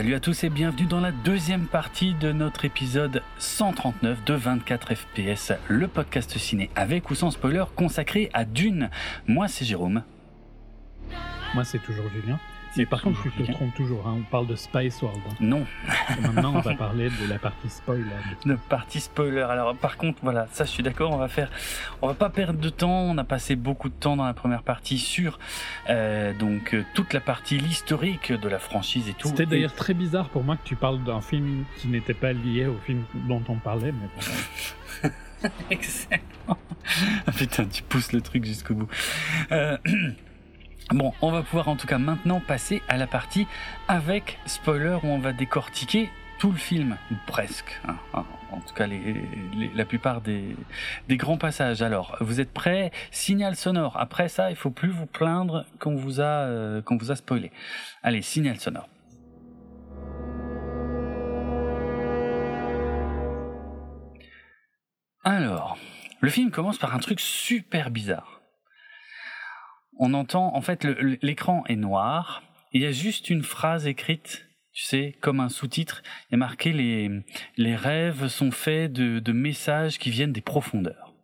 Salut à tous et bienvenue dans la deuxième partie de notre épisode 139 de 24 FPS, le podcast ciné avec ou sans spoiler consacré à Dune. Moi c'est Jérôme. Moi c'est toujours Julien. Mais par contre, tu te trompes toujours, hein. on parle de Spice World. Hein. Non. maintenant, on va parler de la partie spoiler. La partie spoiler. Alors, par contre, voilà, ça, je suis d'accord. On va faire, on va pas perdre de temps. On a passé beaucoup de temps dans la première partie sur euh, donc euh, toute la partie l'historique de la franchise et tout. C'était d'ailleurs très bizarre pour moi que tu parles d'un film qui n'était pas lié au film dont on parlait, mais bon. Excellent. Ah, putain, tu pousses le truc jusqu'au bout. Euh, Bon, on va pouvoir en tout cas maintenant passer à la partie avec spoiler où on va décortiquer tout le film, presque. Hein, en tout cas, la plupart des, grands passages. Alors, vous êtes prêts? Signal sonore. Après ça, il faut plus vous plaindre qu'on vous a euh, qu'on vous a spoilé. Allez, signal sonore. Alors, le film commence par un truc super bizarre on entend, en fait, l'écran est noir. Il y a juste une phrase écrite, tu sais, comme un sous-titre. Il y a marqué les, les rêves sont faits de, de messages qui viennent des profondeurs.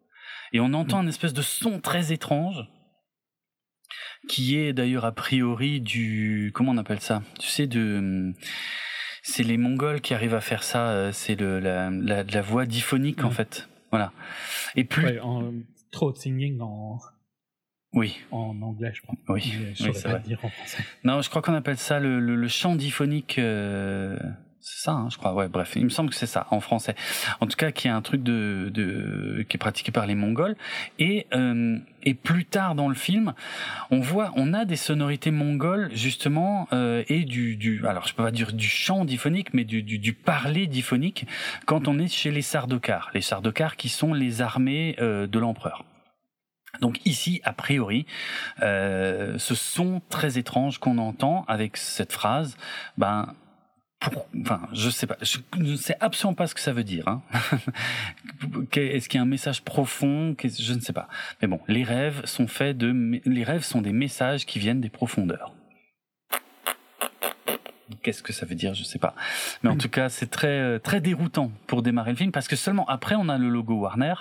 Et on entend une espèce de son très étrange, qui est d'ailleurs a priori du, comment on appelle ça? Tu sais, de, c'est les Mongols qui arrivent à faire ça, euh, c'est le, la, la, voix diphonique, en fait. Voilà. Et plus. en throat singing en, oui. En anglais, je crois. Oui, je oui, pas dire en français. Non, je crois qu'on appelle ça le, le, chant diphonique. Euh, c'est ça, hein, je crois. Ouais, bref, il me semble que c'est ça en français. En tout cas, qui est un truc de, de qui est pratiqué par les Mongols. Et euh, et plus tard dans le film, on voit, on a des sonorités mongoles justement euh, et du, du, alors je peux pas dire du chant diphonique, mais du, du, du parler diphonique quand on est chez les Sardokars. Les Sardokars qui sont les armées euh, de l'empereur. Donc ici, a priori, euh, ce son très étrange qu'on entend avec cette phrase, ben, pour, enfin, je sais pas, je ne sais absolument pas ce que ça veut dire. Hein. Est-ce qu'il y a un message profond Je ne sais pas. Mais bon, les rêves sont faits de, les rêves sont des messages qui viennent des profondeurs. Qu'est-ce que ça veut dire Je sais pas. Mais en tout cas, c'est très très déroutant pour démarrer le film parce que seulement après on a le logo Warner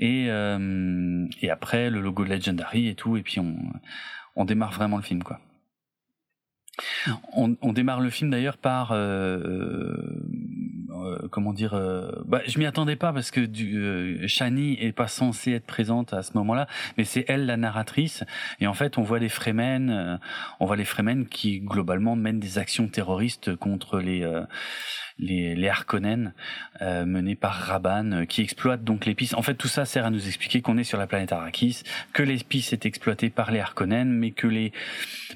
et, euh, et après, le logo de Legendary et tout, et puis on, démarre vraiment le film. On, démarre le film d'ailleurs par euh, euh, comment dire euh, bah, je m'y attendais pas parce que Shani est pas censée être présente à ce moment-là mais c'est elle la narratrice et en fait on voit les Fremen on voit les Fremen qui globalement mènent des actions terroristes contre les les, les Harkonnen menés par Raban qui exploitent donc l'épice en fait tout ça sert à nous expliquer qu'on est sur la planète Arrakis que l'épice est exploitée par les Harkonnen mais que les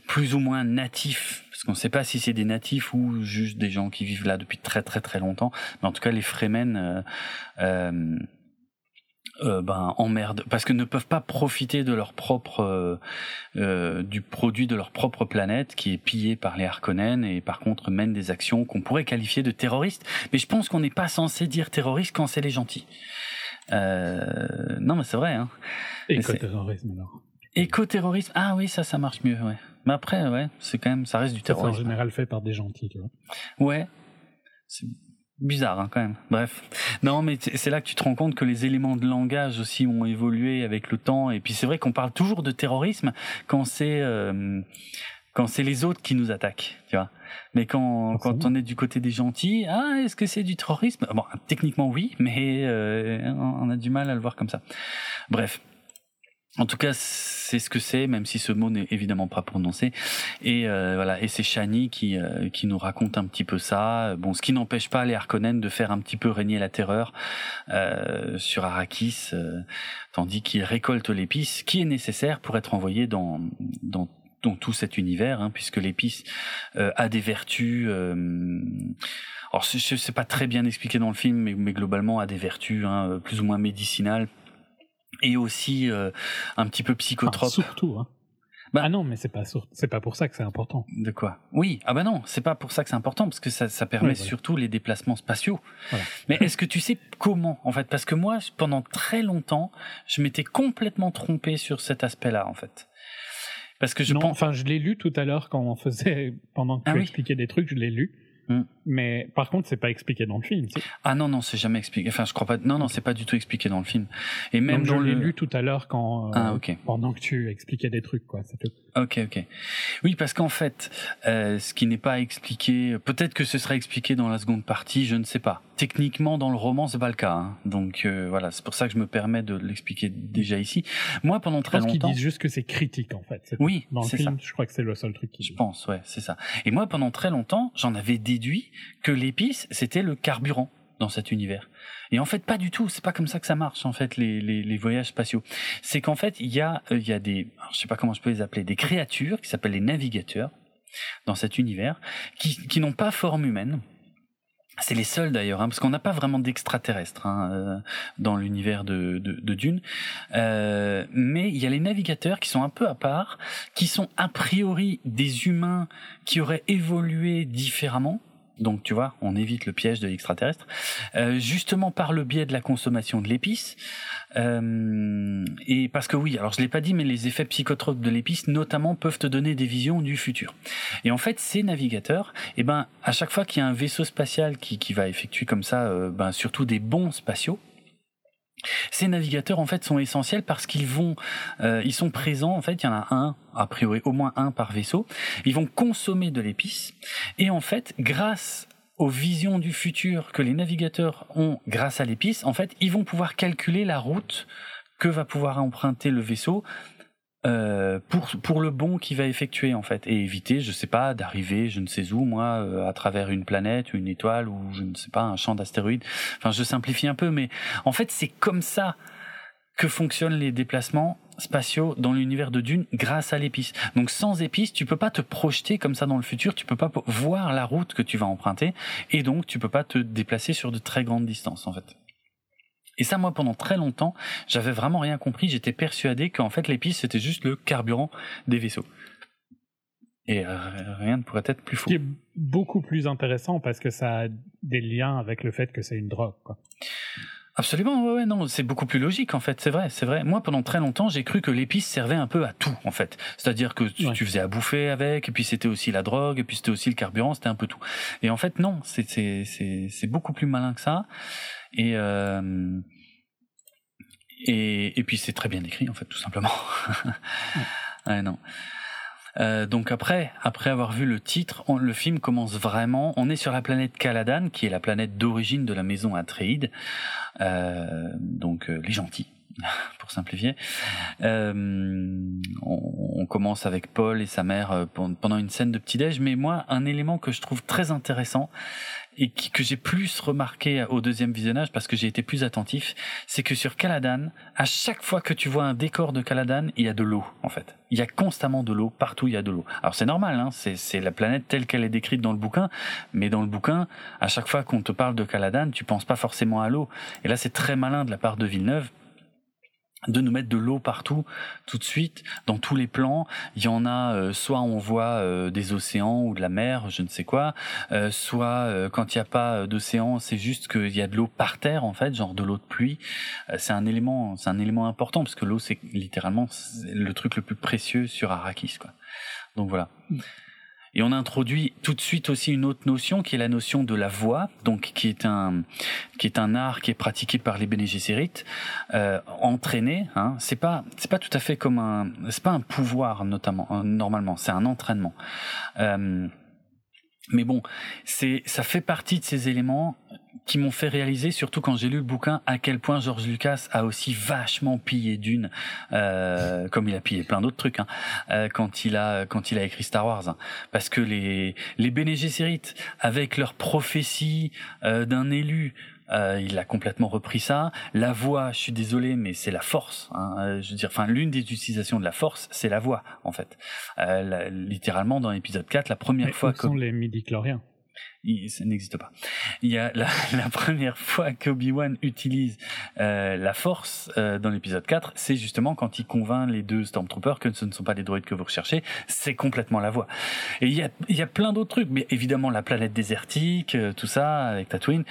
plus ou moins natifs on ne sait pas si c'est des natifs ou juste des gens qui vivent là depuis très très très longtemps. Mais en tout cas, les Fremen euh, euh, euh ben emmerdent parce que ne peuvent pas profiter de leur propre euh, euh, du produit de leur propre planète qui est pillé par les Harkonnen et par contre mènent des actions qu'on pourrait qualifier de terroristes. Mais je pense qu'on n'est pas censé dire terroriste quand c'est les gentils. non mais c'est vrai. Hein. Éco-terrorisme alors. Éco-terrorisme. Ah oui, ça, ça marche mieux, ouais. Mais après, ouais, c'est quand même, ça reste du terrorisme. En général fait par des gentils, tu vois. Ouais. Bizarre, hein, quand même. Bref. Non, mais c'est là que tu te rends compte que les éléments de langage aussi ont évolué avec le temps. Et puis c'est vrai qu'on parle toujours de terrorisme quand c'est euh, quand c'est les autres qui nous attaquent, tu vois. Mais quand quand on est du côté des gentils, ah, est-ce que c'est du terrorisme? Bon, techniquement oui, mais euh, on a du mal à le voir comme ça. Bref. En tout cas, c'est ce que c'est, même si ce mot n'est évidemment pas prononcé. Et euh, voilà, et c'est Shani qui euh, qui nous raconte un petit peu ça. Bon, ce qui n'empêche pas les Harkonnen de faire un petit peu régner la terreur euh, sur Arrakis, euh, tandis qu'ils récoltent l'épice qui est nécessaire pour être envoyé dans dans dans tout cet univers, hein, puisque l'épice a des vertus. alors, je sais pas très bien expliqué dans le film, mais, mais globalement a des vertus hein, plus ou moins médicinales et aussi euh, un petit peu psychotrope. surtout. Hein. Bah, ah non, mais c'est pas c'est pas pour ça que c'est important. De quoi? Oui, ah bah non, c'est pas pour ça que c'est important parce que ça, ça permet surtout les déplacements spatiaux. Voilà. Mais est-ce que tu sais comment en fait? Parce que moi, pendant très longtemps, je m'étais complètement trompé sur cet aspect-là en fait. Parce que je non, pense. enfin, je l'ai lu tout à l'heure quand on faisait, pendant que Ah tu oui. expliquais des trucs, je l'ai lu. Hmm. Mais par contre, c'est pas expliqué dans le film. tu sais. Ah non, non, c'est jamais expliqué. Enfin, je crois pas. Non, non, c'est pas du tout expliqué dans le film. Et même Donc, dans je l'ai le. lu tout à l'heure quand, euh, Ah, ok. pendant que tu expliquais des trucs, quoi. c'est tout. Ok, ok. Oui, parce qu'en fait, euh, ce qui n'est pas expliqué, peut-être que ce sera expliqué dans la seconde partie, je ne sais pas. Techniquement, dans le roman, c'est pas le cas. hein. Donc euh, voilà, c'est pour ça que je me permets de l'expliquer déjà ici. Moi, pendant Je très pense qu'ils longtemps. disent juste que c'est critique, en fait. Oui, Dans le film, je crois que c'est le seul truc qu'ils Je pense, ouais, c'est ça. Et moi, pendant très longtemps, j'en avais déduit que l'épice, c'était le carburant dans cet univers. Et en fait, pas du tout. C'est pas comme ça que ça marche, en fait, les, les, les voyages spatiaux. C'est qu'en fait, il y a, euh, il y a des, je sais pas comment je peux les appeler, des créatures qui s'appellent les navigateurs dans cet univers, qui, qui n'ont pas forme humaine. C'est les seuls d'ailleurs, hein, parce qu'on n'a pas vraiment d'extraterrestres hein, euh, dans l'univers de, de, de Dune. Euh, mais il y a les navigateurs qui sont un peu à part, qui sont a priori des humains qui auraient évolué différemment. Donc tu vois, on évite le piège de l'extraterrestre, euh, justement par le biais de la consommation de l'épice. Euh, et parce que oui, alors je l'ai pas dit, mais les effets psychotropes de l'épice, notamment, peuvent te donner des visions du futur. Et en fait, ces navigateurs, eh ben, à chaque fois qu'il y a un vaisseau spatial qui, qui va effectuer comme ça, euh, ben, surtout des bons spatiaux, ces navigateurs en fait sont essentiels parce qu'ils vont, euh, ils sont présents en fait, il y en a un a priori au moins un par vaisseau. Ils vont consommer de l'épice et en fait, grâce aux visions du futur que les navigateurs ont grâce à l'épice, en fait, ils vont pouvoir calculer la route que va pouvoir emprunter le vaisseau euh, pour pour le bon qu'il va effectuer en fait et éviter je sais pas d'arriver je ne sais où moi euh, à travers une planète une étoile ou je ne sais pas un champ d'astéroïdes enfin je simplifie un peu mais en fait c'est comme ça que fonctionnent les déplacements spatiaux dans l'univers de Dune grâce à l'épice. Donc sans épice, tu peux pas te projeter comme ça dans le futur, tu peux pas voir la route que tu vas emprunter et donc tu peux pas te déplacer sur de très grandes distances en fait. Et ça, moi, pendant très longtemps, j'avais vraiment rien compris. J'étais persuadé qu'en fait, l'épice, c'était juste le carburant des vaisseaux. Et euh, rien ne pourrait être plus Ce faux. qui est beaucoup plus intéressant parce que ça a des liens avec le fait que c'est une drogue, quoi. Absolument, ouais, ouais, non, c'est beaucoup plus logique en fait, c'est vrai, c'est vrai. Moi, pendant très longtemps, j'ai cru que l'épice servait un peu à tout en fait. C'est-à-dire que tu, Ouais. tu faisais à bouffer avec, et puis c'était aussi la drogue, et puis c'était aussi le carburant, c'était un peu tout. Et en fait, non, c'est c'est c'est c'est beaucoup plus malin que ça. Et euh, et et puis c'est très bien écrit en fait, tout simplement. non. Euh, donc après, après avoir vu le titre, le film commence vraiment. On est sur la planète Caladan, qui est la planète d'origine de la maison Atreides, euh, donc les gentils, pour simplifier. On, on commence avec Paul et sa mère pen- pendant une scène de petit déj. Mais moi, un élément que je trouve très intéressant et qui- que j'ai plus remarqué au deuxième visionnage parce que j'ai été plus attentif, c'est que sur Caladan, à chaque fois que tu vois un décor de Caladan, il y a de l'eau en fait. Il y a constamment de l'eau, partout il y a de l'eau. Alors c'est normal, hein, c'est la planète telle qu'elle est décrite dans le bouquin, mais dans le bouquin, à chaque fois qu'on te parle de Caladan, tu penses pas forcément à l'eau. Et là c'est très malin de la part de Villeneuve de nous mettre de l'eau partout tout de suite dans tous les plans. Il y en a euh, soit on voit euh, des océans ou de la mer je ne sais quoi euh, soit euh, quand il n'y a pas euh, d'océan c'est juste qu'il y a de l'eau par terre en fait genre de l'eau de pluie. Euh, c'est un élément c'est un élément important parce que l'eau c'est littéralement le truc le plus précieux sur Arrakis quoi. Donc voilà et on introduit tout de suite aussi une autre notion qui est la notion de la voix, donc qui est un qui est un art qui est pratiqué par les Bene Gesserit, euh, entraîné. Hein, c'est pas c'est pas tout à fait comme un c'est pas un pouvoir notamment euh, normalement, c'est un entraînement. Euh, mais bon, c'est ça fait partie de ces éléments qui m'ont fait réaliser, surtout quand j'ai lu le bouquin, à quel point George Lucas a aussi vachement pillé Dune, euh, comme il a pillé plein d'autres trucs, hein, euh, quand il a quand il a écrit Star Wars, hein. parce que les les Bene Gesserit, avec leur prophétie euh, d'un élu. euh, il a complètement repris ça. La voix, je suis désolé, mais c'est la force. hein. Euh, Je veux dire, enfin, l'une des utilisations de la force, c'est la voix, en fait. Euh, la- littéralement, dans l'épisode 4, la première Mais fois que sont les midi-chloriens? Il- ça n'existe pas. Il y a la, première fois qu'Obi-Wan utilise euh, la force euh, dans l'épisode 4, c'est justement quand il convainc les deux Stormtroopers que ce ne sont pas les droïdes que vous recherchez, c'est complètement la voix. Et il y a, il y a plein d'autres trucs, mais évidemment la planète désertique, euh, tout ça, avec Tatooine.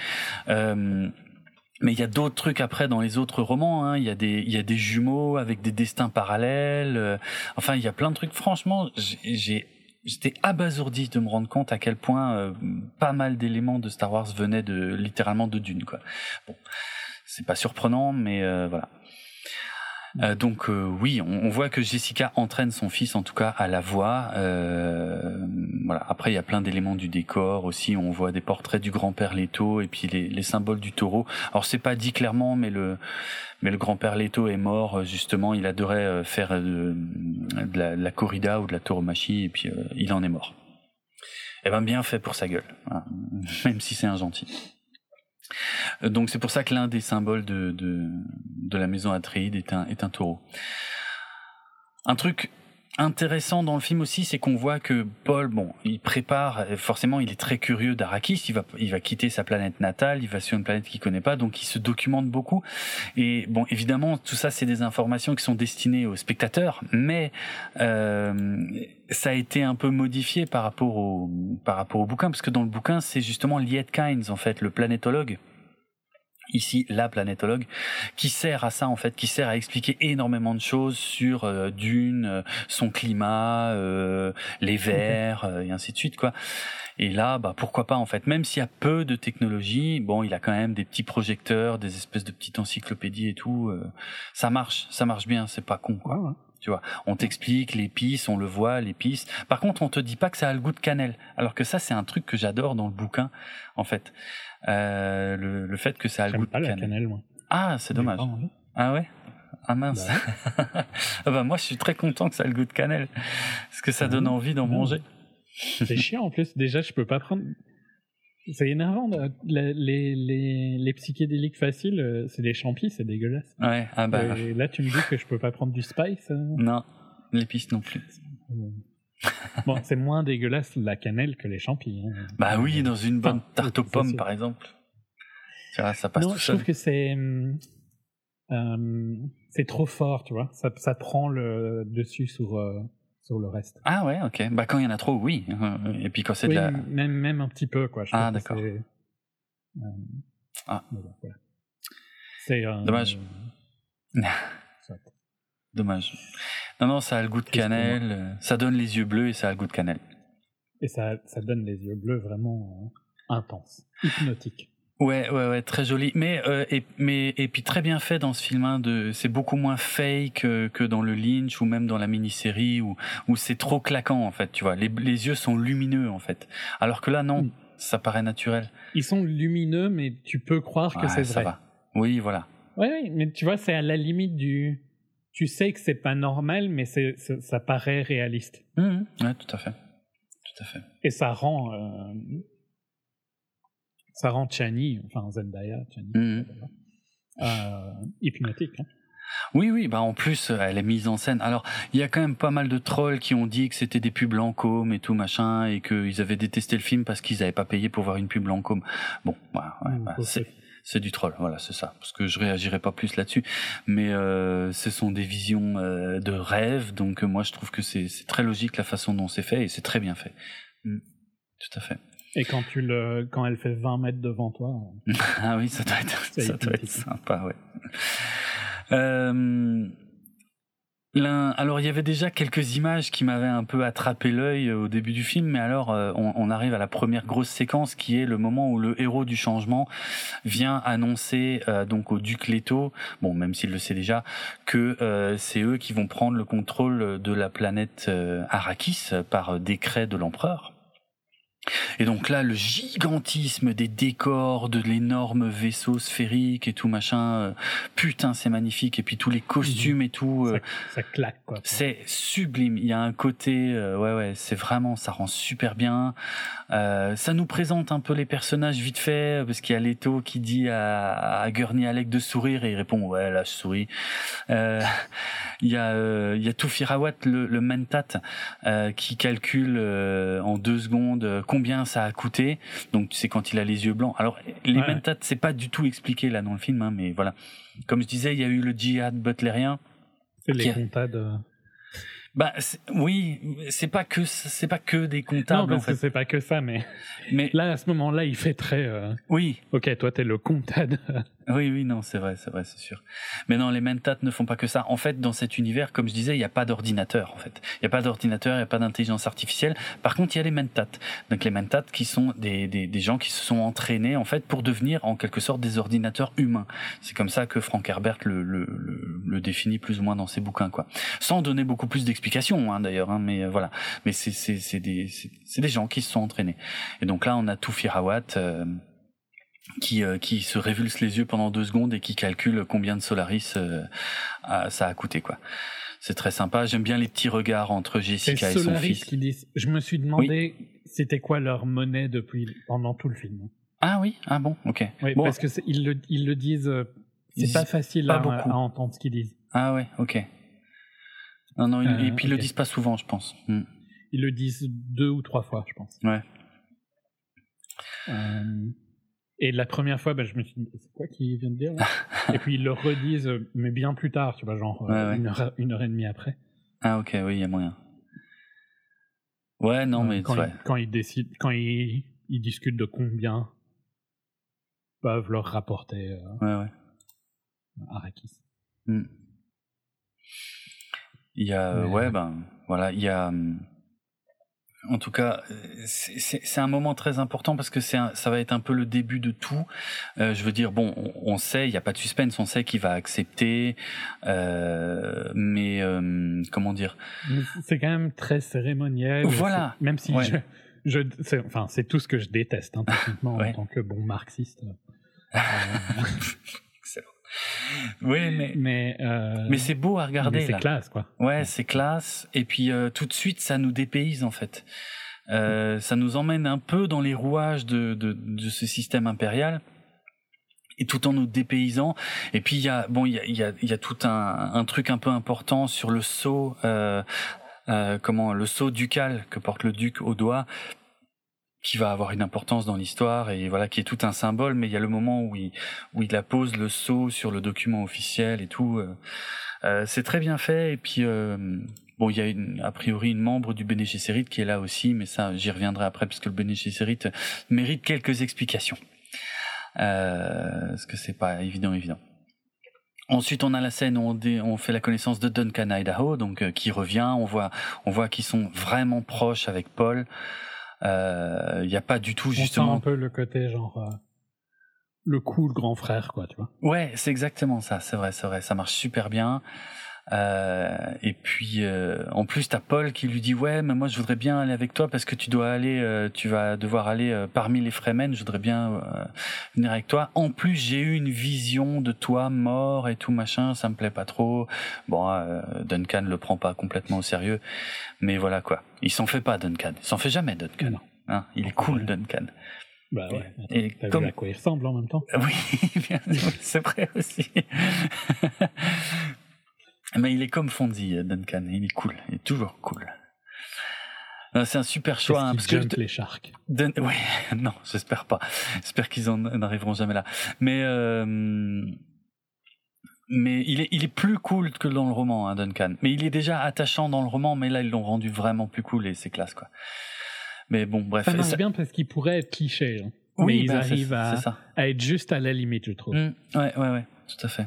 Mais il y a d'autres trucs après dans les autres romans. Hein. Il y a des, il y a des jumeaux avec des destins parallèles. enfin, il y a plein de trucs. Franchement, j'ai, j'étais abasourdi de me rendre compte à quel point euh, pas mal d'éléments de Star Wars venaient de littéralement de Dune. Quoi. Bon, c'est pas surprenant, mais euh, voilà. Euh, donc euh, oui, on, on voit que Jessica entraîne son fils en tout cas à la voix. Euh, voilà. Après, il y a plein d'éléments du décor aussi. On voit des portraits du grand-père Leto et puis les, les symboles du taureau. Alors c'est pas dit clairement, mais le mais le grand-père Leto est mort euh, justement. Il adorait euh, faire de, de la, de la corrida ou de la tauromachie et puis il en est mort. Eh ben bien fait pour sa gueule, même si c'est un gentil. Euh, Donc c'est pour ça que l'un des symboles de, de, la maison Atreides est un, est un taureau. Un truc intéressant dans le film aussi, c'est qu'on voit que Paul, bon, il prépare, forcément, il est très curieux d'Arrakis, il va, il va quitter sa planète natale, il va sur une planète qu'il connaît pas, donc il se documente beaucoup. Et bon, évidemment, tout ça, c'est des informations qui sont destinées aux spectateurs, mais euh, ça a été un peu modifié par rapport au, par rapport au bouquin, parce que dans le bouquin, c'est justement Liet Kynes, en fait, le planétologue, ici la planétologue, qui sert à ça en fait, qui sert à expliquer énormément de choses sur euh, Dune, euh, son climat, euh, les vers euh, et ainsi de suite quoi. Et là, bah pourquoi pas en fait, même s'il y a peu de technologie, bon, il a quand même des petits projecteurs, des espèces de petites encyclopédies et tout. euh, ça marche, ça marche bien, c'est pas con quoi. Ouais, ouais. Tu vois, on t'explique l'épice, on le voit, l'épice. Par contre, on te dit pas que ça a le goût de cannelle. Alors que ça, c'est un truc que j'adore dans le bouquin, en fait. Euh, le, le fait que ça a le goût J'aime de pas la cannelle. cannelle, moi. Ah, c'est dommage. Pas. Ah ouais? Ah mince. Bah Ah bah, moi, je suis très content que ça a le goût de cannelle. Parce que ça Ah donne oui envie d'en Ah. manger. C'est chiant en plus. Déjà, je peux pas prendre. C'est énervant. Les, les, les, les psychédéliques faciles, euh, c'est des champis, c'est dégueulasse. Ouais, ah bah. Et là, tu me dis que je peux pas prendre du spice. euh. Non, l'épice non plus. Bon, c'est moins dégueulasse la cannelle que les champis. hein. Bah oui, dans une bonne tarte aux pommes, par exemple. Tu vois, ça passe non, tout je seul. trouve que c'est hum, euh, c'est trop fort, tu vois. Ça, ça prend le dessus sur euh, sur le reste. Ah ouais, ok. Bah quand il y en a trop, oui. Euh, Et puis quand c'est Oui, de la... même même un petit peu, quoi. Je Ah, d'accord. euh, Ah. voilà. C'est euh, Dommage. Dommage. Non, non, ça a le goût de cannelle. euh, Ça donne les yeux bleus et ça a le goût de cannelle. Et ça ça donne les yeux bleus vraiment euh, intenses, hypnotiques. Ouais, ouais, ouais, très joli. Mais, euh, et, mais, et puis très bien fait dans ce film. hein, de, c'est beaucoup moins fake que dans le Lynch ou même dans la mini-série où, où c'est trop claquant en fait. Tu vois, les, les yeux sont lumineux en fait. Alors que là, non, Mm. ça paraît naturel. Ils sont lumineux, mais tu peux croire que c'est ça vrai. va. Oui, voilà. Oui, oui, mais tu vois, c'est à la limite du. Tu sais que c'est pas normal, mais c'est, c'est- ça paraît réaliste. Mhm. Ouais, tout à fait. Tout à fait. Et ça rend. euh, ça rend Chani, enfin Zendaya, Chani, Mhm. euh, hypnotique. hein. Oui, oui, bah en plus, euh, elle est mise en scène. Alors, il y a quand même pas mal de trolls qui ont dit que c'était des pubs Lancôme et tout machin, et qu'ils avaient détesté le film parce qu'ils n'avaient pas payé pour voir une pub Lancôme. Bon, voilà, ouais, Ou bah, c'est, ce- c'est du troll, voilà, c'est ça. Parce que je réagirai pas plus là-dessus. Mais euh, ce sont des visions euh, de rêve, donc euh, moi je trouve que c'est, c'est très logique la façon dont c'est fait, et c'est très bien fait. Mm. Tout à fait. Et quand, tu le, quand elle fait 20 mètres devant toi. euh, Ah oui, ça doit être, ça doit être sympa, ouais. Euh, alors il y avait déjà quelques images qui m'avaient un peu attrapé l'œil au début du film, mais alors euh, on, arrive à la première grosse séquence qui est le moment où le héros du changement vient annoncer euh, donc au duc Leto, bon même s'il le sait déjà, que euh, c'est eux qui vont prendre le contrôle de la planète euh, Arrakis par décret de l'empereur. Et donc là, le gigantisme des décors, de l'énorme vaisseau sphérique et tout machin, euh, putain, c'est magnifique. Et puis tous les costumes et tout, euh, ça, ça claque, quoi. c'est sublime. Il y a un côté, euh, ouais, ouais, c'est vraiment, ça rend super bien. Euh, ça nous présente un peu les personnages vite fait, parce qu'il y a Leto qui dit à, à Gurney Alec de sourire et il répond, ouais, là, je souris. Euh, il y a, euh, il y a Tufirawat, le, le mentat, euh, qui calcule euh, en deux secondes euh, combien ça a coûté. Donc, c'est quand il a les yeux blancs. Alors, les Ouais. mentats, c'est pas du tout expliqué là dans le film, hein, mais voilà. Comme je disais, il y a eu le djihad butlérien. C'est les a- comptas de. Bah oui, c'est pas que c'est pas que des Non, comptables en parce que c'est pas que ça, mais Mais là, à ce moment-là, il fait très. euh, oui, Ok, toi, t'es le comptable. oui, oui, non, c'est vrai, c'est vrai, c'est sûr. Mais non, les mentats ne font pas que ça. En fait, dans cet univers, comme je disais, il n'y a pas d'ordinateur. En fait, il n'y a pas d'ordinateur, il n'y a pas d'intelligence artificielle. Par contre, il y a les mentats. Donc les mentats qui sont des, des, des gens qui se sont entraînés en fait pour devenir en quelque sorte des ordinateurs humains. C'est comme ça que Frank Herbert le, le, le, le définit plus ou moins dans ses bouquins, quoi. Sans donner beaucoup plus d'explications, hein, d'ailleurs. Hein, mais euh, voilà. Mais c'est des c'est c'est des gens qui se sont entraînés. Et donc là, on a tout Firawat. euh, qui, euh, qui se révulse les yeux pendant deux secondes et qui calcule combien de Solaris euh, a- ça a coûté quoi. C'est très sympa. J'aime bien les petits regards entre Jessica et son fils. qui disent. Je me suis demandé c'était quoi leur monnaie depuis pendant tout le film. Ah oui, ah bon, ok. Oui, Bon. parce que ils le, ils le disent. C'est pas facile pas à, à entendre ce qu'ils disent. Ah ouais, ok. Non non, Euh, et puis ils le ok. disent pas souvent, je pense. Hmm. Ils le disent deux ou trois fois, je pense. Ouais. Euh, et la première fois, bah, je me suis dit, c'est quoi qu'ils viennent de dire là? Et puis ils le redisent, euh, mais bien plus tard, tu vois, genre euh, Ouais, ouais. Une, heure, une heure et demie après. Ah ok, oui, il y a moyen. Ouais, non Euh, mais quand, ils, quand ils décident, quand ils, ils discutent de combien peuvent leur rapporter euh, Ouais ouais. Arrakis. Hmm. Il y a, euh, Mais- ouais, ben, voilà, il y a, hum, en tout cas, euh, c'est- un moment très important parce que un- ça va être un peu le début de tout. Euh, je veux dire, bon, on, on sait, il n'y a pas de suspense, on sait qu'il va accepter, euh, mais euh, comment dire? C'est quand même très cérémoniel. Voilà. Même si Ouais. je, enfin, c'est tout ce que je déteste, hein, techniquement, Ouais. en tant que bon marxiste. Oui, mais mais euh, mais c'est beau à regarder c'est classe, quoi. Ouais, c'est classe. Et puis euh, tout de suite, ça nous dépayse en fait. Euh, ça nous emmène un peu dans les rouages de, de, de ce système impérial. Et tout en nous dépaysant. Et puis il y a bon, il y a, y a, il y a tout un, un truc un peu important sur le euh, euh, comment le sceau ducal que porte le duc au doigt, qui va avoir une importance dans l'histoire et voilà qui est tout un symbole. Mais il y a le moment où il où il appose le sceau sur le document officiel et tout. euh, euh, c'est très bien fait et puis euh, bon il y a une, a priori une membre du Bene Gesserit qui est là aussi mais ça j'y reviendrai après parce que le Bene Gesserit mérite quelques explications euh, parce que c'est pas évident évident Ensuite, on a la scène où on, on fait la connaissance de Duncan Idaho, donc euh, qui revient. On voit, on voit qu'ils sont vraiment proches avec Paul. Euh, Il n'y a pas du tout On sent justement un peu le côté genre euh, le cool grand frère, quoi, tu vois. Ouais, c'est exactement ça. C'est vrai, c'est vrai. Ça marche super bien. Euh, et puis, euh, en plus, t'as Paul qui lui dit ouais, mais moi je voudrais bien aller avec toi parce que tu dois aller, euh, tu vas devoir aller parmi les Fremen. Je voudrais bien venir avec toi. En plus, j'ai eu une vision de toi mort et tout machin. Ça me plaît pas trop. Bon, Duncan le prend pas complètement au sérieux, mais voilà quoi. Il s'en fait pas, Duncan. Il s'en fait jamais, Duncan. Hein, il est cool, Duncan. Bah ouais. Et comme- vu à quoi il ressemble en même temps? Oui, c'est vrai aussi. Mais il est comme Fonzie, Duncan. Il est cool. Il est toujours cool. Euh, C'est un super choix. hein, parce que les sharks? Dun- ouais, non, j'espère pas. J'espère qu'ils en n'arriveront jamais là. Mais euh, mais il est il est plus cool que dans le roman, hein, Duncan. Mais il est déjà attachant dans le roman, mais là ils l'ont rendu vraiment plus cool et c'est classe quoi. Mais bon, bref. Ça marche ça- bien parce qu'il pourrait être cliché. hein. mais oui, ils ben, c'est- arrivent à, c'est ça. à être juste à la limite, je trouve. Mm, ouais, ouais, ouais, tout à fait,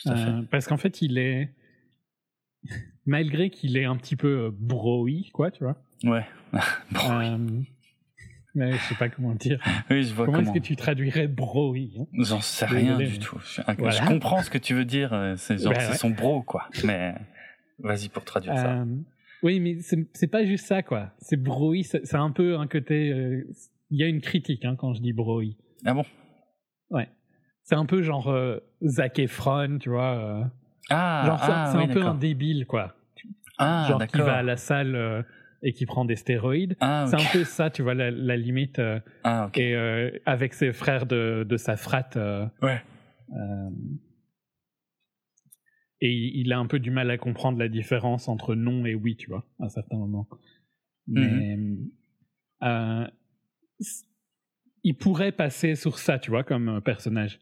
tout à fait. Euh, parce qu'en fait, il est. Malgré qu'il est un petit peu euh, broy, quoi, tu vois. Ouais. Euh, mais je sais pas comment dire. oui, je vois Comment, comment. est-ce que tu traduirais broy hein? J'en sais Désolé, rien mais- du tout. Je, comprends ce que tu veux dire. euh, C'est genre, Ben c'est ouais. son bro, quoi. Mais vas-y pour traduire ça. Oui, mais c'est pas juste ça, quoi. C'est broy, c'est un peu un côté. euh, Il y a une critique hein, quand je dis broy. Ah bon? Ouais. C'est un peu genre euh, Zac Efron, tu vois. Ah, genre, c'est- ah, c'est oui, un peu un débile, quoi. Ah, genre qui va à la salle euh, et qui prend des stéroïdes. Ah, C'est ok. un peu ça, tu vois, la, la limite. euh, Ah, ok. Et euh, avec ses frères de, de sa frate. Ouais. et il a un peu du mal à comprendre la différence entre non et oui, tu vois, à certains moments. Mais euh, c- il pourrait passer sur ça, tu vois, comme personnage.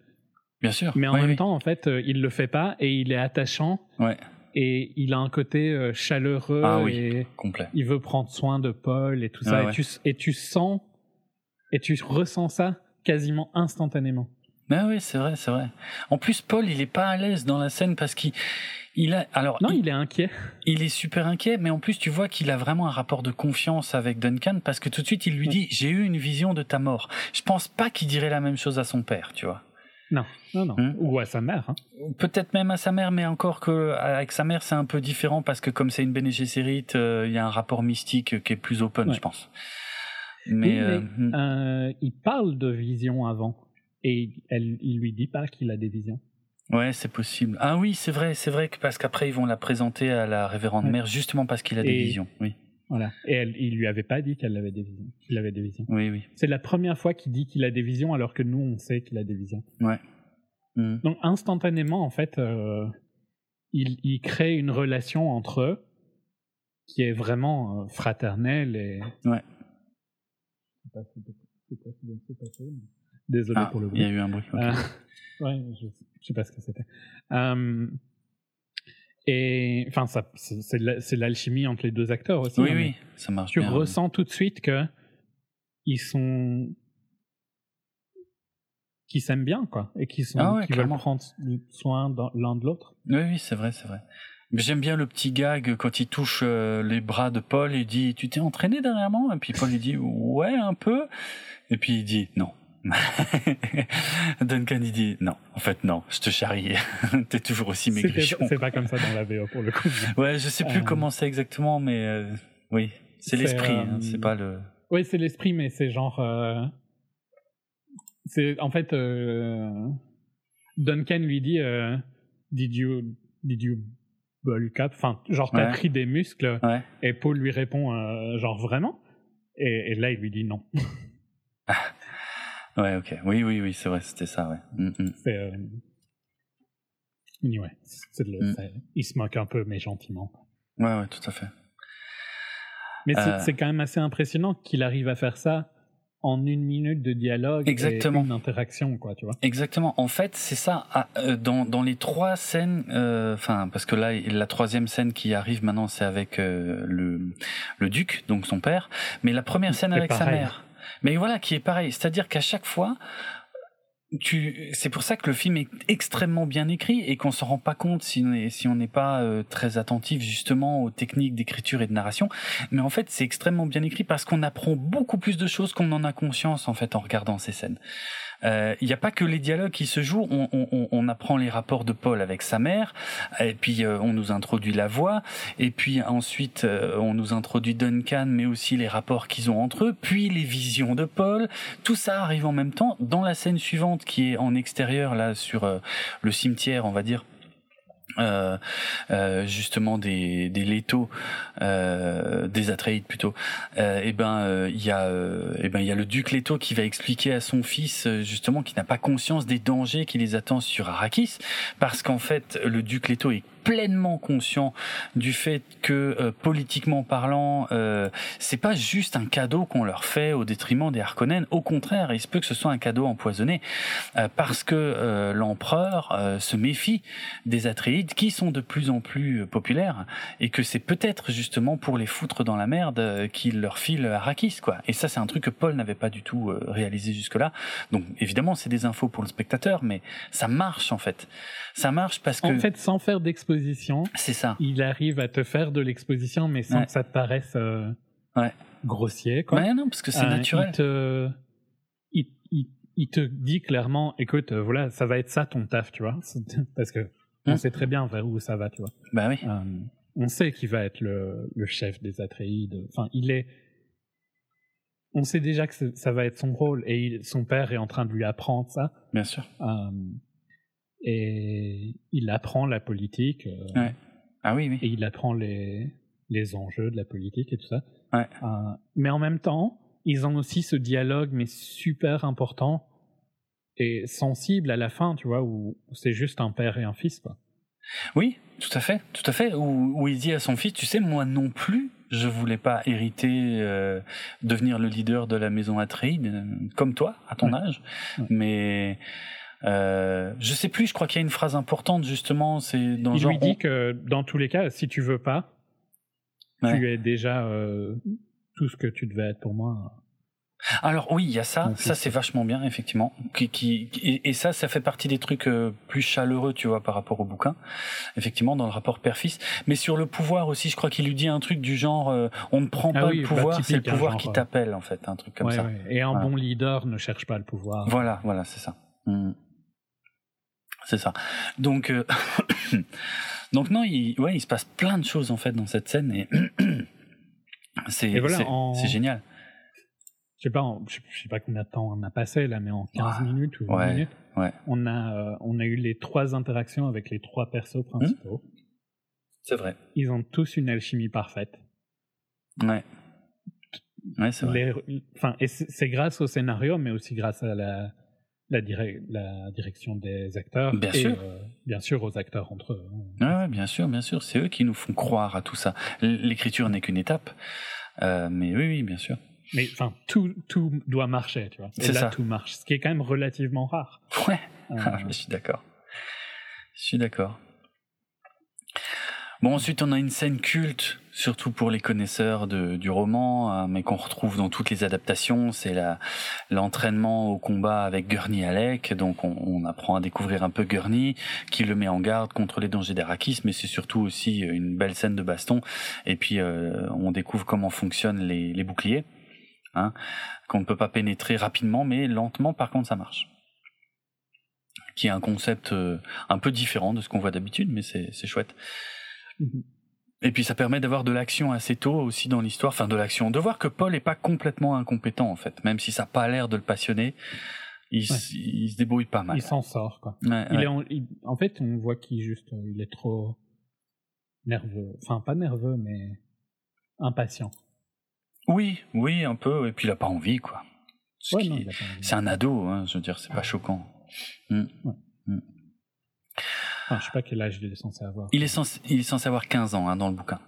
Bien sûr. Mais en même oui. temps, en fait, euh, il le fait pas et il est attachant Ouais. Et il a un côté chaleureux Ah oui, et complet. il veut prendre soin de Paul et tout Ah ça. ouais. Et, tu, et tu sens et tu ressens ça quasiment instantanément. Ah oui, c'est vrai, c'est vrai. En plus, Paul, il est pas à l'aise dans la scène parce qu'il il a alors Non, il, il est inquiet. il est super inquiet, mais en plus tu vois qu'il a vraiment un rapport de confiance avec Duncan parce que tout de suite il lui dit j'ai eu une vision de ta mort. Je pense pas qu'il dirait la même chose à son père, tu vois. Non, non, non. Hmm. Ou à sa mère. hein. Peut-être même à sa mère, mais encore que avec sa mère c'est un peu différent parce que comme c'est une Bene Gesserit, euh, il y a un rapport mystique qui est plus open, Ouais. je pense. Mais, Oui, euh, mais, hmm. euh, il parle de vision avant. Et elle, il lui dit pas qu'il a des visions. ouais, c'est possible. Ah oui, c'est vrai, c'est vrai que parce qu'après ils vont la présenter à la révérende Ouais. mère justement parce qu'il a des visions. Oui, Voilà. Et elle, il lui avait pas dit qu'elle avait des visions. Qu'il avait des visions. oui, oui. C'est la première fois qu'il dit qu'il a des visions alors que nous on sait qu'il a des visions. Hmm. Donc instantanément en fait, euh, il, il crée une relation entre eux qui est vraiment euh, fraternelle et. Ouais. Désolé Ah, pour le il y bruit. a eu un bruit. ok. Euh, ouais, je, je sais pas ce que c'était. Et enfin, c'est de l'alchimie entre les deux acteurs aussi. oui, hein, oui, ça marche Tu bien. ressens tout de suite que ils sont qui s'aiment bien quoi et qui sont Ah ouais, qui veulent prendre soin l'un de l'autre. Oui, oui, c'est vrai, c'est vrai. Mais J'aime bien le petit gag quand il touche euh, les bras de Paul et dit Tu t'es entraîné dernièrement? Et puis Paul lui dit Ouais, un peu. Et puis il dit Non. Duncan il dit Non, en fait, non, je te charrie. T'es toujours aussi maigrichon. C'est pas comme ça dans la VO pour le coup. Ouais, je sais plus Euh, comment c'est exactement, mais euh, oui, c'est l'esprit, euh, hein, c'est pas le. Oui, c'est l'esprit, mais c'est genre. euh, C'est en fait. euh, Duncan lui dit euh, Did you did you bulk up? Enfin, genre t'as Ouais. pris des muscles? Ouais. Et Paul lui répond euh, genre vraiment? Et, et là il lui dit non. Ouais, ok. Oui, oui, oui, c'est vrai, c'était ça, ouais. Mm, mm. C'est. Euh... Ouais, c'est le- Mm. il se moque un peu, mais gentiment. Ouais, ouais, tout à fait. Mais c'est Euh. c'est quand même assez impressionnant qu'il arrive à faire ça en une minute de dialogue Exactement. et une interaction, quoi, tu vois. Exactement. En fait, c'est ça. Euh, dans, dans les trois scènes, euh, enfin, parce que là, la troisième scène qui arrive maintenant, c'est avec euh, le, le duc, donc son père. Mais la première scène avec sa mère. Mais voilà, qui est pareil. C'est-à-dire qu'à chaque fois, tu, c'est pour ça que le film est extrêmement bien écrit et qu'on s'en rend pas compte si on n'est pas euh, très attentif justement aux techniques d'écriture et de narration. Mais en fait, c'est extrêmement bien écrit parce qu'on apprend beaucoup plus de choses qu'on en a conscience en fait en regardant ces scènes. Euh, Il n'y a pas que les dialogues qui se jouent, on, on- on, on apprend les rapports de Paul avec sa mère, et puis euh, on nous introduit la voix, et puis ensuite euh, on nous introduit Duncan, mais aussi les rapports qu'ils ont entre eux, puis les visions de Paul. Tout ça arrive en même temps dans la scène suivante qui est en extérieur là sur euh, le cimetière, on va dire. Euh, euh, justement des des Leto, euh, des Atreides plutôt. Euh, et ben il y a et ben il y a le duc Leto qui va expliquer à son fils justement qui n'a pas conscience des dangers qui les attendent sur Arrakis parce qu'en fait le duc Leto est pleinement conscient du fait que euh, politiquement parlant euh, c'est pas juste un cadeau qu'on leur fait au détriment des Harkonnen au contraire il se peut que ce soit un cadeau empoisonné euh, parce que euh, l'empereur euh, se méfie des Atreides qui sont de plus en plus euh, populaires et que c'est peut-être justement pour les foutre dans la merde qu'il leur file Arrakis quoi. Et ça c'est un truc que Paul n'avait pas du tout réalisé jusque-là. Donc évidemment c'est des infos pour le spectateur mais ça marche en fait. Ça marche parce que En fait, sans faire d'exposition, c'est ça. il arrive à te faire de l'exposition, mais sans Ouais. que ça te paraisse euh, Ouais. grossier, quoi. Ouais non parce que c'est Euh, naturel. Il te, il, il- il te dit clairement, écoute, euh, voilà, ça va être ça ton taf, tu vois, parce que on Hmm. sait très bien vers où ça va, tu vois. Bah oui. Euh, on sait qu'il va être le, le chef des Atreides. Enfin, il est. On sait déjà que ça va être son rôle et il- son père est en train de lui apprendre ça. Bien sûr. Et il apprend la politique euh, Ouais. Ah oui oui. et il apprend les, les enjeux de la politique et tout ça. Ouais. Euh, mais en même temps, ils ont aussi ce dialogue, mais super important et sensible à la fin, tu vois, où c'est juste un père et un fils, quoi. Oui, tout à fait, tout à fait. Où, où il dit à son fils, tu sais, moi non plus, je voulais pas hériter, euh, devenir le leader de la maison Atreides, euh, comme toi, à ton Ouais. âge. Mais Euh, je sais plus, je crois qu'il y a une phrase importante justement, c'est dans Il genre. lui dit que dans tous les cas, si tu veux pas, Ouais. tu es déjà euh, tout ce que tu devais être pour moi. Alors oui, il y a ça, ça c'est- vachement bien effectivement. Qui, qui, et, et ça, ça fait partie des trucs euh, plus chaleureux, tu vois, par rapport au bouquin. Effectivement, dans le rapport père-fils. Mais sur le pouvoir aussi, je crois qu'il lui dit un truc du genre, euh, on ne prend Ah pas oui, le pouvoir, c'est le hein, pouvoir genre, qui t'appelle en fait, un truc comme Ouais, ça. ouais. Et un Voilà. bon leader ne cherche pas le pouvoir. Voilà, voilà, c'est ça. Mm. C'est ça. Donc, euh, donc non, il, ouais, il se passe plein de choses en fait dans cette scène et c'est voilà, en- génial. Je sais pas, en- je sais pas combien de temps on a passé là, mais en 15 Ouais. minutes ou 20 Ouais, minutes, ouais. on a euh, on a eu les trois interactions avec les trois persos principaux. C'est vrai. Ils ont tous une alchimie parfaite. Ouais. Ouais, c'est vrai. Enfin, et c'est grâce au scénario, mais aussi grâce à la la, direc- la direction des acteurs Bien et sûr. euh, bien sûr aux acteurs entre eux. Ouais, bien sûr, bien sûr. C'est eux qui nous font croire à tout ça. L'écriture n'est qu'une étape. Euh, mais oui, oui, bien sûr. Mais enfin, tout, tout doit marcher, tu vois. Et C'est là, ça. tout marche, ce qui est quand même relativement rare. Ouais. Euh, Ah, je suis d'accord. Je suis d'accord. Bon, ensuite, on a une scène culte, surtout pour les connaisseurs de, du roman, euh, mais qu'on retrouve dans toutes les adaptations. C'est l'entraînement au combat avec Gurney Halleck. Donc, on, apprend à découvrir un peu Gurney, qui le met en garde contre les dangers d'Arakis, mais c'est surtout aussi une belle scène de baston. Et puis, euh, on découvre comment fonctionnent les, les boucliers, hein, qu'on ne peut pas pénétrer rapidement, mais lentement, par contre, ça marche qui est un concept euh, un peu différent de ce qu'on voit d'habitude, mais c'est chouette. Mhm. Et puis ça permet d'avoir de l'action assez tôt aussi dans l'histoire, enfin de l'action, de voir que Paul est pas complètement incompétent en fait, même si ça n'a pas l'air de le passionner, il, se débrouille pas mal. Il s'en sort, quoi. Ouais, Il ouais. est en, il- en fait, on voit qu'il juste, il est trop nerveux. Enfin, pas nerveux, mais impatient. Oui, oui, un peu, et puis il a pas envie quoi. Ce. C'est un ado, hein, je veux dire, c'est pas choquant. Enfin, je sais pas quel âge il est censé avoir. Il est censé, il est censé avoir 15 ans hein, dans le bouquin.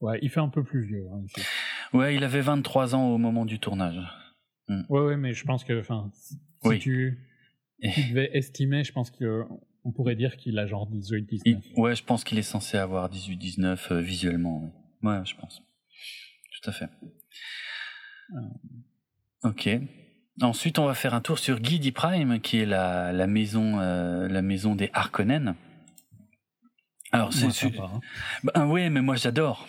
Ouais, il fait un peu plus vieux. hein, ici. Ouais, il avait 23 ans au moment du tournage. Ouais, ouais, mais je pense que, enfin, si Oui. tu, devais estimer, je pense que on pourrait dire qu'il a genre 18, 19. Il- ouais, je pense qu'il est censé avoir 18-19 euh, visuellement. Ouais. ouais, je pense. Tout à fait. Ok. Ensuite, on va faire un tour sur Guidi Prime, qui est la, la maison, euh, la maison des Harkonnen. Alors, c'est su- hein. bah, ouais, mais moi j'adore.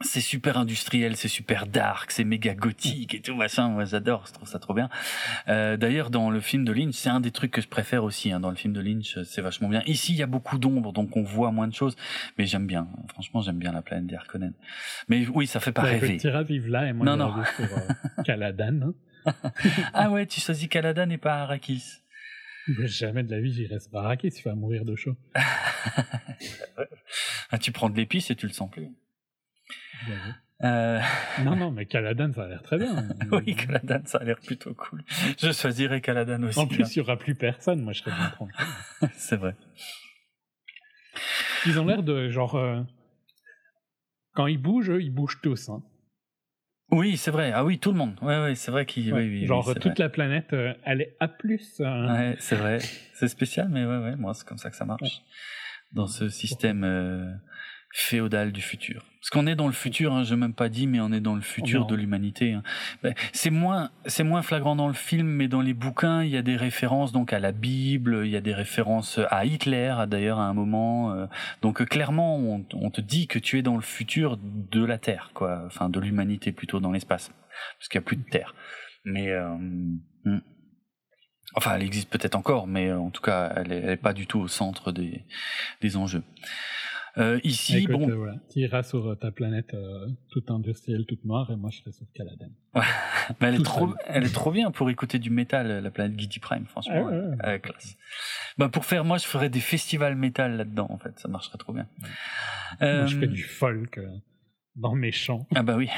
C'est super industriel, c'est super dark, c'est méga gothique et tout machin. Moi j'adore, je trouve ça trop bien. Euh, D'ailleurs, dans le film de Lynch, c'est un des trucs que je préfère aussi. Hein, dans le film de Lynch, c'est vachement bien. Ici, il y a beaucoup d'ombre, donc on voit moins de choses, mais j'aime bien. Franchement, j'aime bien la planète des Harkonnen. Mais oui, ça fait pas rêver. Tira vive là et moi Non, non. sur euh, Caladan. hein. Ah ouais, tu choisis Caladan et pas Arrakis. Mais Jamais de la vie j'irai sur Arrakis, il va mourir de chaud. Ah, tu prends de l'épice et tu le sens plus. J'avoue. Euh... Non, non, mais Caladan, ça a l'air très bien. oui, Caladan, ça a l'air plutôt cool. Je choisirais Caladan aussi. En plus, il n'y aura plus personne, moi je serais bien tranquille. c'est vrai. Ils ont l'air de genre. euh, Quand ils bougent, eux, ils bougent tous. Hein. Oui, c'est vrai. Ah oui, tout le monde. Ouais, ouais, c'est vrai qu'il. Ouais. Oui, genre toute vrai. la planète, euh, elle est A. euh, Ouais, c'est vrai. C'est spécial, mais ouais, ouais, moi, c'est comme ça que ça marche. Dans ce système euh, féodal du futur. Parce qu'on est dans le futur, hein, je n'ai même pas dit, mais on est dans le futur de l'humanité. hein. Ben, C'est moins, c'est moins flagrant dans le film, mais dans les bouquins, il y a des références donc à la Bible, il y a des références à Hitler, d'ailleurs, à un moment. euh, donc clairement, on, on te dit que tu es dans le futur de la Terre, quoi. Enfin, de l'humanité plutôt dans l'espace, parce qu'il n'y a plus de Terre. Mais euh, hmm. Enfin, elle existe peut-être encore, mais euh, en tout cas, elle n'est pas du tout au centre des, des enjeux. Euh, ici, Écoute, bon, euh, voilà. Tu iras sur euh, ta planète euh, toute industrielle, toute noire, et moi je serai sur Caladan. mais elle, est trop, elle est trop bien pour écouter du métal, la planète Giddy Prime, franchement. Ah ouais, ouais. euh, classe. Bah, pour faire, moi, je ferais des festivals métal là-dedans, en fait, ça marcherait trop bien. Moi je fais du folk dans mes champs. Ah bah oui,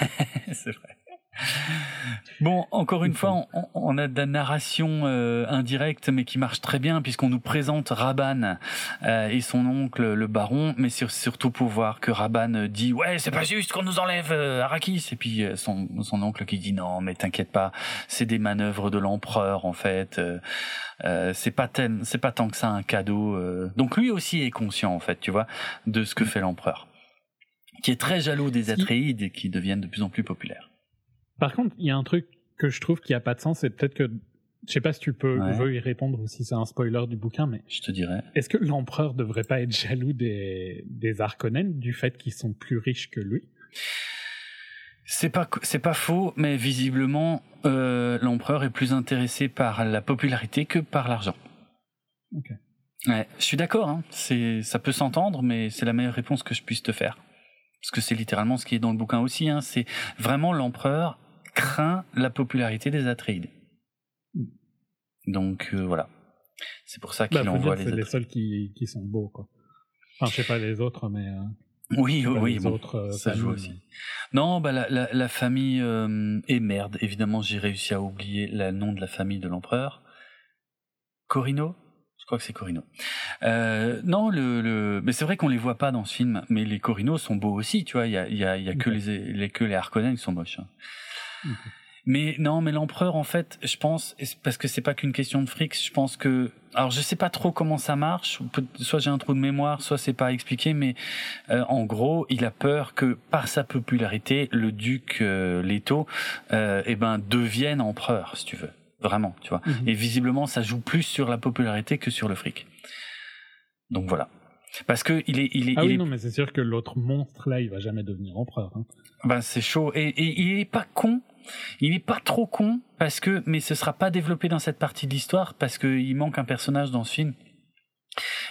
c'est vrai. Bon, encore une fois, on, a de la narration euh, indirecte, mais qui marche très bien, puisqu'on nous présente Raban euh, et son oncle, le baron, mais surtout pour voir que Raban dit « Ouais, c'est pas juste qu'on nous enlève euh, Arrakis !» Et puis son, son oncle qui dit « Non, mais t'inquiète pas, c'est des manœuvres de l'empereur, en fait. c'est pas c'est pas tant que ça un cadeau. Donc lui aussi est conscient, en fait, tu vois, de ce que fait l'empereur, qui est très jaloux des Atreides et qui deviennent de plus en plus populaires. Par contre, il y a un truc que je trouve qui a pas de sens, c'est peut-être que je sais pas si tu peux veux y répondre ou si c'est un spoiler du bouquin, mais je te dirais. Est-ce que l'empereur devrait pas être jaloux des des Harkonnen du fait qu'ils sont plus riches que lui? C'est pas c'est pas faux, mais visiblement euh, l'empereur est plus intéressé par la popularité que par l'argent. Ok. Ouais, je suis d'accord. Hein. C'est ça peut s'entendre, mais c'est la meilleure réponse que je puisse te faire parce que c'est littéralement ce qui est dans le bouquin aussi. Hein. C'est vraiment l'empereur craint la popularité des Atreides. Donc euh, voilà. C'est pour ça qu'il bah, envoie les C'est les seuls qui, qui sont beaux, quoi. Enfin, je sais pas les autres, mais. Euh, oui, oui, les autres, euh, ça joue aussi. Non, bah la, la, la famille est merde. Évidemment, j'ai réussi à oublier le nom de la famille de l'empereur. Corino? Je crois que c'est Corino. Euh, non, le, le... mais c'est vrai qu'on les voit pas dans ce film, mais les Corinos sont beaux aussi, tu vois. Il y a, y a, y a que les, les que les Harkonnen qui sont moches. Hein. Mais non, mais l'empereur, en fait, je pense, parce que c'est pas qu'une question de fric, je pense que, alors je sais pas trop comment ça marche, soit j'ai un trou de mémoire, soit c'est pas expliqué, mais euh, en gros, il a peur que par sa popularité, le duc euh, Leto, euh, eh ben, devienne empereur, si tu veux vraiment, tu vois. Mhm. Et visiblement, ça joue plus sur la popularité que sur le fric. Donc voilà. Parce que il est, il est. Ah oui, non, mais c'est sûr que l'autre monstre là, il va jamais devenir empereur. Hein. Ben c'est chaud. Et, et, il est pas con. Il est pas trop con parce que, mais ce sera pas développé dans cette partie de l'histoire parce qu'il manque un personnage dans ce film.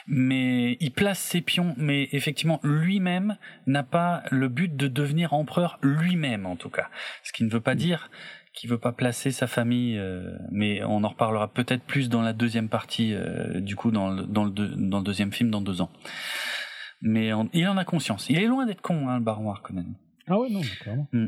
Mais il place ses pions, mais effectivement, lui-même n'a pas le but de devenir empereur lui-même, en tout cas. Ce qui ne veut pas dire qui veut pas placer sa famille, euh, mais on en reparlera peut-être plus dans la deuxième partie, euh, du coup dans le, dans, le dans le deuxième film dans deux ans. Mais il en a conscience. Il est loin d'être con, hein, le baron Harkonnen. Ah ouais, non, clairement. Mm.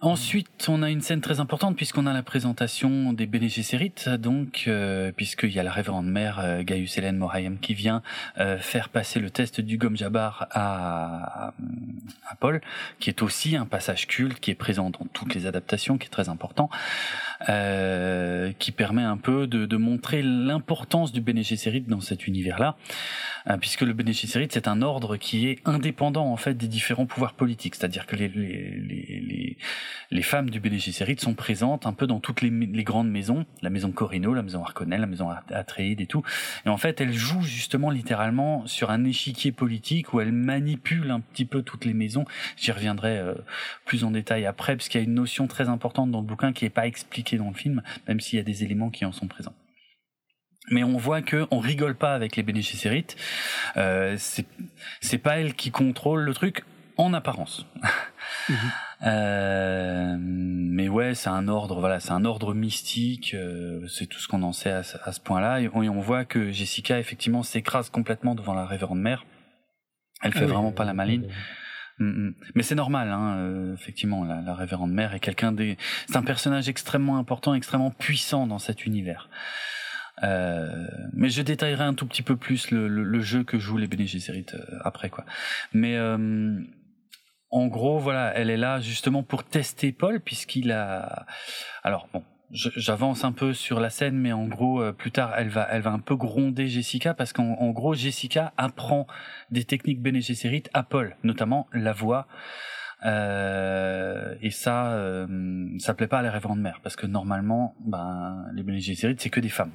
Ensuite, on a une scène très importante puisqu'on a la présentation des Bene Gesserit, donc euh, puisqu'il y a la révérende mère euh, Gaius Hélène Morayem qui vient euh, faire passer le test du Gom Jabbar à, à, Paul, qui est aussi un passage culte qui est présent dans toutes les adaptations, qui est très important, euh, qui permet un peu de, de montrer l'importance du Bene Gesserit dans cet univers-là, euh, puisque le Bene Gesserit c'est un ordre qui est indépendant en fait des différents pouvoirs politiques, c'est-à-dire que les, les, les, les femmes du Gesserit sont présentes un peu dans toutes les, les, grandes maisons, la maison Corino, la maison Harkonnen, la maison Atreides et tout. Et en fait, elles jouent justement littéralement sur un échiquier politique où elles manipulent un petit peu toutes les maisons. J'y reviendrai euh, plus en détail après, parce qu'il y a une notion très importante dans le bouquin qui n'est pas expliquée dans le film, même s'il y a des éléments qui en sont présents. Mais on voit que on rigole pas avec les Gesserit. Euh, c'est c'est pas elles qui contrôlent le truc en apparence. Mhm. Euh, mais ouais, c'est un ordre, voilà, c'est un ordre mystique. Euh, c'est tout ce qu'on en sait à, ce point-là. Et, on voit que Jessica effectivement s'écrase complètement devant la révérende mère. Elle fait vraiment pas la maline. Mm, mm. Mais c'est normal, hein, euh, effectivement, la, la, révérende mère est quelqu'un des, c'est un personnage extrêmement important, extrêmement puissant dans cet univers. Euh, mais je détaillerai un tout petit peu plus le, le, le jeu que jouent les Bene Gesserit après quoi. Mais en gros, voilà, elle est là justement pour tester Paul puisqu'il a. Alors bon, j'avance un peu sur la scène, mais en gros, euh, plus tard, elle va, elle va un peu gronder Jessica parce qu'en gros, Jessica apprend des techniques Bene à Paul, notamment la voix. Euh, et ça, euh, ça plaît pas à la révérende mère parce que normalement, ben, les Bene c'est que des femmes.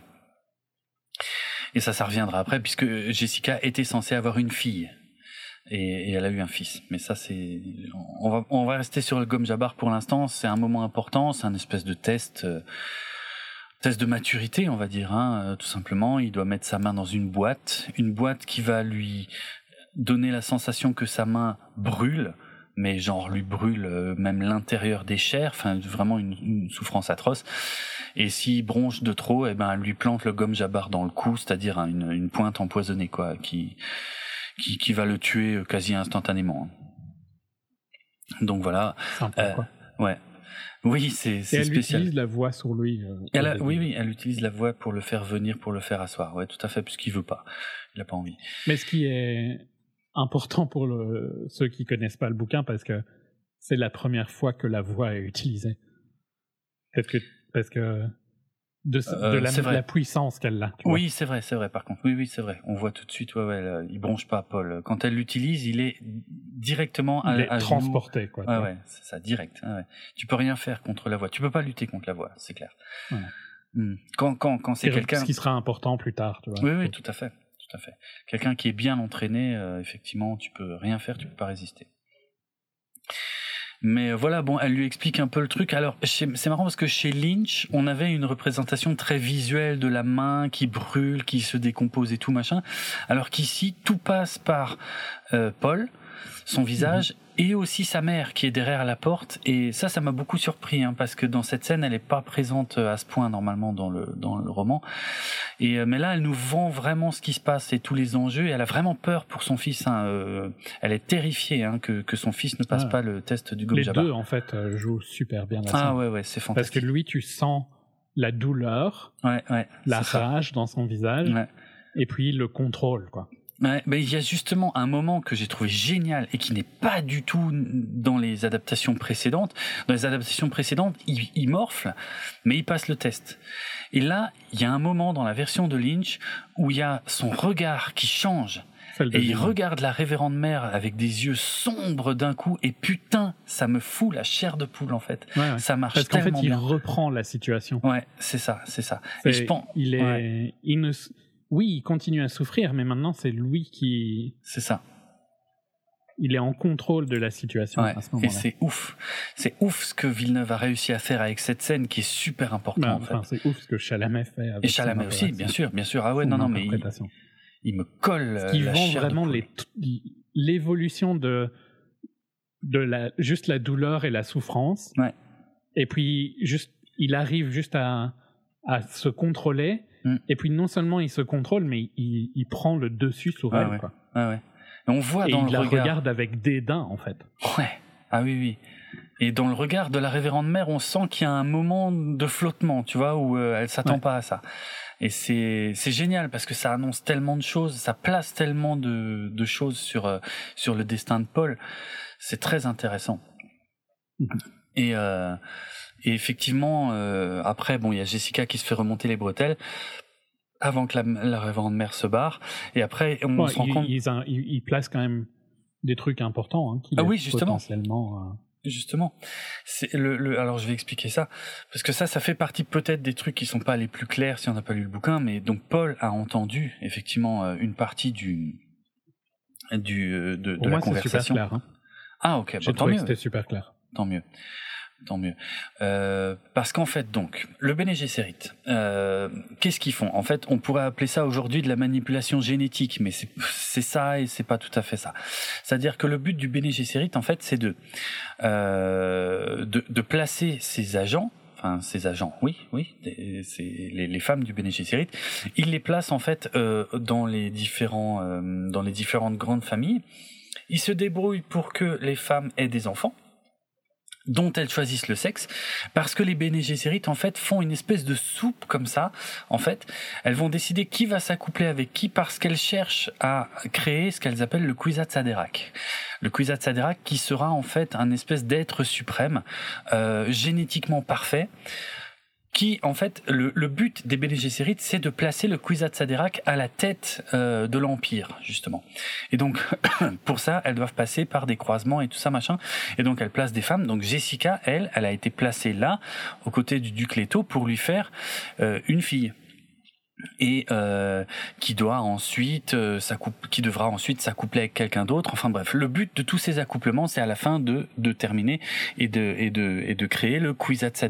Et ça, ça reviendra après puisque Jessica était censée avoir une fille et, elle a eu un fils. Mais ça, c'est, on va, on va rester sur le Gom Jabbar pour l'instant. C'est un moment important, c'est un espèce de test, euh, test de maturité, on va dire, hein, euh, tout simplement. Il doit mettre sa main dans une boîte, une boîte qui va lui donner la sensation que sa main brûle, mais genre lui brûle euh, même l'intérieur des chairs, enfin vraiment une, une souffrance atroce. Et s'il bronche de trop, eh ben, elle lui plante le gomme jabbar dans le cou, c'est-à-dire une, une pointe empoisonnée, quoi, qui qui, qui va le tuer quasi instantanément. Donc voilà. Sympa, euh, Ouais. Oui, c'est spécial. Elle utilise la voix sur lui. Euh, oui, oui, elle utilise la voix pour le faire venir, pour le faire asseoir. Ouais, tout à fait, puisqu'il veut pas. Il a pas envie. Mais ce qui est important pour le, ceux qui connaissent pas le bouquin, parce que c'est la première fois que la voix est utilisée. Peut-être que parce que de, euh, la, puissance qu'elle a. Oui, c'est vrai, c'est vrai. Par contre, oui, oui, c'est vrai. On voit tout de suite, ouais, ouais, il bronche pas Paul. Quand elle l'utilise, il est directement il est transporté, quoi. Ouais, ouais, c'est ça, direct. Ouais. Tu peux rien faire contre la voix. Tu peux pas lutter contre la voix, c'est clair. Hmm. Quand, quand, quand c'est quelqu'un. Ce qui sera important plus tard, tu vois. Oui, oui, tout à fait, tout à fait. Quelqu'un qui est bien entraîné, euh, effectivement, tu peux rien faire, tu peux pas résister. Mais voilà, bon, elle lui explique un peu le truc. Alors, c'est marrant parce que chez Lynch, on avait une représentation très visuelle de la main qui brûle, qui se décompose et tout machin. Alors qu'ici, tout passe par euh, Paul, son visage, mhm et aussi sa mère qui est derrière la porte. Et ça, ça m'a beaucoup surpris hein, parce que dans cette scène, elle n'est pas présente à ce point normalement dans le dans le roman. Et euh, mais là, elle nous vend vraiment ce qui se passe et tous les enjeux. Et elle a vraiment peur pour son fils. Hein, euh, elle est terrifiée hein, que que son fils ne passe ah. pas le test du Gomjaba. Les deux en fait euh, jouent super bien. Là ah ouais ouais, c'est fantastique. Parce que lui, tu sens la douleur, ouais, ouais, la rage dans son visage, et puis le contrôle quoi. Ouais, il y a justement un moment que j'ai trouvé génial et qui n'est pas du tout dans les adaptations précédentes. Dans les adaptations précédentes, il, il morfle, mais il passe le test. Et là, il y a un moment dans la version de Lynch où il y a son regard qui change. Et il regarde la révérende mère avec des yeux sombres d'un coup et putain, ça me fout la chair de poule en fait. Ça marche Parce qu'en fait, il reprend la situation. Ouais, c'est ça, c'est ça. Et je pense, il est, il ne, oui, il continue à souffrir, mais maintenant c'est lui qui. C'est ça. Il est en contrôle de la situation à ce moment-là. Et c'est ouf. C'est ouf ce que Villeneuve a réussi à faire avec cette scène qui est super importante. enfin, c'est ouf ce que Chalamet fait. Avec et Chalamet aussi, bien sûr, bien sûr. Ah ouais, non, non, mais il, me colle. Ce qui vend vraiment l'évolution de de la juste la douleur et la souffrance. Ouais. Et puis juste, il arrive juste à à se contrôler Mm. Et puis non seulement il se contrôle, mais il, il prend le dessus sur elle. Quoi. ouais. Et on voit dans il la regarde avec dédain en fait. Ouais. Ah oui oui. Et dans le regard de la révérende mère, on sent qu'il y a un moment de flottement, tu vois, où euh, elle s'attend pas à ça. Et c'est c'est génial parce que ça annonce tellement de choses, ça place tellement de de choses sur euh, sur le destin de Paul. C'est très intéressant. Mm-hmm. Et euh, et effectivement, euh, après, bon, il y a Jessica qui se fait remonter les bretelles avant que la, la révérende mère se barre. Et après, on se rend compte. Ils, placent quand même des trucs importants. Hein, ah oui, justement. Potentiellement. Euh... Justement, c'est le, le, alors je vais expliquer ça parce que ça, ça fait partie peut-être des trucs qui sont pas les plus clairs si on n'a pas lu le bouquin, mais donc Paul a entendu effectivement euh, une partie du du euh, de, de la conversation. Super clair, hein. Ah ok, j'ai trouvé que c'était super clair. Tant mieux tant mieux. Euh, parce qu'en fait, donc, le Bene euh, qu'est-ce qu'ils font? En fait, on pourrait appeler ça aujourd'hui de la manipulation génétique, mais c'est ça et c'est pas tout à fait ça. C'est-à-dire que le but du Bene en fait, c'est de, euh, de, de placer ces agents enfin ces agents, oui, oui, c'est les, les, femmes du Bene ils les placent en fait euh, dans les différents, euh, dans les différentes grandes familles. Ils se débrouillent pour que les femmes aient des enfants, dont elles choisissent le sexe, parce que les Bene en fait font une espèce de soupe comme ça. En fait, elles vont décider qui va s'accoupler avec qui parce qu'elles cherchent à créer ce qu'elles appellent le Kwisatz Haderach. Le Kwisatz Haderach qui sera en fait un espèce d'être suprême, euh, génétiquement parfait, qui, en fait, le, le but des Bene c'est de placer le Kwisatz Haderach à la tête euh, de l'Empire, justement. Et donc, pour ça, elles doivent passer par des croisements et tout ça, machin. Et donc, elles placent des femmes. Donc, Jessica, elle, elle a été placée là, aux côtés du duc Leto, pour lui faire euh, une fille et euh, qui doit ensuite euh, qui devra ensuite s'accoupler avec quelqu'un d'autre. Enfin bref, le but de tous ces accouplements, c'est à la fin de de terminer et de et de et de créer le Kwisatz.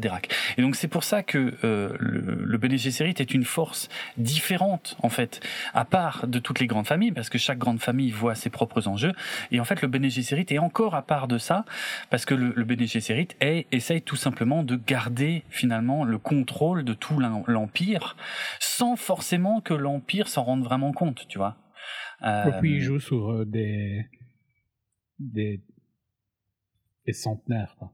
Et donc c'est pour ça que euh, le, le Bene Gesserit est une force différente en fait, à part de toutes les grandes familles, parce que chaque grande famille voit ses propres enjeux. Et en fait, le Bene Gesserit est encore à part de ça, parce que le, le Bene Gesserit essaye tout simplement de garder finalement le contrôle de tout l'empire sans forcément que l'Empire s'en rende vraiment compte, tu vois. Euh... puis il joue sur euh, des, des, des centenaires. Quoi.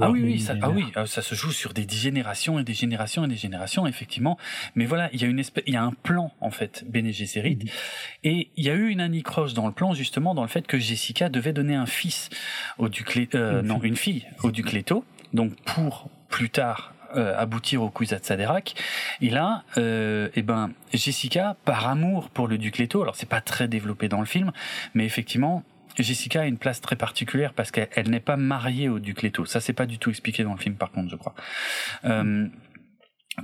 Ah oui, oui, ça, ah oui, euh, ça se joue sur des générations et des générations et des générations, effectivement. Mais voilà, il y a une espèce, il y a un plan en fait, Bene Gesserit, mhm. et il y a eu une anicroche dans le plan justement dans le fait que Jessica devait donner un fils au duc, euh, non, une fille au duc Leto, donc pour plus tard euh, aboutir au Kwisatz Et là, euh, eh ben, Jessica, par amour pour le duc Leto, alors c'est pas très développé dans le film, mais effectivement, Jessica a une place très particulière parce qu'elle n'est pas mariée au duc Leto. Ça, c'est pas du tout expliqué dans le film, par contre, je crois. Euh,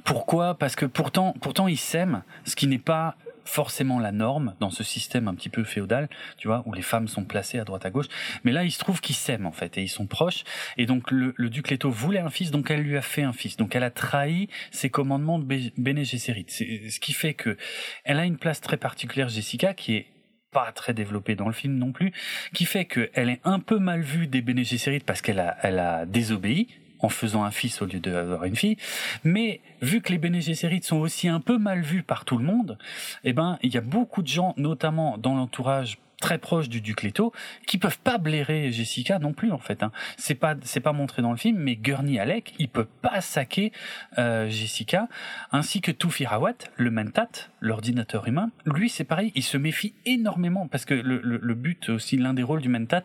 pourquoi? Parce que pourtant, pourtant, ils s'aiment, ce qui n'est pas forcément la norme dans ce système un petit peu féodal, tu vois, où les femmes sont placées à droite à gauche. Mais là, il se trouve qu'ils s'aiment en fait et ils sont proches. Et donc le, duc Leto voulait un fils, donc elle lui a fait un fils. Donc elle a trahi ses commandements de Gesserit. Ce qui fait que elle a une place très particulière, Jessica, qui est pas très développée dans le film non plus, qui fait qu'elle est un peu mal vue des Bene parce qu'elle a, elle a désobéi, en faisant un fils au lieu d'avoir une fille. Mais vu que les Bene sont aussi un peu mal vus par tout le monde, eh ben il y a beaucoup de gens, notamment dans l'entourage très proche du duc Leto, qui peuvent pas blairer Jessica non plus en fait. Hein. C'est pas c'est pas montré dans le film, mais Gurney Alec, il peut pas saquer euh, Jessica, ainsi que Tufirawat, le Mentat, l'ordinateur humain. Lui c'est pareil, il se méfie énormément parce que le, le, le but aussi l'un des rôles du Mentat,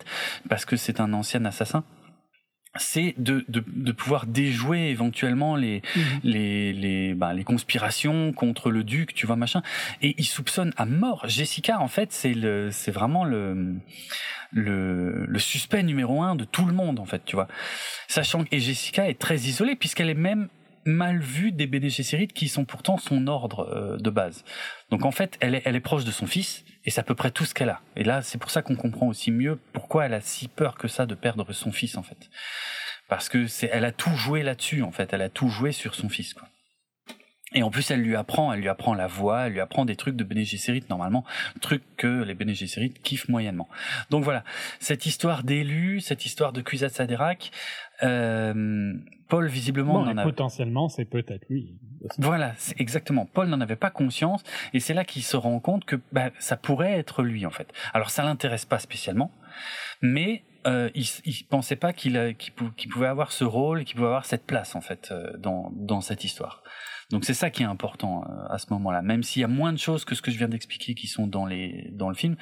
parce que c'est un ancien assassin c'est de, de, de, pouvoir déjouer éventuellement les mhm. les les, bah, les conspirations contre le duc tu vois machin et il soupçonne à mort Jessica en fait c'est le c'est vraiment le le le suspect numéro un de tout le monde en fait tu vois sachant que Jessica est très isolée puisqu'elle est même mal vue des Bene qui sont pourtant son ordre euh, de base. Donc en fait, elle est, elle est proche de son fils et c'est à peu près tout ce qu'elle a. Et là, c'est pour ça qu'on comprend aussi mieux pourquoi elle a si peur que ça de perdre son fils en fait. Parce que c'est, elle a tout joué là-dessus en fait. Elle a tout joué sur son fils quoi. Et en plus, elle lui apprend, elle lui apprend la voix, elle lui apprend des trucs de Bene normalement, trucs que les Bene kiffent moyennement. Donc voilà, cette histoire d'élu, cette histoire de Kwisatz Saderak, euh, Paul visiblement bon, potentiellement c'est peut-être lui. Voilà, c'est exactement. Paul n'en avait pas conscience et c'est là qu'il se rend compte que bah, ça pourrait être lui en fait. Alors ça l'intéresse pas spécialement, mais euh, il, il pensait pas qu'il qu'il pouvait avoir ce rôle, qu'il pouvait avoir cette place en fait euh, dans dans cette histoire. Donc c'est ça qui est important euh, à ce moment-là. Même s'il y a moins de choses que ce que je viens d'expliquer qui sont dans les dans le film,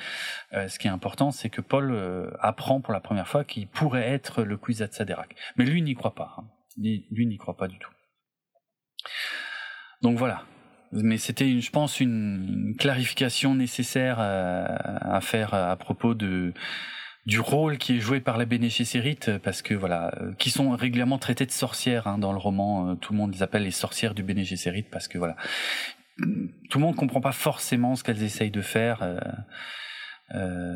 euh, ce qui est important, c'est que Paul euh, apprend pour la première fois qu'il pourrait être le Kwisatz Haderach. Mais lui n'y croit pas. Hein. Lui, n'y croit pas du tout. Donc voilà. Mais c'était, je pense, une clarification nécessaire à faire à propos de du rôle qui est joué par la euh, parce que voilà, euh, qui sont régulièrement traitées de sorcières hein, dans le roman. Euh, tout le monde les appelle les sorcières du Bene parce que voilà, tout le monde comprend pas forcément ce qu'elles essayent de faire. Euh,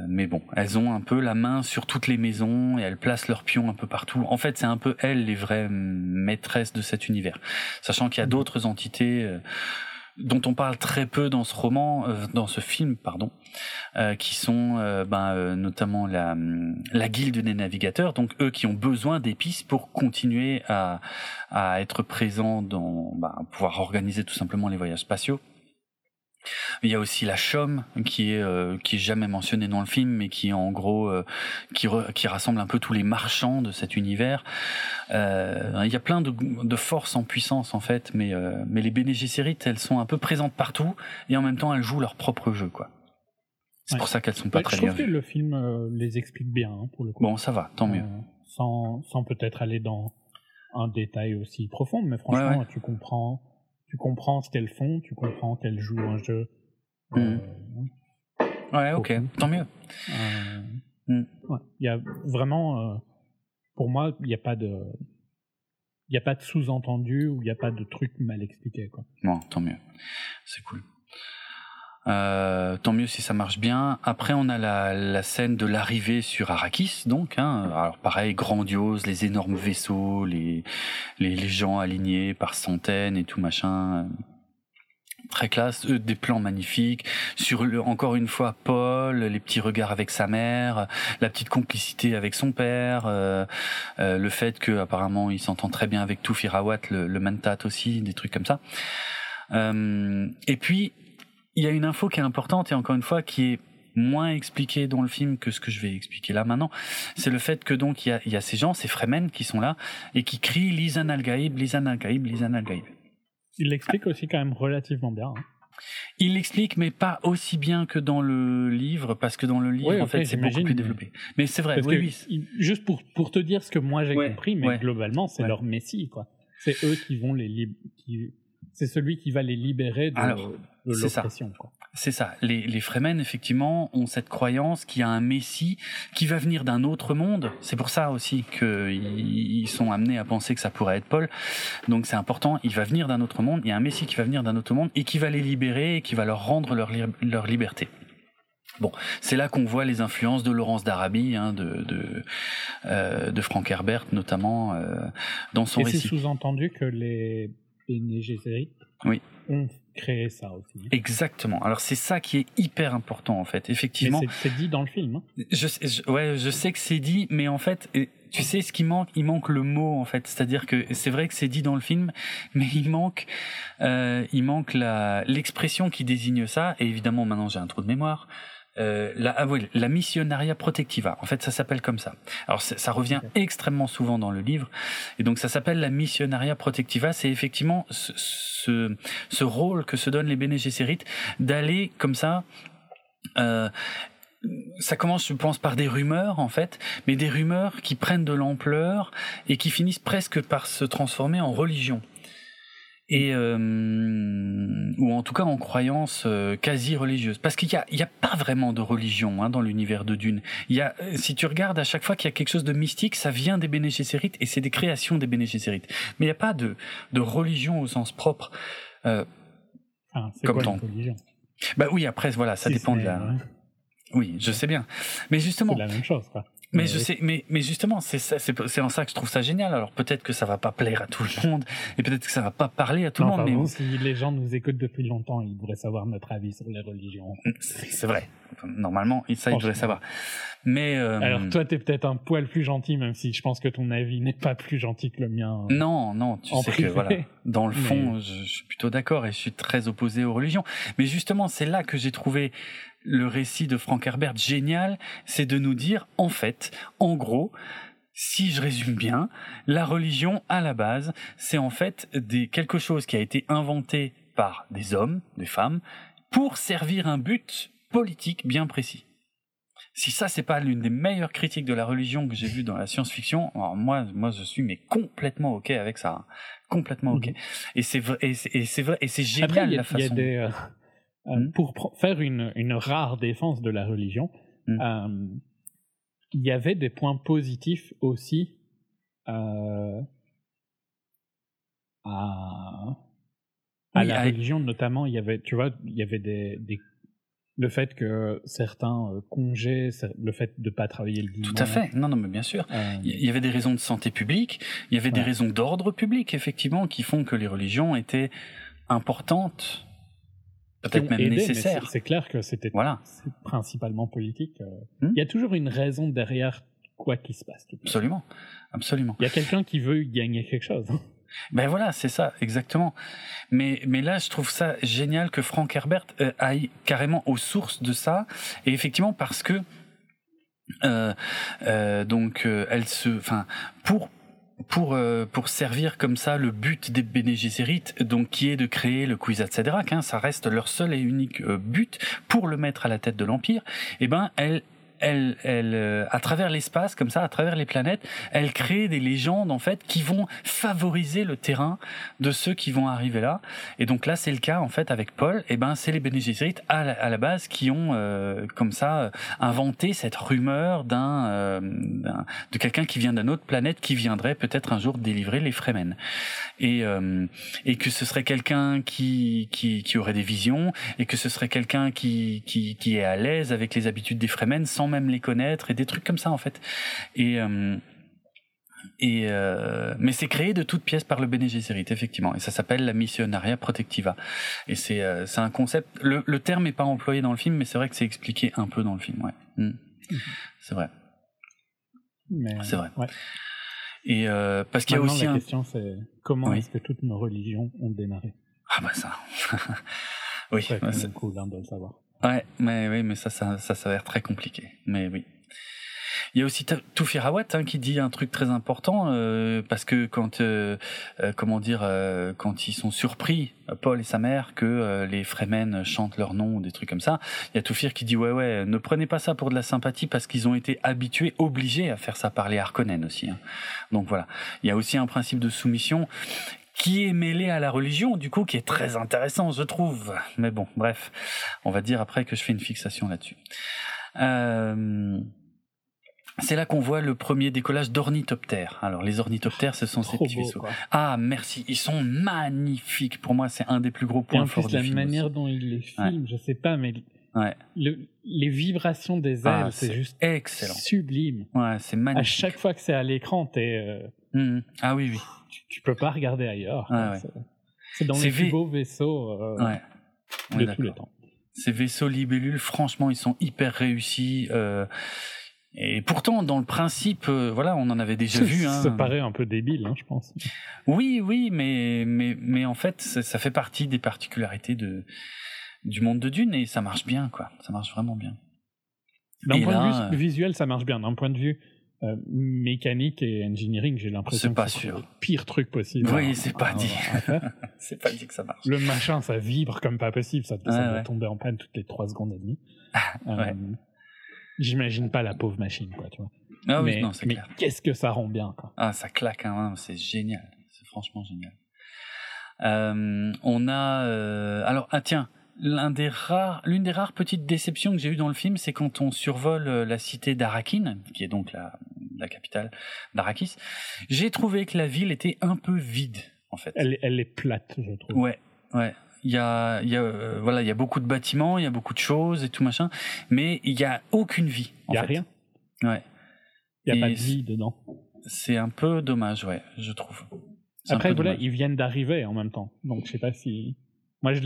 mais bon, elles ont un peu la main sur toutes les maisons et elles placent leurs pions un peu partout. En fait, c'est un peu elles les vraies maîtresses de cet univers, sachant qu'il y a d'autres entités dont on parle très peu dans ce roman, euh, dans ce film, pardon, euh, qui sont euh, ben, notamment la, la guilde des navigateurs, donc eux qui ont besoin d'épices pour continuer à, à être présents dans, ben, pouvoir organiser tout simplement les voyages spatiaux. Il y a aussi la qui est euh, qui est jamais mentionnée dans le film, mais qui en gros euh, qui qui rassemble un peu tous les marchands de cet univers. Euh, il y a plein de, de forces en puissance en fait, mais mais les Bene elles sont un peu présentes partout et en même temps elles jouent leur propre jeu quoi. C'est pour ça qu'elles sont pas très bien. Je trouve que le film les explique bien hein, pour le coup. Bon, ça va, tant mieux. sans sans peut-être aller dans un détail aussi profond, mais franchement, tu comprends tu comprends ce qu'elles font, tu comprends qu'elles jouent un jeu. Mm. Euh, ouais, ok, tant mieux. Euh, mm. Il y a vraiment, euh, pour moi, il n'y a pas de, il a pas de sous-entendu ou il n'y a pas de truc mal expliqué, quoi. Bon, tant mieux. C'est cool. Euh, tant mieux si ça marche bien. Après, on a la, la scène de l'arrivée sur Arrakis, donc. Hein. Alors pareil, grandiose, les énormes vaisseaux, les, les, gens alignés par centaines et tout machin. Très classe, des plans magnifiques. Sur le, encore une fois, Paul, les petits regards avec sa mère, la petite complicité avec son père, euh, euh, le fait que apparemment il s'entend très bien avec Tufirawat, le, le Mentat aussi, des trucs comme ça. Euh, et puis il y a une info qui est importante et encore une fois qui est moins expliqué dans le film que ce que je vais expliquer là maintenant, c'est le fait que donc il y a, y a, ces gens, ces Fremen qui sont là et qui crient Lisan al-Gaïb, Lisan al-Gaïb, Lisan al-Gaïb. Il l'explique aussi quand même relativement bien. Hein. Il l'explique, mais pas aussi bien que dans le livre, parce que dans le livre, en fait, c'est beaucoup plus développé. Mais c'est vrai, oui, oui. Juste pour, pour te dire ce que moi j'ai compris, mais globalement, c'est leur messie, quoi. C'est eux qui vont les qui... c'est celui qui va les libérer de, de l'oppression. C'est ça. Les, les Fremen, effectivement, ont cette croyance qu'il y a un Messie qui va venir d'un autre monde. C'est pour ça aussi qu'ils sont amenés à penser que ça pourrait être Paul. Donc c'est important. Il va venir d'un autre monde. Il y a un Messie qui va venir d'un autre monde et qui va les libérer et qui va leur rendre leur, leur liberté. Bon, c'est là qu'on voit les influences de Laurence d'Arabie, hein, de de, euh, de Frank Herbert notamment euh, dans son et récit. c'est sous-entendu que les Bene oui. ont créé ça aussi. Exactement. Alors c'est ça qui est hyper important en fait. Effectivement. C'est dit dans le film. Hein je, je, ouais, je sais que c'est dit, mais en fait, tu sais ce qui manque? Il manque le mot en fait. C'est-à-dire que c'est vrai que c'est dit dans le film, mais il manque, euh, il manque la l'expression qui désigne ça. Et évidemment, maintenant j'ai un trou de mémoire. Euh, la, ah oui, la missionaria protectiva. En fait, ça s'appelle comme ça. Alors, ça revient extrêmement souvent dans le livre, et donc ça s'appelle la missionaria protectiva. C'est effectivement ce, ce, ce, rôle que se donnent les Bene d'aller comme ça. Euh, ça commence, je pense, par des rumeurs, en fait, mais des rumeurs qui prennent de l'ampleur et qui finissent presque par se transformer en religion et euh, ou en tout cas en croyance euh, quasi religieuse. Parce qu'il y a il y a pas vraiment de religion hein, dans l'univers de Dune. Il y a euh, si tu regardes à chaque fois qu'il y a quelque chose de mystique ça vient des Bene Gesserit et c'est des créations des Bene Gesserit. Mais il n'y a pas de de religion au sens propre euh, ah, comme quoi, religion? Bah oui après voilà ça dépend de la oui je sais bien. Mais justement c'est la même chose quoi mais je sais, mais mais justement, c'est ça, c'est en ça que je trouve ça génial. Alors peut-être que ça va pas plaire à tout le monde, et peut-être que ça va pas parler à tout le monde. mais si les gens nous écoutent depuis longtemps, ils devraient savoir notre avis sur les religions. C'est vrai. Normalement, ça ils devraient savoir. Mais euh... alors toi, t'es peut-être un poil plus gentil, même si je pense que ton avis n'est pas plus gentil que le mien. Non, non, tu sais que voilà, dans le fond, je, je suis plutôt d'accord et je suis très opposé aux religions. Mais justement, c'est là que j'ai trouvé le récit de Frank Herbert génial, c'est de nous dire, en fait, en gros, si je résume bien, la religion, à la base, c'est en fait des, quelque chose qui a été inventé par des hommes, des femmes, pour servir un but politique bien précis. Si ça c'est pas l'une des meilleures critiques de la religion que j'ai vues dans la science-fiction, alors moi, moi je suis mais complètement ok avec ça, hein. complètement ok. Mhm. Et c'est vrai, et c'est vrai, et c'est génial la façon. Y a des, euh, euh, hmm. pour faire une, une, rare défense de la religion, hmm. euh, il y avait des points positifs aussi euh, à, la religion, notamment. Il y avait, tu vois, il y avait des, des le fait que certains euh, congés, le fait de pas travailler le dimanche. Tout à fait. Non, non, mais bien sûr. Euh, il y avait des raisons de santé publique, il y avait des raisons d'ordre public, effectivement, qui font que les religions étaient importantes peut-être même nécessaire. C'est clair que c'était voilà. principalement politique. Euh. Hmm? Il y a toujours une raison derrière quoi qu'il se passe. Absolument, absolument. Il y a quelqu'un qui veut gagner quelque chose. Hein. Ben voilà, c'est ça, exactement. Mais mais là, je trouve ça génial que Frank Herbert euh, aille carrément aux sources de ça, et effectivement parce que euh, euh, donc euh, elle se, enfin pour pour euh, pour servir comme ça le but des Bene donc qui est de créer le Kwisatz hein, ça reste leur seul et unique euh, but pour le mettre à la tête de l'empire. Et eh ben elle elle, elle, euh, à travers l'espace, comme ça, à travers les planètes, elle crée des légendes en fait qui vont favoriser le terrain de ceux qui vont arriver là. Et donc là, c'est le cas en fait avec Paul. Et eh ben, c'est les Bene à, la base qui ont euh, comme ça euh, inventé cette rumeur d'un, de quelqu'un qui vient d'une autre planète qui viendrait peut-être un jour délivrer les Fremen. Et et que ce serait quelqu'un qui, qui qui aurait des visions et que ce serait quelqu'un qui qui qui est à l'aise avec les habitudes des Fremen sans même les connaître et des trucs comme ça en fait. Et euh, et euh, mais c'est créé de toutes pièces par le Bene Gesserit, effectivement, et ça s'appelle la missionaria protectiva. Et c'est euh, un concept. Le, le terme n'est pas employé dans le film, mais c'est vrai que c'est expliqué un peu dans le film. Ouais, mm. mm-hmm. c'est vrai. C'est vrai. Ouais. Et euh, parce qu'il y a aussi la question, c'est comment est-ce que toutes nos religions ont démarré? Ah bah ça. oui, c'est cool hein, de le savoir. Ouais, mais oui, mais ça, ça, ça s'avère très compliqué. Mais oui. Il y a aussi Toufirawat hein, qui dit un truc très important euh, parce que quand euh, euh, comment dire quand ils sont surpris Paul et sa mère que les Fremen chantent leur nom ou des trucs comme ça, il y a Toufir qui dit ouais ouais ne prenez pas ça pour de la sympathie parce qu'ils ont été habitués obligés à faire ça par les Harkonnen aussi. Hein. Donc voilà, il y a aussi un principe de soumission qui est mêlé à la religion, du coup, qui est très intéressant, je trouve. Mais bon, bref, on va dire après que je fais une fixation là-dessus. Euh, c'est là qu'on voit le premier décollage d'ornithoptères. Alors les ornithoptères, ce sont ces petits vaisseaux. Ah merci, ils sont magnifiques. Pour moi, c'est un des plus gros points en forts plus, la manière dont ils les filment, je sais pas, mais les vibrations des ah, ailes, c'est juste excellent, sublime. Ouais, c'est magnifique. À chaque fois que c'est à l'écran, t'es. Euh, mmh. Ah oui, oui. Tu, peux pas regarder ailleurs. c'est dans les plus beaux vaisseaux euh, de tous les temps. Ces vaisseaux libellules, franchement, ils sont hyper réussis. Euh, et pourtant, dans le principe, euh, voilà, on en avait déjà vu. Hein. Ça paraît un peu débile, hein, je pense. Oui, oui, mais mais mais en fait, ça, fait partie des particularités de du monde de Dune et ça marche bien, quoi. Ça marche vraiment bien. D'un point de vue visuel, ça marche bien. D'un point de vue euh, mécanique et engineering, j'ai l'impression que c'est le pire truc possible. Oui, c'est pas dit. c'est pas dit que ça marche. Le machin, ça vibre comme pas possible. Ça, doit tomber en panne toutes les 3 secondes et demie. ouais. J'imagine pas la pauvre machine, quoi, tu vois. Ah oui, mais, non, c'est clair. qu'est-ce que ça rend bien, quoi. Ah, ça claque, hein, c'est génial. C'est franchement génial. Euh, on a, euh, alors, ah tiens, l'un des rares, l'une des rares petites déceptions que j'ai eues dans le film, c'est quand on survole euh, la cité d'Arakin, qui est donc la, la capitale d'Arakis. J'ai trouvé que la ville était un peu vide, en fait. Elle, elle est plate, je trouve. Ouais, ouais il y a, il y a euh, voilà, il y a beaucoup de bâtiments, il y a beaucoup de choses et tout machin, mais il y a aucune vie. Il y a rien? Ouais. Il y a pas de vie dedans? C'est un peu dommage, ouais, je trouve. Après, voilà, ils viennent d'arriver en même temps, donc je sais pas si. Moi, je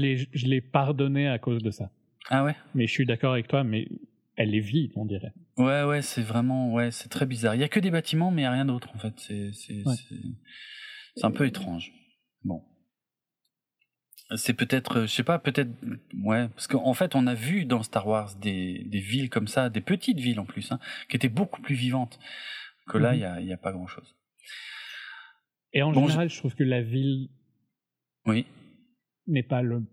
l'ai, pardonné à cause de ça. Ah ouais? Mais je suis d'accord avec toi, mais elle est vide, on dirait. Ouais, ouais, c'est vraiment, ouais, c'est très bizarre. Il y a que des bâtiments, mais il y a rien d'autre en fait. C'est, un peu étrange. Bon c'est peut-être, je sais pas, peut-être, ouais, parce qu'en fait, on a vu dans Star Wars des, des villes comme ça, des petites villes en plus, hein, qui étaient beaucoup plus vivantes. Que là, il n'y a, y a pas grand-chose. Et en général, je... trouve que la ville, oui, n'est pas le,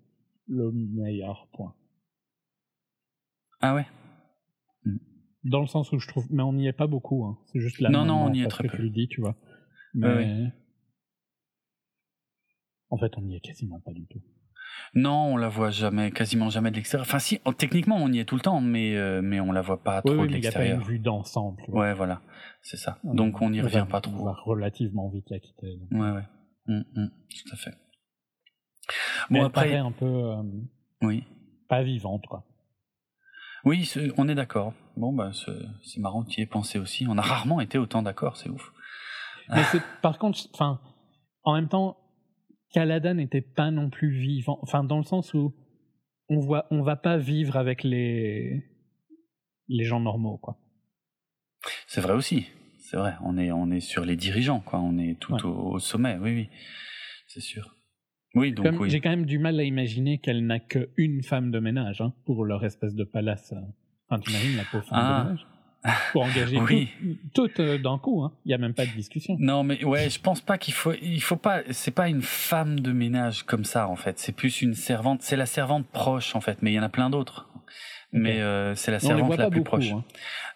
le meilleur point. Ah ouais? Hmm. Dans le sens où je trouve, mais on n'y est pas beaucoup. Hein. C'est juste là. Non, non, on y est très peu. Tu le dis, tu vois. Mais... En fait, on n'y est quasiment pas du tout. Non, on la voit jamais, quasiment jamais de l'extérieur. Enfin, si, techniquement, on y est tout le temps, mais euh, mais on la voit pas trop de l'extérieur. Il n'y a pas une vue d'ensemble. Ouais, voilà, c'est ça. Donc on n'y revient pas trop. On va relativement vite la quitter. Ouais, ouais, hum, hum, tout à fait. Bon elle après, un peu. Euh, oui. Pas vivante, quoi. Oui, on est d'accord. Bon, bah, c'est marrant tu y aies pensé aussi. On a rarement été autant d'accord, c'est ouf. Mais par contre, enfin, en même temps, Kalada n'était pas non plus vivant, enfin dans le sens où on voit, on va pas vivre avec les les gens normaux, quoi. C'est vrai aussi, c'est vrai. On est on est sur les dirigeants, quoi. On est tout au, sommet, oui, oui, c'est sûr. Oui, donc oui. J'ai quand même du mal à imaginer qu'elle n'a qu'une femme de ménage hein, pour leur espèce de palace. Enfin, tu imagines la pauvre femme de ah. ménage pour engager oui. tout, euh, d'un coup. Hein. Il n'y a même pas de discussion. Non, mais ouais, je pense pas qu'il faut. Il faut pas. C'est pas une femme de ménage comme ça en fait. C'est plus une servante. C'est la servante proche en fait. Mais il y en a plein d'autres. Mais euh, c'est la servante la plus proche. Hein.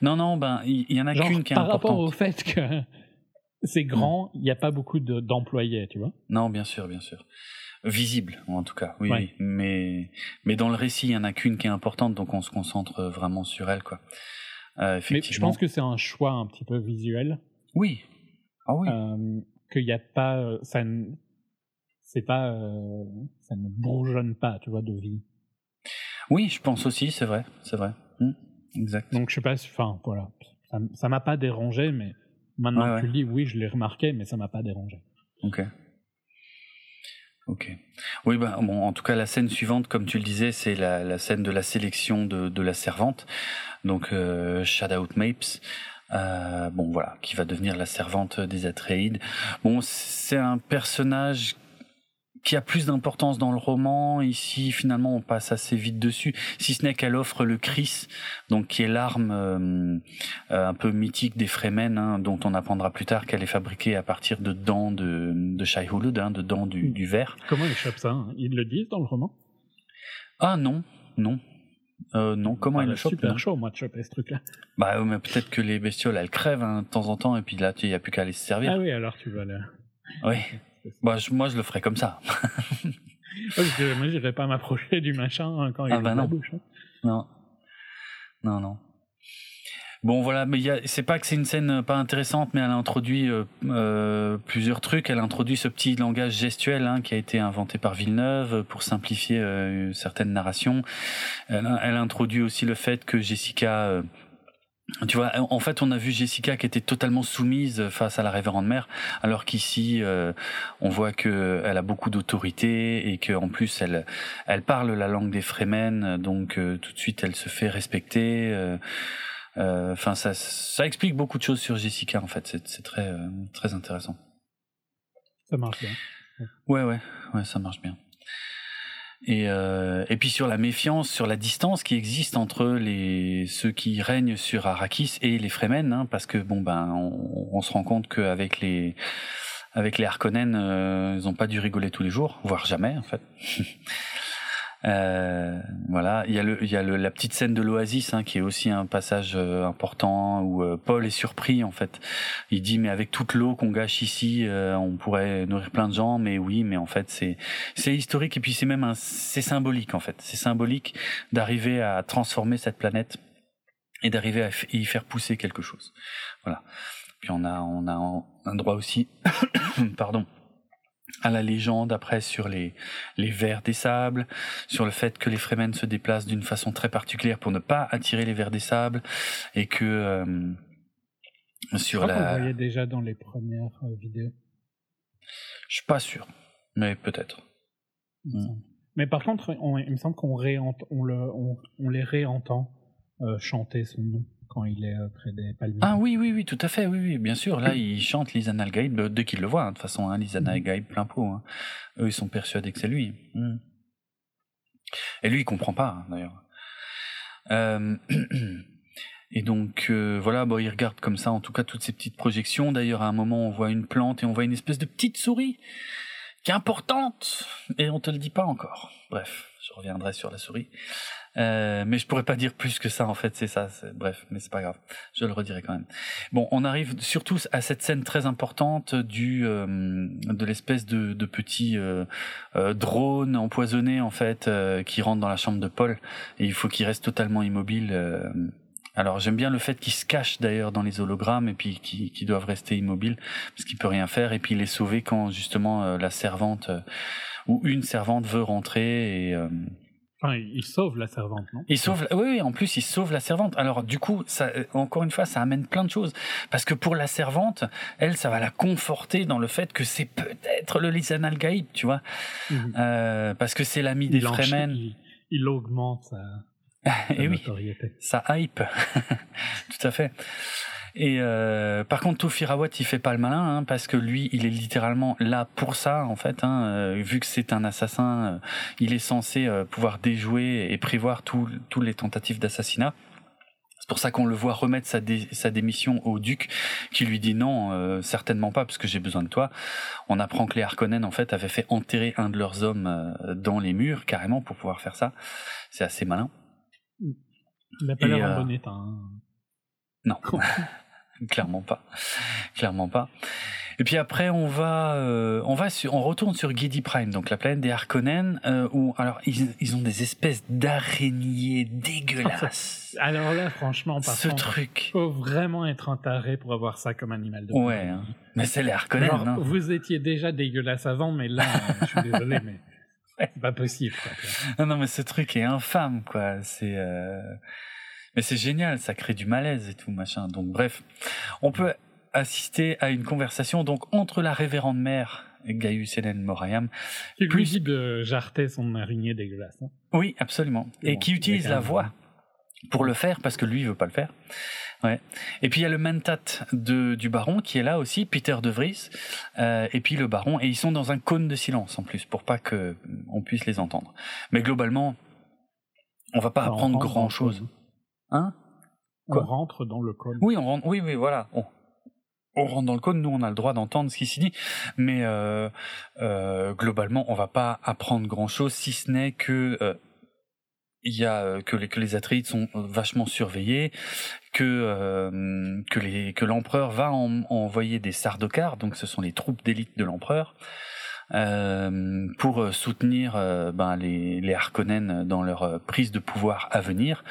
Non, non, ben il y, en a qu'une qui est par importante. Par rapport au fait que c'est grand, il n'y a pas beaucoup d'employés, tu vois. Non, bien sûr, bien sûr visible en tout cas oui, oui, mais mais dans le récit il y en a qu'une qui est importante donc on se concentre vraiment sur elle quoi euh, Mais je pense que c'est un choix un petit peu visuel. Oui. Ah oui. Euh, qu'il n'y a pas, ça, c'est pas, euh, ça ne bourgeonne pas, tu vois, de vie. Oui, je pense aussi, c'est vrai, c'est vrai. Mmh, exact. Donc je sais pas, enfin voilà, ça m'a pas dérangé, mais maintenant que tu le dis, oui, je l'ai remarqué, mais ça m'a pas dérangé. Ok. Ok. Oui, bah, bon, en tout cas, la scène suivante, comme tu le disais, c'est la, scène de la sélection de, de la servante, donc euh, Shadow Mapes. Euh, bon, voilà, qui va devenir la servante des Atreides. Bon, c'est un personnage qui a plus d'importance dans le roman. Ici, finalement, on passe assez vite dessus, si ce n'est qu'elle offre le Chris, donc qui est l'arme euh, euh, un peu mythique des Fremen, hein, dont on apprendra plus tard qu'elle est fabriquée à partir de dents de, de Shai Hulud, hein, de dents du, du verre. Comment ils chopent ça hein? Ils le disent dans le roman? Ah non, non. Euh, non, comment ah, ils le chopent super non? chaud, moi, de choper ce truc-là. Bah, mais peut-être que les bestioles, elles crèvent hein, de temps en temps, et puis là, il n'y a plus qu'à les servir. Ah oui, alors tu vas là. Oui. Bah, je, moi, je le ferais comme ça. Parce que moi, j'irais pas m'approcher du machin quand il Ah est bah dans la non. bouche. hein. Non. Non, non. Bon, voilà, mais c'est pas que c'est une scène pas intéressante, mais elle introduit euh, euh, plusieurs trucs. Elle introduit ce petit langage gestuel hein, qui a été inventé par Villeneuve pour simplifier euh, certaines narrations. Elle, elle introduit aussi le fait que Jessica... euh, tu vois, en fait, on a vu Jessica qui était totalement soumise face à la révérende mère, alors qu'ici, euh, on voit que elle a beaucoup d'autorité et que en plus, elle, elle parle la langue des Fremen, donc euh, tout de suite, elle se fait respecter. euh, euh, Enfin, ça, ça explique beaucoup de choses sur Jessica. En fait, c'est c'est très, euh, très intéressant. Ça marche bien. Ouais, ouais, ouais, ça marche bien. Et, euh, et puis sur la méfiance, sur la distance qui existe entre les ceux qui règnent sur Arrakis et les Fremen, hein, parce que bon ben on, on se rend compte qu'avec les avec les Harkonnen, euh, ils ont pas dû rigoler tous les jours, voire jamais en fait. Euh, voilà, il y a le, il y a le, la petite scène de l'Oasis hein, qui est aussi un passage euh, important où euh, Paul est surpris en fait. Il dit mais avec toute l'eau qu'on gâche ici, euh, on pourrait nourrir plein de gens, mais oui, mais en fait c'est c'est historique et puis c'est même c'est symbolique en fait. C'est symbolique d'arriver à transformer cette planète et d'arriver à y faire pousser quelque chose. Voilà. Puis on a on a un droit aussi, pardon à la légende après sur les, les vers des sables, sur le fait que les Fremen se déplacent d'une façon très particulière pour ne pas attirer les vers des sables, et que euh, Je sur crois la... voyait déjà dans les premières euh, vidéos. Je suis pas sûr, mais peut-être. Mm. Mais par contre, on- il me semble qu'on réent- on le, on, on les réentend euh, chanter son nom quand il est euh, près des palmiers. Ah oui, oui, oui, tout à fait, oui, oui, bien sûr. Là, ils chantent Lisan al-Gaïb euh, dès qu'ils le voient, hein, de toute façon, hein, Lisan Mhm. al-Gaïb plein pot. hein. Eux, ils sont persuadés que c'est lui. Mm. Et lui, il comprend pas, hein, d'ailleurs. Euh, Et donc euh, voilà, bon, il regarde comme ça, en tout cas toutes ces petites projections. D'ailleurs, à un moment, on voit une plante et on voit une espèce de petite souris qui est importante, et on te le dit pas encore. Bref, je reviendrai sur la souris. Euh, mais je pourrais pas dire plus que ça en fait, c'est ça. Bref, mais c'est pas grave, je le redirai quand même. Bon, on arrive surtout à cette scène très importante du euh, de l'espèce de, de petit euh, euh, drone empoisonné en fait euh, qui rentre dans la chambre de Paul et il faut qu'il reste totalement immobile. alors j'aime bien le fait qu'il se cache d'ailleurs dans les hologrammes et puis qu'ils qu'ils doivent rester immobiles parce qu'il peut rien faire et puis il est sauvé quand justement la servante ou une servante veut rentrer et Enfin, il sauve la servante, non? Il sauve, oui, oui, en plus, il sauve la servante. Alors, du coup, ça, euh, encore une fois, ça amène plein de choses. Parce que pour la servante, elle, ça va la conforter dans le fait que c'est peut-être le Lisan al-Gaïb, tu vois. Mhm. Euh, parce que c'est l'ami des Fremen. il, il augmente sa, sa Et oui, ça hype. Tout à fait. Et euh, par contre, Tofirawat, il fait pas le malin, hein, parce que lui, il est littéralement là pour ça, en fait. Hein, euh, vu que c'est un assassin, euh, il est censé pouvoir déjouer et prévoir tous tous les tentatives d'assassinat. C'est pour ça qu'on le voit remettre sa, dé- sa démission au duc, qui lui dit non, euh, certainement pas, parce que j'ai besoin de toi. On apprend que les Harkonnen, en fait, avaient fait enterrer un de leurs hommes euh, dans les murs, carrément, pour pouvoir faire ça. C'est assez malin. Il n'a pas l'air en bon état. hein. Non, clairement pas, clairement pas. Et puis après, on va, euh, on va sur, on retourne sur Gedi Prime, donc la planète des Harkonnen, euh, où alors ils, ils ont des espèces d'araignées dégueulasses. Alors là, franchement, par Ce contre, truc. faut vraiment être un taré pour avoir ça comme animal de Ouais, hein. mais c'est les Harkonnen. Hein. vous étiez déjà dégueulasse avant, mais là, je suis désolé, mais c'est pas possible. quoi. Non, non, mais ce truc est infâme, quoi. C'est, euh... mais c'est génial, ça crée du malaise et tout machin. Donc bref, on peut assister à une conversation donc entre la révérende mère Gaius Hélène Morayam lui Plus- dis de jarter son araignée dégueulasse. hein. Oui, absolument. Et Bon, qui utilise la voix. pour le faire parce que lui il veut pas le faire. Ouais. Et puis il y a le mentat de, du baron qui est là aussi, Peter de Vries, euh, et puis le baron, et ils sont dans un cône de silence en plus pour pas que on puisse les entendre. Mais globalement, on va pas apprendre grand chose. Hein On rentre dans le cône. Oui, on rentre. Oui, oui, voilà. On, on rentre dans le cône. Nous, on a le droit d'entendre ce qui s'y dit, mais euh, euh, globalement, on va pas apprendre grand chose si ce n'est que euh, il y a euh, que les que les Atreides sont vachement surveillés, que euh, que les que l'empereur va en, envoyer des Sardaukar, donc ce sont les troupes d'élite de l'empereur. Euh, pour soutenir euh, ben, les, les Harkonnen dans leur prise de pouvoir à venir.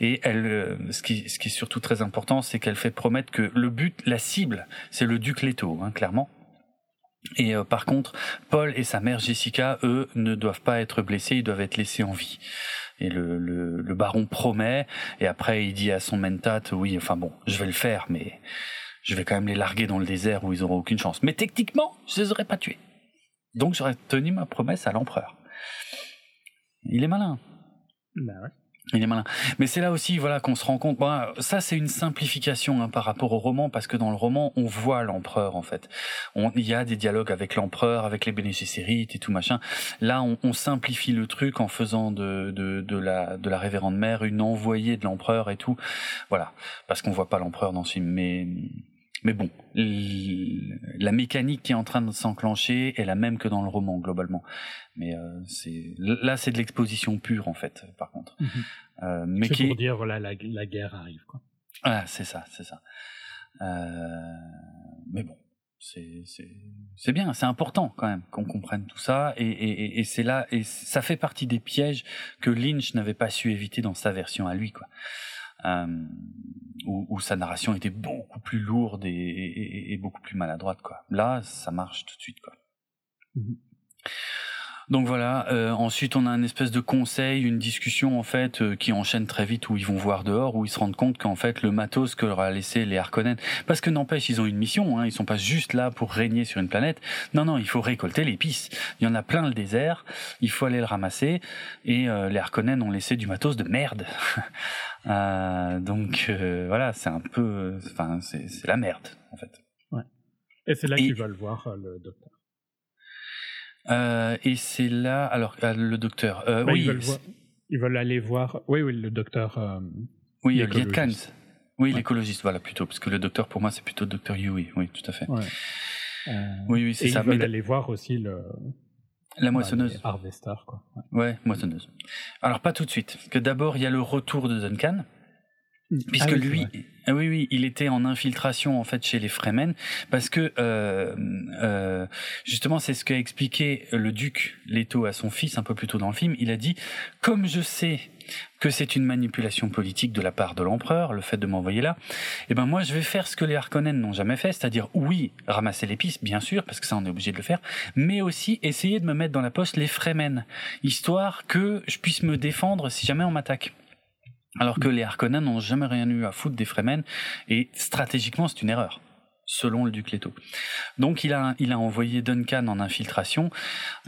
Et elle, ce qui, ce qui est surtout très important, c'est qu'elle fait promettre que le but, la cible, c'est le duc Leto, hein, clairement. Et par contre, Paul et sa mère Jessica, eux, ne doivent pas être blessés, ils doivent être laissés en vie. Et le, le, le, baron promet, et après il dit à son mentat, oui, enfin bon, je vais le faire, mais je vais quand même les larguer dans le désert où ils auront aucune chance. Mais techniquement, je les aurais pas tués. Donc j'aurais tenu ma promesse à l'empereur. Il est malin. Ben ouais. Il est malin. Mais c'est là aussi, voilà, qu'on se rend compte. Bon, ça, c'est une simplification hein, par rapport au roman, parce que dans le roman, on voit l'empereur en fait. On, il y a des dialogues avec l'empereur, avec les Bene et tout machin. Là, on, on, simplifie le truc en faisant de, de, de la de la révérende mère une envoyée de l'empereur et tout. Voilà, parce qu'on voit pas l'empereur dans ce film. Mais mais bon, la mécanique qui est en train de s'enclencher est la même que dans le roman globalement. Mais euh, c'est là, c'est de l'exposition pure en fait. Par contre, mm -hmm. euh, mais qui pour dire voilà la, la guerre arrive quoi. Ah, c'est ça, c'est ça. Euh, mais bon, c'est c'est bien, c'est important quand même qu'on comprenne tout ça et, et, et c'est là et ça fait partie des pièges que Lynch n'avait pas su éviter dans sa version à lui quoi. Euh, où, où, sa narration était beaucoup plus lourde et, et, et, beaucoup plus maladroite quoi. Là, ça marche tout de suite quoi. Mm -hmm. Donc voilà. Euh, ensuite, on a un espèce de conseil, une discussion en fait euh, qui enchaîne très vite où ils vont voir dehors, où ils se rendent compte qu'en fait le matos que leur a laissé les Harkonnen, parce que n'empêche, ils ont une mission. Hein, ils sont pas juste là pour régner sur une planète. Non, non, il faut récolter l'épice. Il y en a plein le désert. Il faut aller le ramasser. Et euh, les Harkonnen ont laissé du matos de merde. euh, donc euh, voilà, c'est un peu, enfin, c'est la merde en fait. Ouais. Et c'est là qu'ils veulent voir euh, le docteur. Euh, et c'est là, alors le docteur. Bah, oui, ils veulent, voir, ils veulent, aller voir. Oui, oui, le docteur. Oui, Lietkans. Oui, ouais. l'écologiste, voilà plutôt, parce que le docteur pour moi c'est plutôt le docteur Yui. Oui, tout à fait. Ouais. oui, oui, c'est ça. Ils veulent aller voir aussi le. La moissonneuse. Bah, Harvester, quoi. Ouais. ouais, moissonneuse. Alors pas tout de suite, que d'abord il y a le retour de Duncan. Puisque ah oui, lui, ah oui, oui, il était en infiltration en fait chez les Fremen, parce que euh, euh, justement c'est ce qu'a expliqué le duc Leto à son fils un peu plus tôt dans le film. Il a dit comme je sais que c'est une manipulation politique de la part de l'empereur, le fait de m'envoyer là, eh ben moi je vais faire ce que les Harkonnen n'ont jamais fait, c'est-à-dire oui ramasser l'épice, bien sûr, parce que ça on est obligé de le faire, mais aussi essayer de me mettre dans la poste les Fremen, histoire que je puisse me défendre si jamais on m'attaque. Alors que les Harkonnen n'ont jamais rien eu à foutre des Fremen, et stratégiquement c'est une erreur, selon le duc Leto. Donc il a, il a envoyé Duncan en infiltration,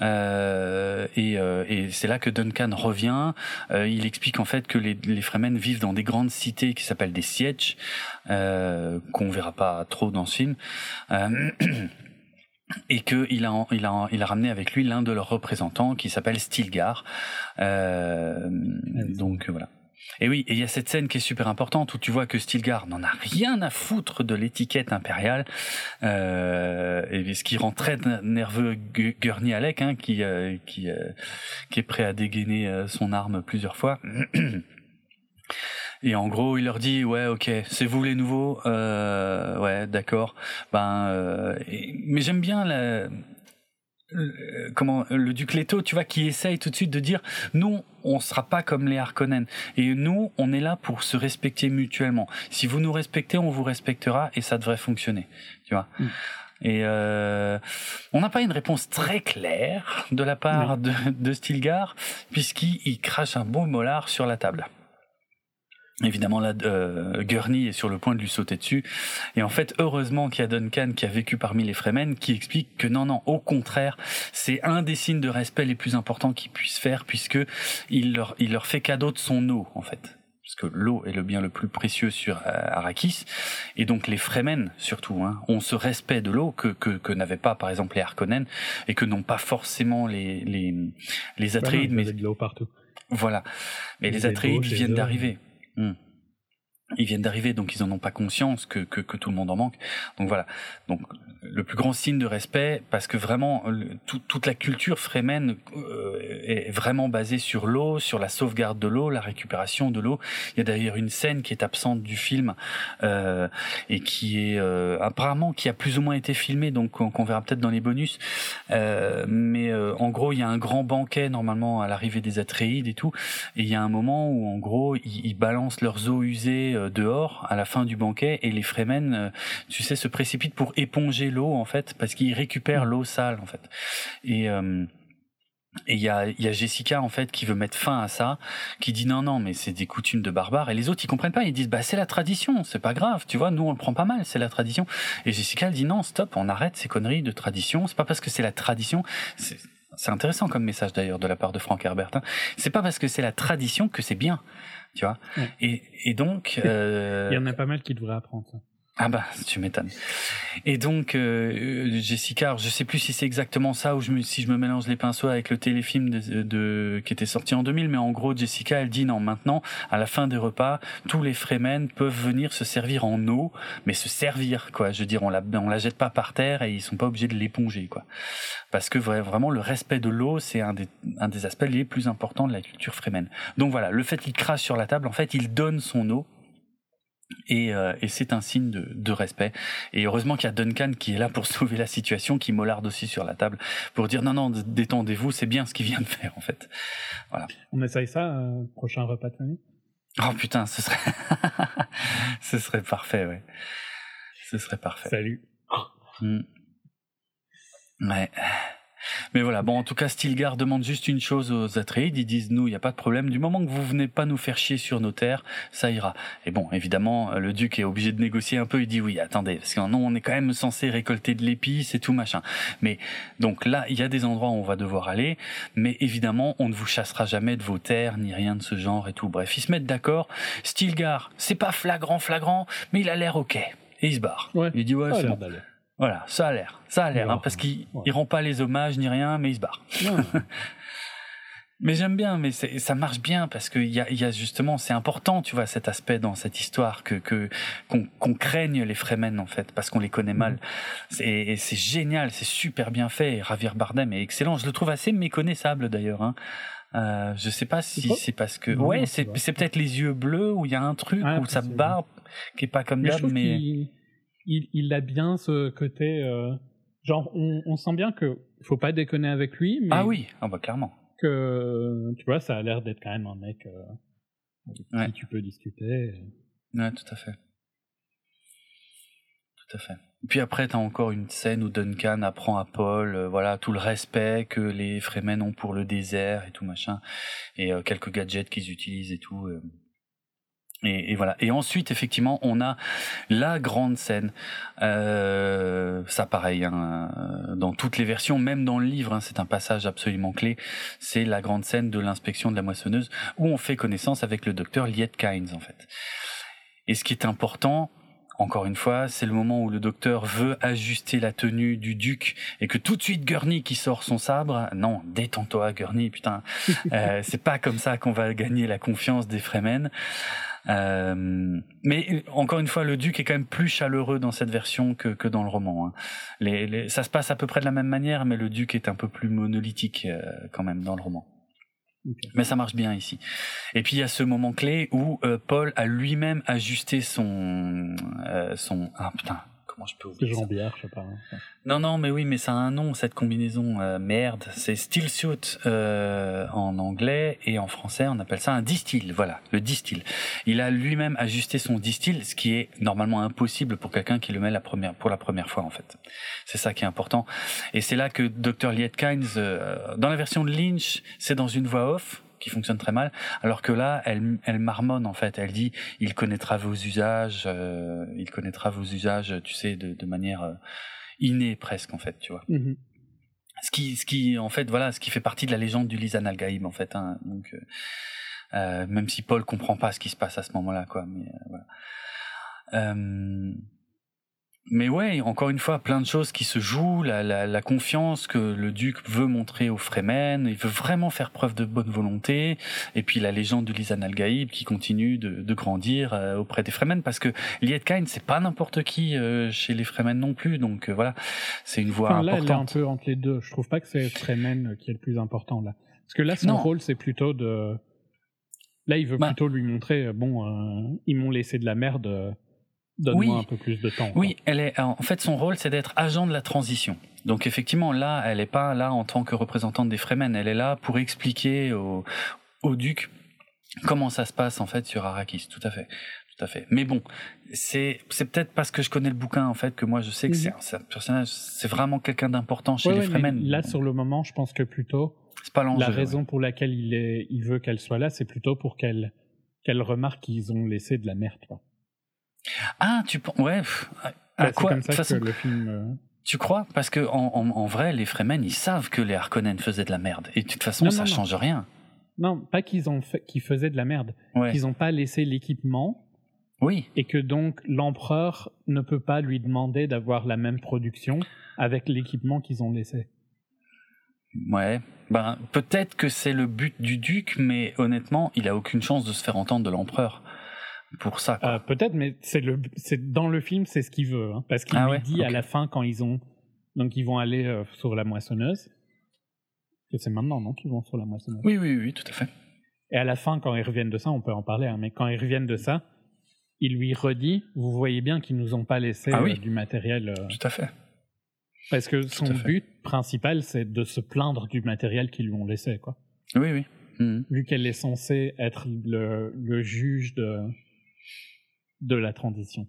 euh, et, euh, et c'est là que Duncan revient. Euh, il explique en fait que les, les Fremen vivent dans des grandes cités qui s'appellent des sièges, euh, qu'on verra pas trop dans ce film. Euh, et que il a il a il a ramené avec lui l'un de leurs représentants qui s'appelle Stilgar. Euh, donc voilà. Et oui, et il y a cette scène qui est super importante où tu vois que Stilgar n'en a rien à foutre de l'étiquette impériale, euh, et ce qui rend très nerveux Gurney Alec, hein, qui euh, qui euh, qui est prêt à dégainer euh, son arme plusieurs fois. Et en gros, il leur dit ouais, ok, c'est vous les nouveaux, euh, ouais, d'accord. Ben, euh, mais j'aime bien la, euh, comment le duc Leto, tu vois, qui essaye tout de suite de dire nous, on sera pas comme les Harkonnen et nous, on est là pour se respecter mutuellement. Si vous nous respectez, on vous respectera et ça devrait fonctionner, tu vois. Mm. Et euh, on n'a pas une réponse très claire de la part de, de Stilgar, puisqu'il crache un bon molar sur la table. Évidemment, là, euh, Gurney est sur le point de lui sauter dessus. Et en fait, heureusement qu'il y a Duncan qui a vécu parmi les Fremen, qui explique que non, non, au contraire, c'est un des signes de respect les plus importants qu'il puisse faire, puisque il leur, il leur fait cadeau de son eau, en fait. parce que l'eau est le bien le plus précieux sur Arrakis, et donc les Fremen surtout hein, ont ce respect de l'eau que, que, que n'avaient pas par exemple les Harkonnen et que n'ont pas forcément les les, les bah Atreides. mais de l'eau partout. Voilà, mais les, Atreides viennent d'arriver. Hmm ils viennent d'arriver, donc ils en ont pas conscience que, tout le monde en manque. Donc voilà. Le plus grand signe de respect, parce que vraiment toute la culture frémène euh, est vraiment basée sur l'eau, sur la sauvegarde de l'eau, la récupération de l'eau. Il y a d'ailleurs une scène qui est absente du film euh, et qui est euh, apparemment qui a plus ou moins été filmée, donc qu'on verra peut-être dans les bonus. Euh, mais euh, en gros, il y a un grand banquet normalement à l'arrivée des Atreides et tout, et il y a un moment où en gros ils, balancent leurs eaux usées euh, dehors à la fin du banquet et les Fremen, euh, tu sais, se précipitent pour éponger l'eau en fait parce qu'ils récupèrent l'eau sale en fait. Et euh, et il y a, y a Jessica en fait qui veut mettre fin à ça, qui dit non non mais c'est des coutumes de barbares et les autres ils comprennent pas, ils disent bah c'est la tradition, c'est pas grave, tu vois, nous on le prend pas mal, c'est la tradition. Et Jessica elle dit non stop, on arrête ces conneries de tradition, c'est pas parce que c'est la tradition, c'est intéressant comme message d'ailleurs de la part de Frank Herbert. Hein. C'est pas parce que c'est la tradition que c'est bien tu vois. Et, et donc, euh... il y en a pas mal qui devraient apprendre ça. Ah bah, tu m'étonnes. Et donc, euh, Jessica, je sais plus si c'est exactement ça ou je me, si je me mélange les pinceaux avec le téléfilm de, de, qui était sorti en 2000, mais en gros, Jessica, elle dit non, maintenant, à la fin des repas, tous les Fremen peuvent venir se servir en eau, mais se servir, quoi. Je veux dire, on la, on la jette pas par terre et ils sont pas obligés de l'éponger, quoi. Parce que vraiment, le respect de l'eau, c'est un des, un des aspects les plus importants de la culture Fremen. Donc voilà, le fait qu'il crache sur la table, en fait, il donne son eau et, euh, et c'est un signe de, de, respect. Et heureusement qu'il y a Duncan qui est là pour sauver la situation, qui mollarde aussi sur la table pour dire non non détendez-vous, c'est bien ce qu'il vient de faire en fait. Voilà. On essaye ça euh, prochain repas de famille? Oh putain, ce serait ce serait parfait ouais. Ce serait parfait. Salut. Mmh. Ouais. Mais voilà, bon, en tout cas, Stilgar demande juste une chose aux Atreides. Ils disent, nous, il n'y a pas de problème. Du moment que vous venez pas nous faire chier sur nos terres, ça ira. Et bon, évidemment, le duc est obligé de négocier un peu. Il dit, oui, attendez, parce que non, on est quand même censé récolter de l'épice et tout machin. Mais donc là, il y a des endroits où on va devoir aller. Mais évidemment, on ne vous chassera jamais de vos terres, ni rien de ce genre et tout. Bref, ils se mettent d'accord. Stilgar, c'est pas flagrant, flagrant, mais il a l'air ok. Et il se barre. Ouais, il dit, ouais, c'est bon. Voilà, ça a l'air, ça a l'air, hein, parce qu'il ouais. rend pas les hommages ni rien, mais il se barre. mais j'aime bien, mais ça marche bien parce qu'il y a, y a justement, c'est important, tu vois, cet aspect dans cette histoire que que qu'on qu craigne les Fremen en fait, parce qu'on les connaît mal. Et c'est génial, c'est super bien fait. Et Javier Bardem est excellent. Je le trouve assez méconnaissable d'ailleurs. Hein. Euh, je sais pas si c'est parce que non, ouais, c'est peut-être les yeux bleus où il y a un truc Ah, où c'est- barbe qui est pas comme d'hab, mais il, il a bien ce côté. euh, genre, on, on sent bien que faut pas déconner avec lui, mais ah oui, ah bah clairement. que tu vois, ça a l'air d'être quand même un mec euh, avec Ouais. qui tu peux discuter. Ouais, tout à fait. Tout à fait. Puis après, t'as encore une scène où Duncan apprend à Paul, euh, voilà, tout le respect que les Fremen ont pour le désert et tout machin, et quelques gadgets qu'ils utilisent et tout. Et, et voilà. Et ensuite, effectivement, on a la grande scène. Euh, ça, pareil, hein, euh, dans toutes les versions, même dans le livre, hein, c'est un passage absolument clé. C'est la grande scène de l'inspection de la moissonneuse où on fait connaissance avec le docteur Liet Kynes, en fait. Et ce qui est important, encore une fois, c'est le moment où le docteur veut ajuster la tenue du duc et que tout de suite Gurney qui sort son sabre. Non, détends-toi Gurney, putain. Euh, c'est pas comme ça qu'on va gagner la confiance des Fremen. Euh, mais encore une fois, le duc est quand même plus chaleureux dans cette version que, que dans le roman. hein. Les, les- ça se passe à peu près de la même manière, mais le duc est un peu plus monolithique euh, quand même dans le roman. Mais ça marche bien ici. Et puis il y a ce moment clé où euh, Paul a lui-même ajusté son euh, son ah putain comment je peux oublier je sais pas. hein. Non non mais oui mais ça a un nom cette combinaison euh, merde c'est steel suit euh, en anglais et en français on appelle ça un distill voilà le distill. Il a lui-même ajusté son distill ce qui est normalement impossible pour quelqu'un qui le met la première pour la première fois en fait. C'est ça qui est important. Et c'est là que Dr. Lietkines, euh, dans la version de Lynch, c'est dans une voix off qui fonctionne très mal, alors que là, elle, elle marmonne en fait. Elle dit, il connaîtra vos usages, euh, il connaîtra vos usages, tu sais, de, de manière euh, innée presque en fait, tu vois. Mhm. Ce qui, ce qui, en fait, voilà, ce qui fait partie de la légende du Lisan al-Gaïb en fait. Hein. Donc, euh, Euh, même si Paul comprend pas ce qui se passe à ce moment-là, quoi. Mais voilà. Mais ouais, encore une fois, plein de choses qui se jouent, la, la, la confiance que le duc veut montrer aux Fremen, il veut vraiment faire preuve de bonne volonté, et puis la légende de Lisan al-Gaïb qui continue de, de grandir euh, auprès des Fremen, parce que Liet Kyne, c'est pas n'importe qui euh, chez les Fremen non plus, donc euh, voilà, c'est une voix enfin, là, importante. Là, elle est un peu entre les deux. Je trouve pas que c'est Fremen qui est le plus important là, parce que là, son Non. rôle, c'est plutôt de. Là, il veut Bah. plutôt lui montrer, euh, bon, euh, ils m'ont laissé de la merde. Donne-moi Oui. un peu plus de temps. quoi. Oui, elle est. En fait, son rôle, c'est d'être agent de la transition. Donc, effectivement, là, elle n'est pas là en tant que représentante des Fremen. Elle est là pour expliquer au, au duc comment ça se passe en fait sur Arrakis. Tout à fait, tout à fait. Mais bon, c'est c'est peut-être parce que je connais le bouquin en fait que moi je sais que Mhm. c'est un, c'est un personnage, c'est vraiment quelqu'un d'important chez Ouais, les Fremen. là, sur le moment, je pense que plutôt c'est pas l'enjeu. la ouais. raison pour laquelle il, est, il veut qu'elle soit là, c'est plutôt pour qu'elle qu'elle remarque qu'ils ont laissé de la merde. Quoi. Ah, tu penses Ouais. pff, À quoi comme ça façon, que le film. euh, tu crois? Parce que en, en, en vrai, les Fremen, ils savent que les Harkonnen faisaient de la merde. Et de toute façon, Non, ça non, non. change rien. Non, pas qu'ils ont fait, qu'ils faisaient de la merde, Ouais. qu'ils n'ont pas laissé l'équipement Oui. et que donc l'empereur ne peut pas lui demander d'avoir la même production avec l'équipement qu'ils ont laissé. Ouais, ben peut-être que c'est le but du duc, mais honnêtement, il a aucune chance de se faire entendre de l'empereur pour ça. Euh, Peut-être, mais c'est le, c'est dans le film, c'est ce qu'il veut, hein, parce qu'il Ah lui ouais, dit à la fin quand ils ont, donc ils vont aller euh, sur la moissonneuse. C'est maintenant, non, qu'ils vont sur la moissonneuse. Oui, oui, oui, tout à fait. Et à la fin, quand ils reviennent de ça, on peut en parler, hein, mais quand ils reviennent de ça, il lui redit, vous voyez bien qu'ils nous ont pas laissé Ah oui. euh, du matériel. Tout à fait. Parce que son but principal, c'est de se plaindre du matériel qu'ils lui ont laissé, quoi. Oui, oui. Mhm. Vu qu'elle est censée être le, le juge de, de la transition.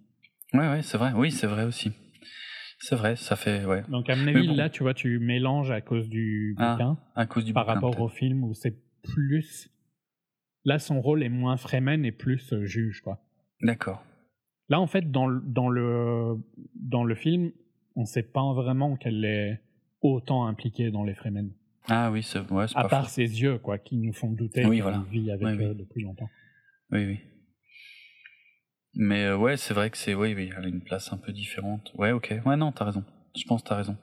Ouais, ouais, c'est vrai. Oui, c'est vrai aussi. C'est vrai, ça fait, ouais, Donc, à mon avis, bon. là, tu vois, tu mélanges à cause du Ah, bouquin à cause du par bouquin, rapport au film où c'est plus. Là, son rôle est moins Fremen et plus euh, juge, quoi. D'accord. Là, en fait, dans, le- dans, le, dans le film, on sait pas vraiment qu'elle est autant impliquée dans les Fremen. Ah oui, c'est ouais, À pas part ses yeux, quoi, qui nous font douter Oui, qu'elle voilà. vit avec Oui, oui. eux depuis longtemps. Oui, oui. Mais euh, ouais, c'est vrai que c'est, oui, oui, elle a une place un peu différente. Ouais, ok. Ouais, non, t'as raison. Je pense que t'as raison.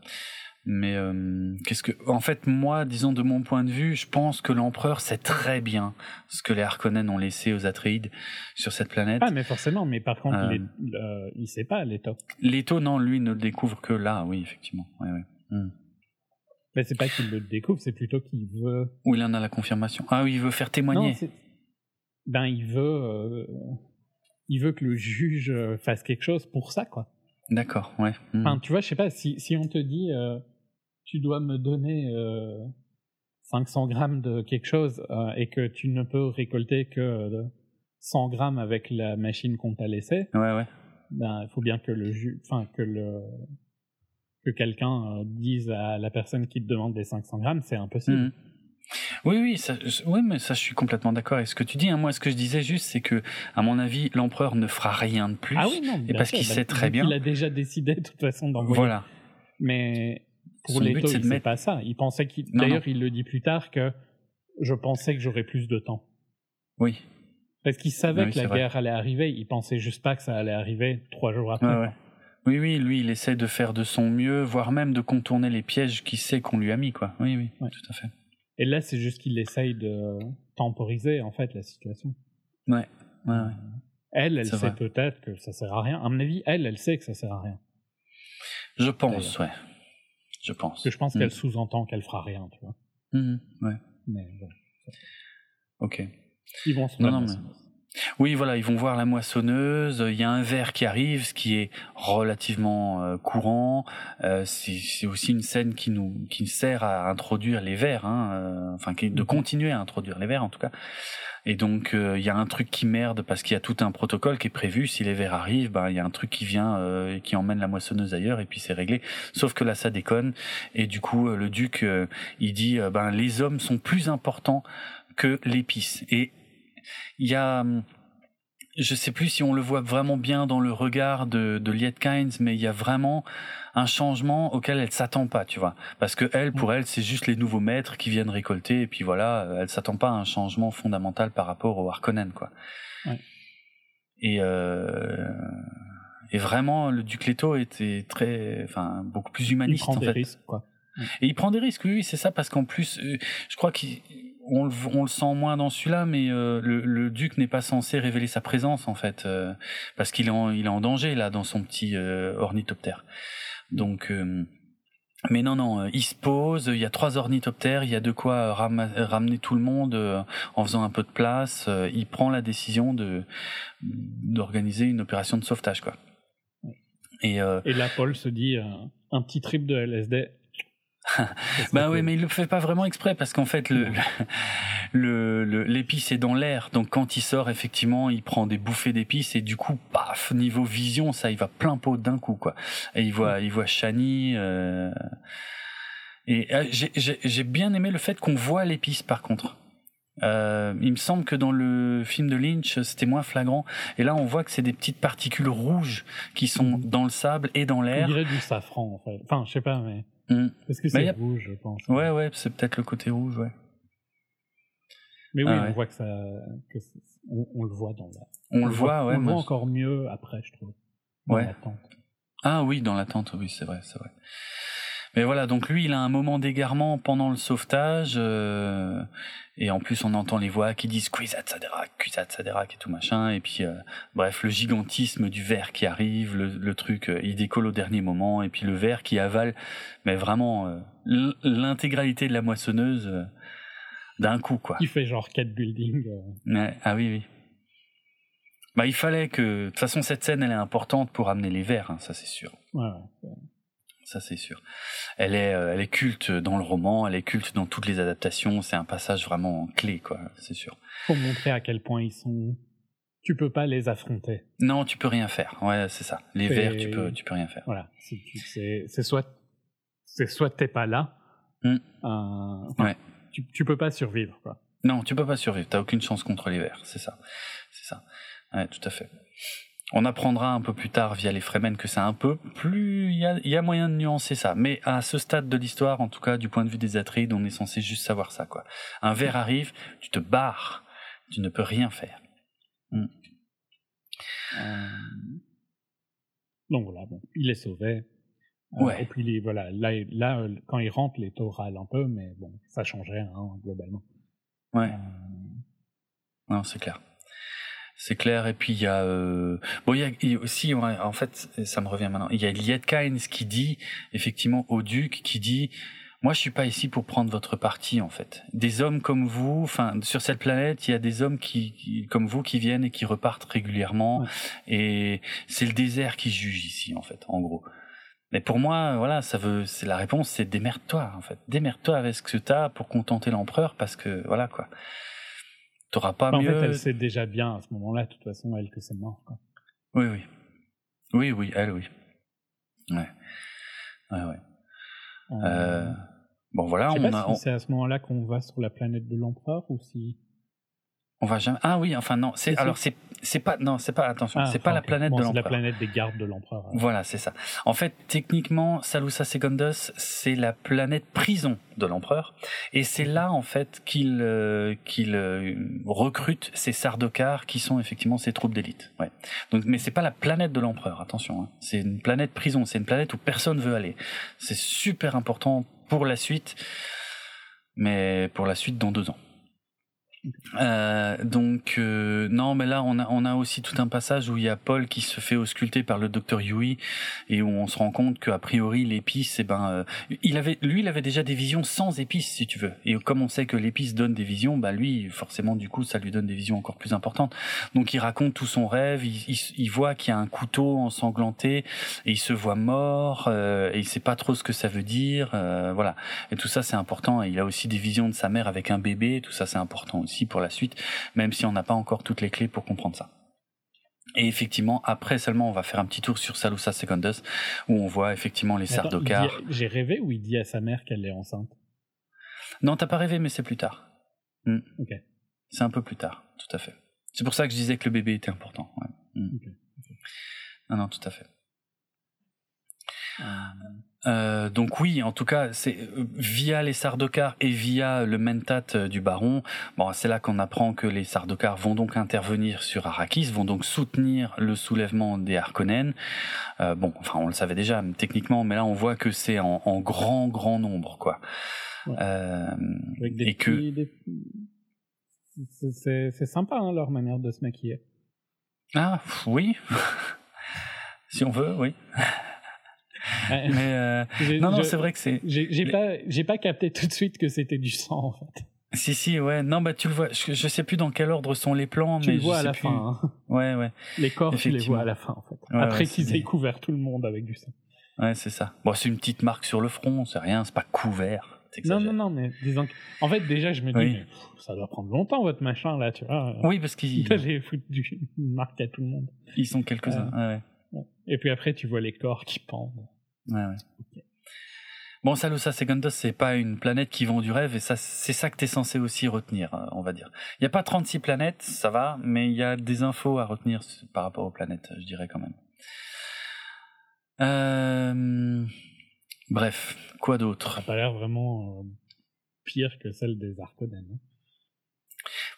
Mais euh, qu'est-ce que, en fait, moi, disons de mon point de vue, je pense que l'empereur sait très bien ce que les Harkonnen ont laissé aux Atreides sur cette planète. Ah, mais forcément, mais par contre, Euh. il, est, euh, il sait pas, Leto. Leto, non, lui ne le découvre que là, oui, effectivement. Ouais, ouais. Hmm. Mais c'est pas qu'il le découvre, c'est plutôt qu'il veut. Où il en a la confirmation. Ah oui, il veut faire témoigner. Non, ben, il veut. Euh, Il veut que le juge euh, fasse quelque chose pour ça, quoi. D'accord, ouais. Hmm. Enfin, tu vois, je sais pas, si, si on te dit euh, tu dois me donner euh, 500 grammes de quelque chose euh, et que tu ne peux récolter que euh, 100 grammes avec la machine qu'on t'a laissée, Ouais, ouais. ben, il faut bien que le ju- enfin, que le que quelqu'un euh, dise à la personne qui te demande des 500 grammes, c'est impossible. Mhm. Oui, oui, ça, oui, mais ça, je suis complètement d'accord avec ce que tu dis. hein. Moi, ce que je disais juste, c'est que, à mon avis, l'empereur ne fera rien de plus. Ah oui, non, bien parce qu'il bah, sait très bien. qu'il a déjà décidé de toute façon d'envoyer. Voilà. Mais pour Son les but, il sait mettre- pas ça. Il pensait qu'il. D'ailleurs, il le dit plus tard que je pensais que j'aurais plus de temps. Oui. Parce qu'il savait Ah oui, que la vrai. guerre allait arriver. Il pensait juste pas que ça allait arriver trois jours après. Ouais. Oui, oui, lui, il essaie de faire de son mieux, voire même de contourner les pièges qu'il sait qu'on lui a mis, quoi. Oui, oui, Ouais. tout à fait. Et là, c'est juste qu'il essaye de temporiser en fait la situation. Ouais, ouais, ouais. Elle, elle sait peut-être que ça sert à rien. À mon avis, elle, elle sait que ça sert à rien. Je pense, ouais. Je pense. Que je pense Mhm. qu'elle sous-entend qu'elle fera rien, tu vois. Mhm, Ouais, Mais bon. ok. Ils vont se Non, non, ensemble. Oui, voilà, ils vont voir la moissonneuse. Il y a un verre qui arrive, ce qui est relativement euh, courant. Euh, c'est aussi une scène qui nous qui sert à introduire les verres, hein, euh, enfin qui- de Mhm. continuer à introduire les verres en tout cas. Et donc euh, il y a un truc qui merde parce qu'il y a tout un protocole qui est prévu. Si les verres arrivent, ben il y a un truc qui vient euh, et qui emmène la moissonneuse ailleurs et puis c'est réglé. Sauf que là ça déconne et du coup euh, le duc euh, il dit euh, ben les hommes sont plus importants que l'épice et il y a hum, je sais plus si on le voit vraiment bien dans le regard de, de Liet Kynes, mais il y a vraiment un changement auquel elle s'attend pas, tu vois. Parce que elle, pour elle, c'est juste les nouveaux maîtres qui viennent récolter, et puis voilà, elle s'attend pas à un changement fondamental par rapport au Harkonnen, quoi. Et euh, et vraiment, le Duc Leto était très, enfin, beaucoup plus humaniste. Il prend des fait. risques, quoi. Et il prend des risques, oui, c'est ça, parce qu'en plus, euh, je crois on le sent moins dans celui-là, mais euh, le, duc n'est pas censé révéler sa présence en fait, euh, parce qu'il est en, danger là dans son petit ornithoptère. Donc, mais non, non, il se pose. Il y a trois ornithoptères, il y a de quoi ramener tout le monde en faisant un peu de place. il prend la décision d'organiser une opération de sauvetage, quoi. Et, Et là, Paul se dit un petit trip de LSD bah oui, mais il le fait pas vraiment exprès parce qu'en fait le le l'épice est dans l'air, donc quand il sort effectivement, il prend des bouffées d'épices et du coup, paf, niveau vision, ça, il va plein pot d'un coup quoi. Et il voit il voit Shani. Euh... Et euh, j'ai bien aimé le fait qu'on voit l'épice par contre. Euh, il me semble que dans le film de Lynch, c'était moins flagrant. Et là, on voit que c'est des petites particules rouges qui sont mhm. dans le sable et dans l'air. On dirait du safran, en fait. Enfin, je sais pas, mais. Mm. Parce que c'est rouge, je pense. Ouais, ouais, c'est peut-être le côté rouge, ouais. Mais oui, ah on voit que ça, que on, le voit dans la. On, le voit, ouais. On le voit encore mieux après, je trouve. Dans ouais. Ah oui, dans l'attente, oui, c'est vrai, c'est vrai. Mais voilà, donc lui, il a un moment d'égarement pendant le sauvetage, euh, et en plus on entend les voix qui disent Kwisat Saderak, Kwisat Saderak et tout machin, et puis euh, bref, le gigantisme du verre qui arrive, le, le truc, euh, il décolle au dernier moment, et puis le verre qui avale, mais vraiment euh, l'intégralité de la moissonneuse d'un coup, quoi. Il fait genre 4 buildings. Ouais, ah oui, oui. Bah il fallait que, de toute façon cette scène elle est importante pour amener les verres, hein, ça c'est sûr. Ouais, ça c'est sûr. Elle est, euh, elle est culte dans le roman, elle est culte dans toutes les adaptations. C'est un passage vraiment clé, quoi. C'est sûr. Pour montrer à quel point ils sont. Tu peux pas les affronter. Non, tu peux rien faire. Ouais, c'est ça. Les vers, tu peux, tu peux rien faire. Voilà. C'est soit, c'est soit t'es pas là. Hmm. Euh, ouais. Tu, tu peux pas survivre, quoi. Non, tu peux pas survivre. T'as aucune chance contre les vers. C'est ça. C'est ça. Ouais, tout à fait. On apprendra un peu plus tard via les Fremen que c'est un peu plus, il y a, moyen de nuancer ça. Mais à ce stade de l'histoire, en tout cas du point de vue des Atrides, on est censé juste savoir ça, quoi. Un ver arrive, tu te barres, tu ne peux rien faire. Hmm. Euh, donc voilà, bon, il est sauvé. Euh, ouais. et puis voilà, là, là, quand il rentre, les taux râlent un peu, mais bon, ça change rien hein, globalement. Ouais. Euh, non, c'est clair. C'est clair. Et puis il y a euh... bon, il y a, aussi en fait, ça me revient maintenant. Il y a Liet Kynes qui dit effectivement au duc qui dit moi je suis pas ici pour prendre votre parti en fait. Des hommes comme vous, enfin sur cette planète, il y a des hommes qui, comme vous qui viennent et qui repartent régulièrement et c'est le désert qui juge ici en fait, en gros. Mais pour moi, voilà, ça veut, c'est la réponse, c'est démerde-toi en fait, démerde-toi avec ce que tu as pour contenter l'empereur parce que voilà quoi pas en mieux. fait, elle sait déjà bien à ce moment-là, de toute façon, elle, que c'est mort. Quoi. Oui, oui. Oui, oui, elle, oui. Ouais. Ouais, ouais. Euh... Euh... Bon, voilà, on pas a. Si C'est à ce moment-là qu'on va sur la planète de l'empereur ou si. On va jamais. Ah oui, enfin non. C'est alors c'est c'est pas non, c'est pas attention, ah, c'est pas la planète bon, de l'empereur. C'est la planète des gardes de l'empereur. Voilà, c'est ça. En fait, techniquement, Salusa Secundus, c'est la planète prison de l'empereur, et c'est là en fait qu'il euh, qu'il euh, recrute ses sardocars, qui sont effectivement ses troupes d'élite. Ouais. Donc, mais c'est pas la planète de l'empereur. Attention, hein. c'est une planète prison. C'est une planète où personne veut aller. C'est super important pour la suite, mais pour la suite dans deux ans. Euh, donc euh, non, mais là on a on a aussi tout un passage où il y a Paul qui se fait ausculter par le docteur Yui et où on se rend compte qu'a priori l'épice, eh ben euh, il avait lui il avait déjà des visions sans épice si tu veux. Et comme on sait que l'épice donne des visions, bah lui forcément du coup ça lui donne des visions encore plus importantes. Donc il raconte tout son rêve, il, il, il voit qu'il y a un couteau ensanglanté et il se voit mort euh, et il sait pas trop ce que ça veut dire, euh, voilà. Et tout ça c'est important. Il a aussi des visions de sa mère avec un bébé, tout ça c'est important aussi pour la suite, même si on n'a pas encore toutes les clés pour comprendre ça. Et effectivement, après seulement, on va faire un petit tour sur Salusa Secundus, où on voit effectivement les Sardocars. J'ai rêvé où il dit à sa mère qu'elle est enceinte? Non, t'as pas rêvé, mais c'est plus tard. Hmm. Ok. C'est un peu plus tard, tout à fait. C'est pour ça que je disais que le bébé était important. Ouais. Mm. Non, non, tout à fait. Euh, donc oui, en tout cas, c'est euh, via les Sardaukar et via le mentat euh, du baron. Bon, c'est là qu'on apprend que les Sardaukar vont donc intervenir sur Arrakis, vont donc soutenir le soulèvement des Harkonnen. Euh, bon, enfin, on le savait déjà techniquement, mais là, on voit que c'est en, en, grand, grand nombre, quoi. Ouais. Euh, et que des... c'est sympa hein, leur manière de se maquiller. Ah oui, si on veut, oui mais euh, non, non, c'est vrai que c'est. J'ai pas, j'ai pas capté tout de suite que c'était du sang en fait. Si si ouais non bah tu le vois je, je sais plus dans quel ordre sont les plans tu mais le vois je à sais la plus. fin hein. ouais ouais les corps tu les vois à la fin en fait ouais, après ouais, qu'ils aient couvert tout le monde avec du sang ouais c'est ça bon c'est une petite marque sur le front c'est rien c'est pas couvert non non non mais disons que... en fait déjà je me dis Oui. mais, pff, ça doit prendre longtemps votre machin là tu vois oui parce qu'ils d'aller foutre du... une marque à tout le monde ils sont quelques uns ouais. ouais. et puis après tu vois les corps qui pendent ouais ouais okay. Bon, Salusa Segundos, c'est pas une planète qui vend du rêve, et ça, c'est ça que t'es censé aussi retenir, euh, on va dire. Il n'y a pas 36 planètes, ça va, mais il y a des infos à retenir par rapport aux planètes, je dirais quand même. Euh... Bref, quoi d'autre? Ça n'a pas l'air vraiment euh, pire que celle des Harkonnen. Hein?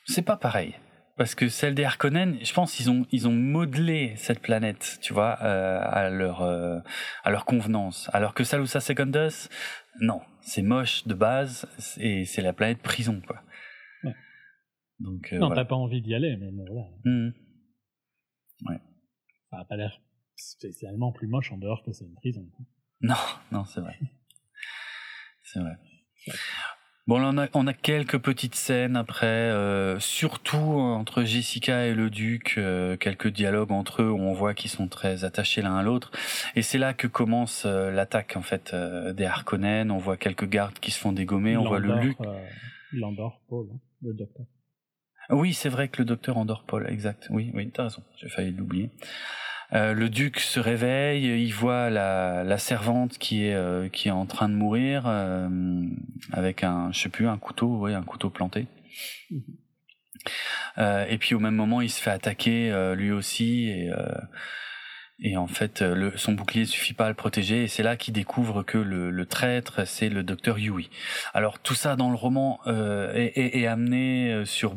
C'est pas pareil. Parce que celle des Harkonnen, je pense ils ont ils ont modelé cette planète, tu vois, euh, à leur euh, à leur convenance. Alors que Salusa Secundus, non, c'est moche de base et c'est la planète prison quoi. Ouais. Donc euh, non, voilà. t'as pas envie d'y aller, mais bon voilà. Mmh. Ouais. Ça a pas l'air spécialement plus moche en dehors que c'est une prison. Non, non, c'est vrai. C'est vrai. Bon, là, on a, on a quelques petites scènes après, euh, surtout entre Jessica et le duc, euh, quelques dialogues entre eux où on voit qu'ils sont très attachés l'un à l'autre. Et c'est là que commence euh, l'attaque en fait des Harkonnen. On voit quelques gardes qui se font dégommer. On voit le Luc. Landor Paul, hein, le docteur. Oui, c'est vrai que le docteur endort Paul, exact. Oui, oui, t'as raison. J'ai failli l'oublier. Euh, le duc se réveille, il voit la, la servante qui est euh, qui est en train de mourir euh, avec un je sais plus un couteau, oui, un couteau planté. Mhm. Euh, et puis au même moment, il se fait attaquer euh, lui aussi et et en fait, le, son bouclier suffit pas à le protéger, et c'est là qu'il découvre que le, le traître, c'est le docteur Yui. Alors tout ça dans le roman euh, est, est, est, amené sur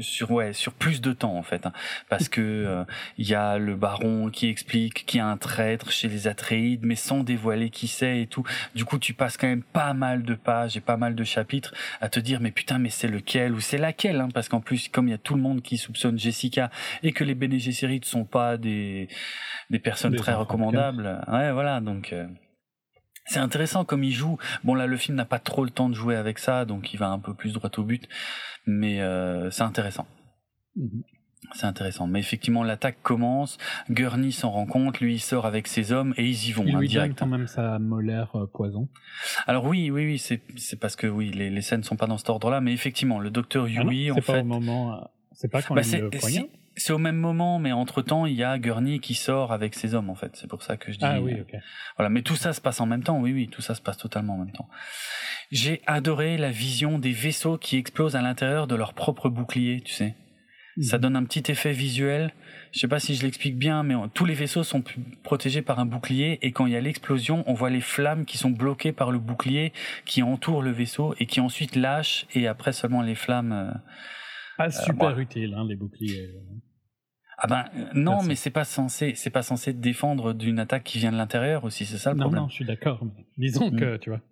sur ouais sur plus de temps en fait, hein, parce que il euh, y a le baron qui explique qu'il y a un traître chez les Atreides, mais sans dévoiler qui c'est et tout. Du coup, tu passes quand même pas mal de pages et pas mal de chapitres à te dire mais putain mais c'est lequel ou c'est laquelle, hein, parce qu'en plus comme il y a tout le monde qui soupçonne Jessica et que les Bene Gesserit sont pas des personnes Des très enfants recommandables. Ouais, voilà, donc euh, c'est intéressant comme il joue. Bon là, le film n'a pas trop le temps de jouer avec ça, donc il va un peu plus droit au but, mais euh, c'est intéressant. Mhm. C'est intéressant. Mais effectivement, l'attaque commence. Gurney s'en rend compte. Lui, il sort avec ses hommes et ils y vont. Il hein, lui donne quand même sa molaire euh, poison. Alors oui, oui, oui, c'est parce que oui, les, les scènes sont pas dans cet ordre-là, mais effectivement, le docteur Ah Yui, non, en c'est pas fait, au moment. C'est pas quand Bah, il le poignarde c'est au même moment, mais entre temps, il y a Gurney qui sort avec ses hommes, en fait. C'est pour ça que je dis. Ah oui, ok. Voilà, mais tout ça se passe en même temps. Oui, oui, tout ça se passe totalement en même temps. J'ai adoré la vision des vaisseaux qui explosent à l'intérieur de leur propre bouclier, tu sais. Ça Mhm. donne un petit effet visuel. Je sais pas si je l'explique bien, mais on- tous les vaisseaux sont protégés par un bouclier et quand il y a l'explosion, on voit les flammes qui sont bloquées par le bouclier qui entoure le vaisseau et qui ensuite lâchent et après seulement les flammes. euh, Pas super moi- utile, hein, les boucliers. Ah ben euh, non, Merci. mais c'est pas censé, c'est pas censé défendre d'une attaque qui vient de l'intérieur aussi, c'est ça le non, problème. non, je suis d'accord. Disons Mhm. que, tu vois.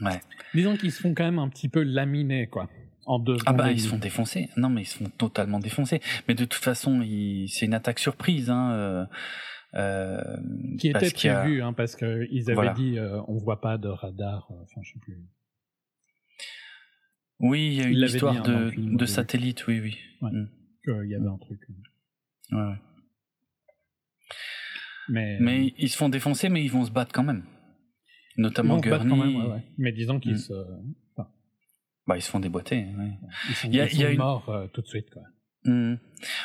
Ouais. Disons qu'ils se font quand même un petit peu laminer, quoi. En deux Ah bah et ils se font défoncer. Non mais ils se font totalement défoncer. Mais de toute façon, c'est une attaque surprise. Hein, euh, euh, Qui était y a- prévu, hein, parce qu'ils avaient Voilà. dit euh, on voit pas de radar, enfin, je sais plus. Oui, il y a une histoire dit, hein, de, de satellite, oui, oui. Ouais. Mm. Qu'il y avait un truc. euh. Ouais, ouais. Mais, Mais ils se font défoncer, mais ils vont se battre quand même. Notamment Gurney. quand même, ouais, ouais. Mais disons qu'ils Mm. se, Bah, ils se font déboîter. Ouais. ils sont, Il y a- ils il y a sont une- morts euh, tout de suite, quoi.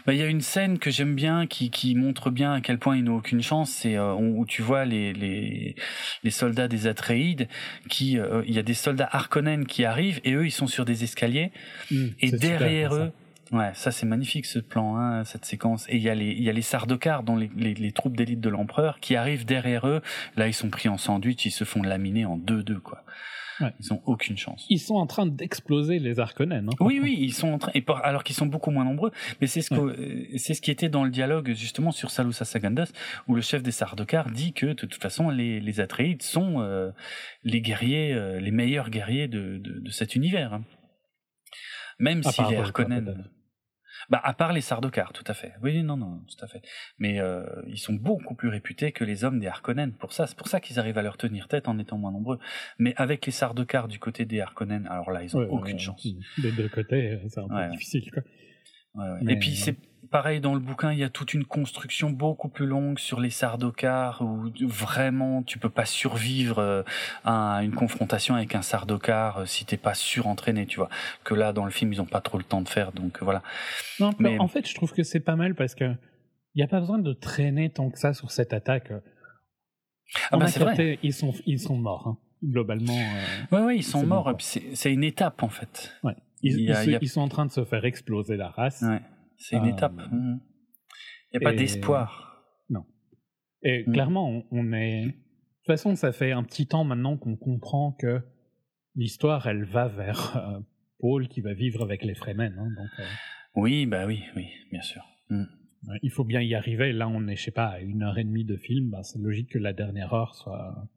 Bah, il y a une scène que j'aime bien qui, qui montre bien à quel point ils n'ont aucune chance. C'est euh, où tu vois les, les, les soldats des Atreides qui, euh, il y a des soldats Harkonnen qui arrivent et eux ils sont sur des escaliers Mm, et derrière ça. Ouais, ça c'est magnifique ce plan, hein, cette séquence. Et il y a les, il y a les Sardaukar, dont les, les, les troupes d'élite de l'empereur, qui arrivent derrière eux. Là, ils sont pris en sandwich, ils se font laminer en deux-deux, quoi. Ouais. Ils ont aucune chance. Ils sont en train d'exploser les Harkonnen. Hein, oui, oui, ils sont en train, et par, alors qu'ils sont beaucoup moins nombreux. Mais c'est ce que, ouais. c'est ce qui était dans le dialogue justement sur Salusa Sagandas, où le chef des Sardaukar dit que de toute façon les, les Atreides sont euh, les guerriers, euh, les meilleurs guerriers de, de, de cet univers. Hein. Même à si les Harkonnen. Bah, à part les Sardaukar, tout à fait. Oui, non, non, tout à fait. Mais euh, ils sont beaucoup plus réputés que les hommes des Harkonnen pour ça. C'est pour ça qu'ils arrivent à leur tenir tête en étant moins nombreux. Mais avec les Sardaukar du côté des Harkonnen, alors là, ils ont ouais, aucune ouais, chance. Des deux côtés, c'est un peu ouais, difficile, quoi. Et puis c'est pareil dans le bouquin, il y a toute une construction beaucoup plus longue sur les Sardaukar où vraiment tu peux pas survivre à une confrontation avec un Sardaukar si t'es pas surentraîné, tu vois. Que là dans le film ils ont pas trop le temps de faire, donc voilà. Non, mais en fait je trouve que c'est pas mal parce que il y a pas besoin de traîner tant que ça sur cette attaque. Ah bah c'est vrai. Ils sont ils sont morts hein, globalement. Euh, ouais ouais ils sont morts. C'est une étape en fait. Ouais. Ils, il a, a... sont en train de se faire exploser la race. Ouais. C'est une euh, étape. Il n'y a pas d'espoir. Non. Et mmh. clairement, on, on, est. De toute façon, ça fait un petit temps maintenant qu'on comprend que l'histoire, elle va vers euh, Paul qui va vivre avec les Fremen. Hein, donc, euh... Oui, bah oui, oui, bien sûr. Mmh. Il faut bien y arriver. Là, on est, je sais pas, à une heure et demie de film. Bah, c'est logique que la dernière heure soit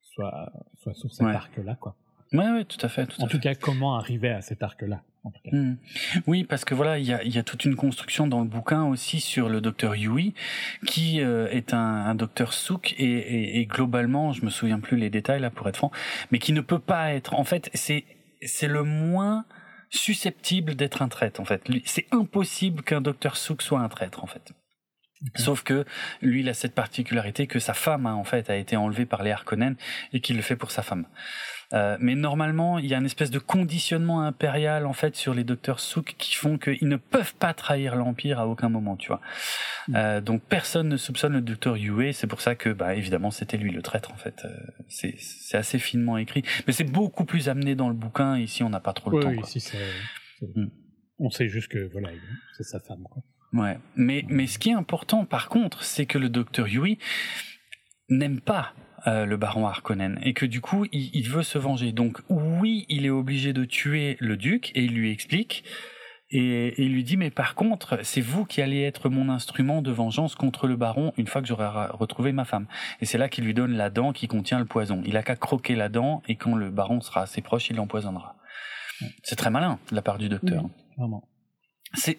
soit, soit sur cet ouais. arc-là, quoi. Oui, oui, tout à fait. Tout en à tout fait. cas, comment arriver à cet arc-là? Mmh. Oui, parce que voilà, il y a, y a, toute une construction dans le bouquin aussi sur le docteur Yui, qui euh, est un, un, docteur souk et, et, et, globalement, je me souviens plus les détails là pour être franc, mais qui ne peut pas être. En fait, c'est c'est le moins susceptible d'être un traître. En fait, c'est impossible qu'un docteur souk soit un traître. En fait. Okay. Sauf que lui, il a cette particularité que sa femme, hein, en fait, a été enlevée par les Harkonnen et qu'il le fait pour sa femme. Euh, mais normalement, il y a une espèce de conditionnement impérial en fait sur les docteurs Souk qui font qu'ils ne peuvent pas trahir l'empire à aucun moment, tu vois. Mm. Euh, donc personne ne soupçonne le docteur Yue. C'est pour ça que, bah, évidemment, c'était lui le traître en fait. Euh, c'est c'est assez finement écrit, mais c'est beaucoup plus amené dans le bouquin. Ici, on n'a pas trop le oui, temps. Oui, ici, mm. on sait juste que voilà, c'est sa femme. Quoi. Ouais, mais mais ce qui est important, par contre, c'est que le docteur Yui n'aime pas euh, le baron Harkonnen et que du coup il, il, veut se venger. Donc oui, il est obligé de tuer le duc et il lui explique et, il lui dit mais par contre c'est vous qui allez être mon instrument de vengeance contre le baron une fois que j'aurai retrouvé ma femme. Et c'est là qu'il lui donne la dent qui contient le poison. Il a qu'à croquer la dent et quand le baron sera assez proche, il l'empoisonnera. C'est très malin de la part du docteur. Vraiment.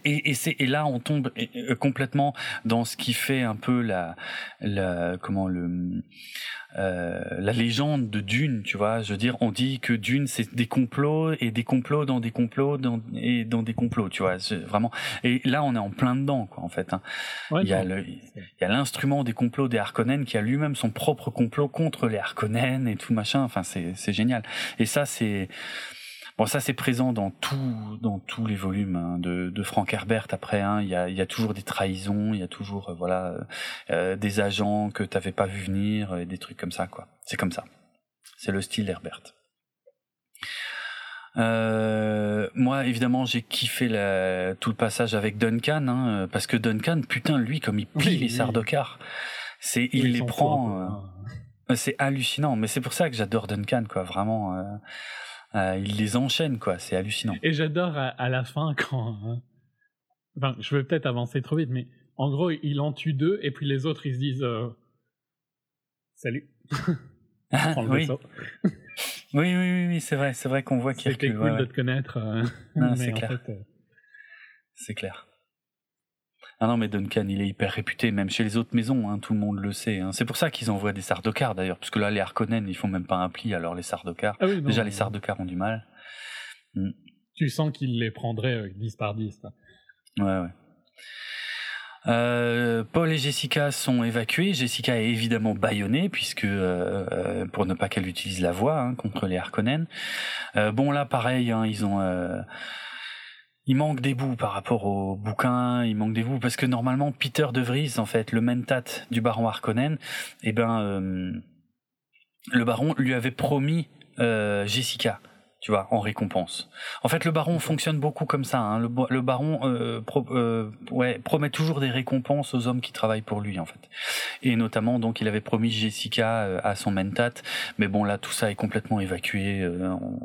Et, et, c'est, et là, on tombe complètement dans ce qui fait un peu la, la comment le, euh, la légende de Dune, tu vois. Je veux dire, on dit que Dune, c'est des complots et des complots dans des complots dans, et dans des complots, tu vois. Vraiment. Et là, on est en plein dedans, quoi, en fait. Hein. Ouais, il y a le, il y a l'instrument des complots des Harkonnen qui a lui-même son propre complot contre les Harkonnen et tout machin. Enfin, c'est, c'est génial. Et ça, c'est Bon, ça c'est présent dans tout, dans tous les volumes hein, de, de Frank Herbert. Après, hein, il y, a, y a toujours des trahisons, il y a toujours euh, voilà euh, des agents que t'avais pas vu venir et des trucs comme ça quoi. C'est comme ça. C'est le style d'Herbert. Euh, moi, évidemment, j'ai kiffé la, tout le passage avec Duncan, hein, parce que Duncan, putain, lui, comme il plie oui, les Sardaukar, c'est, il les prend. Euh, c'est hallucinant. Mais c'est pour ça que j'adore Duncan, quoi. Vraiment. Euh, euh, il les enchaîne, quoi. C'est hallucinant. Et j'adore à, à, la fin quand. Hein... Enfin, je vais peut-être avancer trop vite, mais en gros, il en tue deux, et puis les autres, ils se disent euh... Salut. oui. oui. oui, oui, oui, c'est vrai, c'est vrai qu'on voit qu'il y a. C'était cool ouais, de te connaître. Euh... Non, c'est clair. Fait, euh... C'est clair. Ah non, mais Duncan, il est hyper réputé, même chez les autres maisons, hein, tout le monde le sait. Hein. C'est pour ça qu'ils envoient des Sardaukar d'ailleurs, parce que là, les Harkonnen, ils font même pas un pli, alors les Sardaukar. Ah oui, Déjà, non. les Sardaukar ont du mal. Mm. Tu sens qu'ils les prendraient 10 par 10. Quoi. Ouais, ouais. Euh, Paul et Jessica sont évacués. Jessica est évidemment bâillonnée puisque euh, pour ne pas qu'elle utilise la voix hein, contre les Harkonnen. Euh, bon là, pareil, hein, ils ont euh, il manque des bouts par rapport au bouquin, il manque des bouts parce que normalement Peter De Vries, en fait, le mentat du baron Harkonnen, eh ben euh, le baron lui avait promis euh, Jessica. Tu vois, en récompense. En fait, le baron fonctionne beaucoup comme ça. Hein. Le, baron euh, euh, ouais, promet toujours des récompenses aux hommes qui travaillent pour lui, en fait. Et notamment, donc, il avait promis Jessica euh, à son mentat, mais bon, là, tout ça est complètement évacué.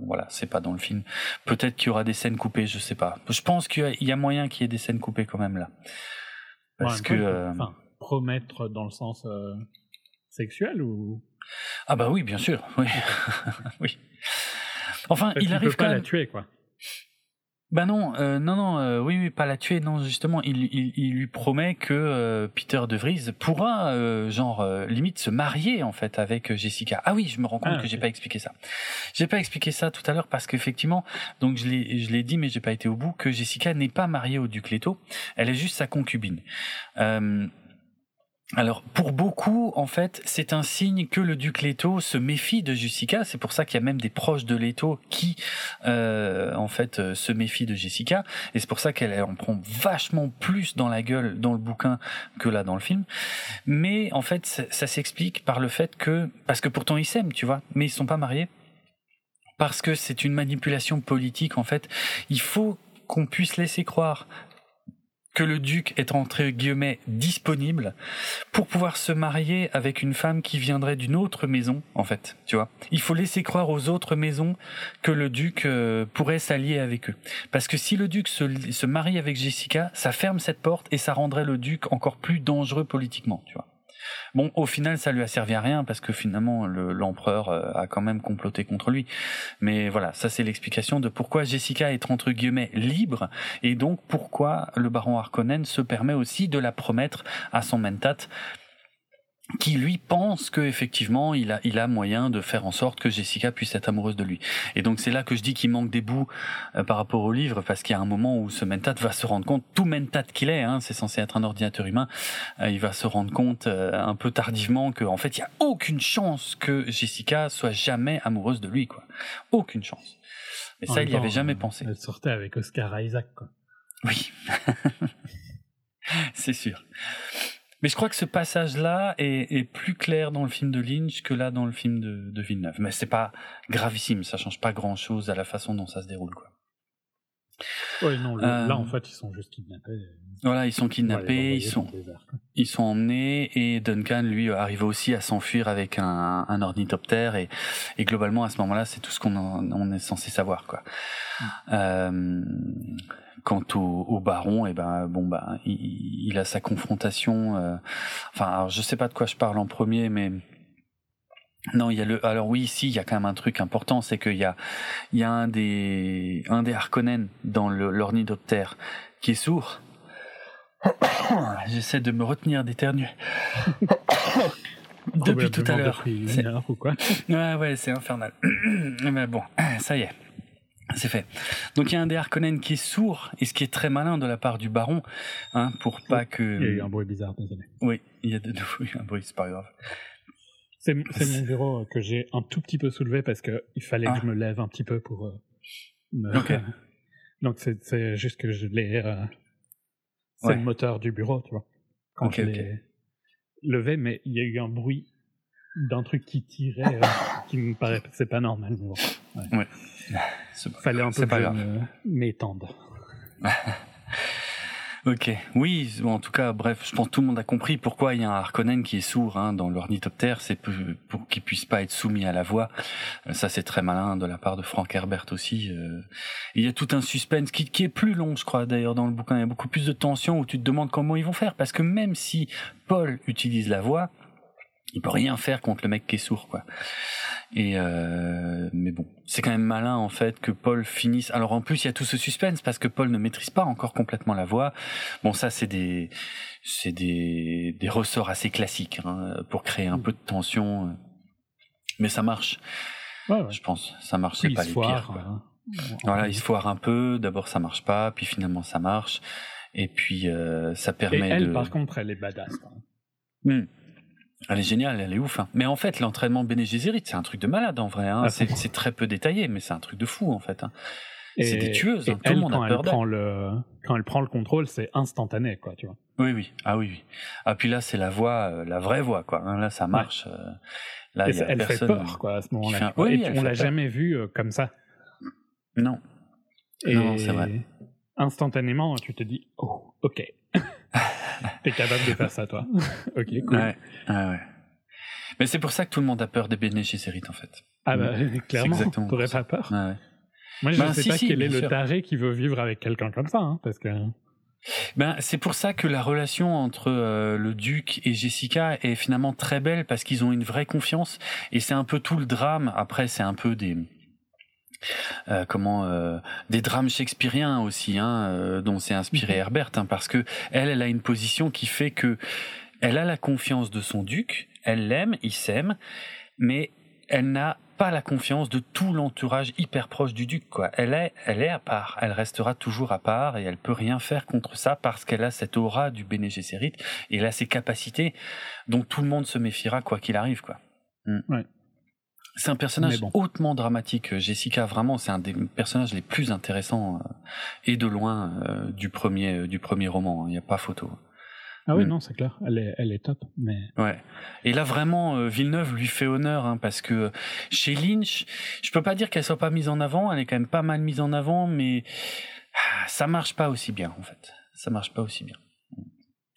voilà, c'est pas dans le film. Peut-être qu'il y aura des scènes coupées, je sais pas. Je pense qu'il y a moyen qu'il y ait des scènes coupées quand même là, parce que enfin, promettre dans le sens sexuel ou? Ah bah oui, bien sûr, oui, oui. Enfin, il arrive pas à la tuer, quoi. Ben non, euh, non, non, euh, oui, oui, pas la tuer, non, justement, il, il, il lui promet que euh, Peter De Vries pourra, genre, limite se marier en fait avec Jessica. Ah oui, je me rends compte ah, que j'ai pas expliqué ça. J'ai pas expliqué ça tout à l'heure parce qu'effectivement, donc je l'ai, je l'ai dit, mais j'ai pas été au bout, que Jessica n'est pas mariée au duc Leto, elle est juste sa concubine. Alors pour beaucoup, en fait, c'est un signe que le duc Leto se méfie de Jessica. C'est pour ça qu'il y a même des proches de Leto qui, euh, en fait, euh, se méfient de Jessica. Et c'est pour ça qu'elle en prend vachement plus dans la gueule dans le bouquin que là dans le film. Mais en fait, ça, s'explique par le fait que, parce que pourtant ils s'aiment, tu vois, mais ils sont pas mariés parce que c'est une manipulation politique en fait. Il faut qu'on puisse laisser croire que le duc est entre guillemets disponible pour pouvoir se marier avec une femme qui viendrait d'une autre maison en fait tu vois. Il faut laisser croire aux autres maisons que le duc euh, pourrait s'allier avec eux. Parce que si le duc se, se marie avec Jessica ça ferme cette porte et ça rendrait le duc encore plus dangereux politiquement tu vois Bon, au final, ça lui a servi à rien parce que finalement, l'empereur euh, a quand même comploté contre lui. Mais voilà, ça c'est l'explication de pourquoi Jessica est entre guillemets libre et donc pourquoi le baron Harkonnen se permet aussi de la promettre à son mentat qui lui pense que effectivement il a il a moyen de faire en sorte que Jessica puisse être amoureuse de lui. Et donc c'est là que je dis qu'il manque des bouts euh, par rapport au livre parce qu'il y a un moment où ce mentat va se rendre compte, tout mentat qu'il est, hein, c'est censé être un ordinateur humain, euh, il va se rendre compte euh, un peu tardivement que en fait il y a aucune chance que Jessica soit jamais amoureuse de lui quoi, aucune chance. Mais ça il n'y avait jamais pensé. Elle sortait avec Oscar Isaac quoi. Oui, c'est sûr. Mais je crois que ce passage-là est, est, plus clair dans le film de Lynch que là dans le film de, de Villeneuve. Mais c'est pas gravissime, ça change pas grand-chose à la façon dont ça se déroule, quoi. Oui, non, là en euh, fait ils sont juste kidnappés. Voilà, ils sont kidnappés, ils sont, ils sont emmenés et Duncan lui arrive aussi à s'enfuir avec un, un ornithoptère et, et globalement à ce moment-là c'est tout ce qu'on on est censé savoir quoi. Mm. Euh, Quant au, au baron, et eh ben bon bah il, il a sa confrontation. Euh, enfin, alors, je sais pas de quoi je parle en premier, mais non, il y a le. Alors oui, ici, il y a quand même un truc important, c'est qu'il y a, il y a un des, un des Harkonnen dans l'ornithoptère qui est sourd. J'essaie de me retenir d'éternuer. Depuis tout à l'heure. Ouais, ouais, c'est infernal. Mais bon, ça y est. C'est fait. Donc il y a un des Harkonnen qui est sourd, et ce qui est très malin de la part du baron, hein, pour pas que... Il y a eu un bruit bizarre, désolé. Oui, il y a de, un bruit, c'est pas grave. C'est mon bureau que j'ai un tout petit peu soulevé parce qu'il fallait que ah. je me lève un petit peu pour euh, me... Donc c'est juste que je l'ai... Euh, c'est le moteur du bureau, tu vois. Quand je l'ai levé, mais il y a eu un bruit d'un truc qui tirait, euh, qui me paraît, c'est pas normal. Mais bon, ouais. ouais. Fallait un peu m'étendre. ok, oui, bon, en tout cas, bref, je pense que tout le monde a compris pourquoi il y a un Harkonnen qui est sourd hein, dans l'ornithoptère, c'est pour qu'il puisse pas être soumis à la voix. Euh, ça, c'est très malin de la part de Frank Herbert aussi. Euh. Il y a tout un suspense qui, qui est plus long, je crois, d'ailleurs, dans le bouquin. Il y a beaucoup plus de tension où tu te demandes comment ils vont faire, parce que même si Paul utilise la voix, il peut rien faire contre le mec qui est sourd, quoi. Et euh, mais bon, c'est quand même malin en fait que Paul finisse. Alors en plus, il y a tout ce suspense parce que Paul ne maîtrise pas encore complètement la voix. Bon, ça c'est des c'est des des ressorts assez classiques hein, pour créer un mm. peu de tension, mais ça marche. Ouais, Je pense, ça marche. C'est pas les pires. Hein. Voilà, il se foire un peu. D'abord, ça marche pas, puis finalement, ça marche. Et puis, euh, ça permet Et elle, de... par contre, elle est badass. Mmh. Elle est géniale, elle est ouf. Hein. Mais en fait, l'entraînement Bene c'est un truc de malade en vrai. Hein. Ah, c'est très peu détaillé, mais c'est un truc de fou en fait. Hein. C'est des tueuses. Tout le monde quand a peur elle prend le Quand elle prend le contrôle, c'est instantané, quoi, tu vois. Oui, oui. Ah oui, oui. Ah puis là, c'est la voix, euh, la vraie voix, quoi. Là, ça marche. Euh, là, y a elle fait peur, quoi, à ce moment-là. on l'a jamais vu euh, comme ça. Non. Et Non, c'est vrai. Instantanément, tu te dis, oh, ok. T'es capable de faire ça, toi. ok, cool. Ouais, ouais, ouais. Mais c'est pour ça que tout le monde a peur des Bene Gesserit, en fait. Ah bah, clairement, t'aurais pas peur. Ouais. Moi, je Ben, ne sais si, pas si, quel est le taré qui veut vivre avec quelqu'un comme ça, hein, parce que... Ben, c'est pour ça que la relation entre euh, le duc et Jessica est finalement très belle parce qu'ils ont une vraie confiance et c'est un peu tout le drame. Après, c'est un peu des euh, comment euh, des drames shakespeariens aussi, hein, euh, dont s'est inspiré Mhm. Herbert, hein, parce que elle, elle a une position qui fait que elle a la confiance de son duc, elle l'aime, il s'aime, mais elle n'a pas la confiance de tout l'entourage hyper proche du duc quoi. Elle est elle est à part, elle restera toujours à part et elle peut rien faire contre ça parce qu'elle a cette aura du Bene Gesserit et elle a ses capacités donc tout le monde se méfiera quoi qu'il arrive quoi. Mm. Ouais. C'est un personnage bon. hautement dramatique. Jessica, vraiment, c'est un des personnages les plus intéressants euh, et de loin euh, du premier euh, du premier roman. Il n'y a pas photo. Ah oui, Mm. non, c'est clair, elle est, elle est top, mais... Ouais. Et là vraiment, euh, Villeneuve lui fait honneur hein, parce que chez Lynch, je peux pas dire qu'elle soit pas mise en avant. Elle est quand même pas mal mise en avant, mais ah, ça marche pas aussi bien en fait. Ça marche pas aussi bien.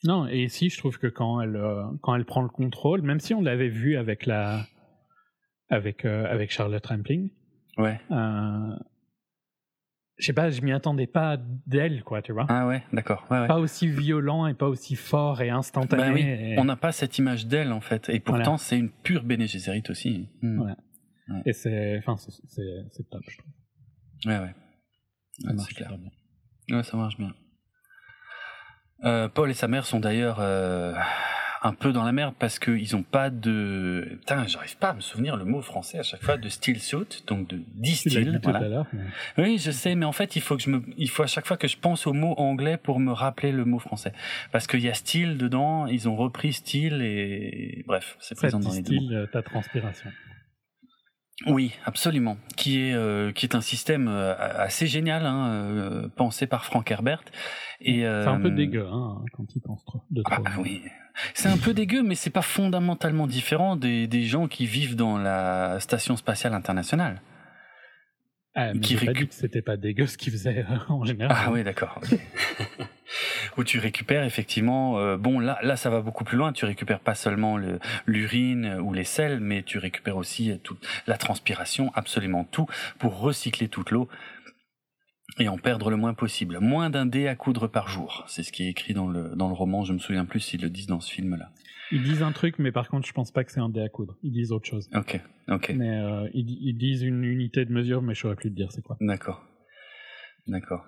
Non, et ici, je trouve que quand elle, euh, quand elle prend le contrôle, même si on l'avait vu avec la... avec, euh, avec Charlotte Rampling, Ouais. euh, je sais pas, je m'y attendais pas d'elle, quoi, tu vois. Ah ouais, d'accord. Ouais, ouais. Pas aussi violent et pas aussi fort et instantané. Bah oui, et, on n'a pas cette image d'elle en fait, et pourtant Voilà. c'est une pure Bene Gesserit aussi. Mm. Ouais. et c'est, enfin, c'est, top, je trouve. Ouais, ouais. Ça marche clair. bien. Ouais, ça marche bien. Euh, Paul et sa mère sont d'ailleurs euh, un peu dans la merde parce qu'ils ont pas de. Putain, j'arrive pas à me souvenir le mot français à chaque fois de steel suit, donc de distill. Voilà. mais- Oui, je sais, mais en fait, il faut que je me, il faut à chaque fois que je pense au mot anglais pour me rappeler le mot français, parce qu'il y a style dedans, ils ont repris style et bref, c'est présent dans les deux. distille euh, ta transpiration. Oui, absolument. Qui est euh, qui est un système euh, assez génial, hein, euh, pensé par Frank Herbert. Et C'est un peu euh, dégueu hein, quand il pense trop. De Ah trop. bah oui. C'est un peu dégueu, mais c'est pas fondamentalement différent des, des gens qui vivent dans la station spatiale internationale. Ah, mais qui j'ai pas récu- dit que c'était pas dégueu ce qu'il faisait euh, en général. Ah oui, d'accord. Où tu récupères effectivement. euh, bon, là, là, ça va beaucoup plus loin. Tu récupères pas seulement le- l'urine ou les sels, mais tu récupères aussi toute la transpiration, absolument tout, pour recycler toute l'eau et en perdre le moins possible. Moins d'un dé à coudre par jour. C'est ce qui est écrit dans le dans le roman. Je me souviens plus s'ils le disent dans ce film-là. Ils disent un truc, mais par contre, je pense pas que c'est un dé à coudre. Ils disent autre chose. Ok, ok. Mais euh, ils, di- ils disent une unité de mesure, mais je saurais plus te dire c'est quoi. D'accord. D'accord.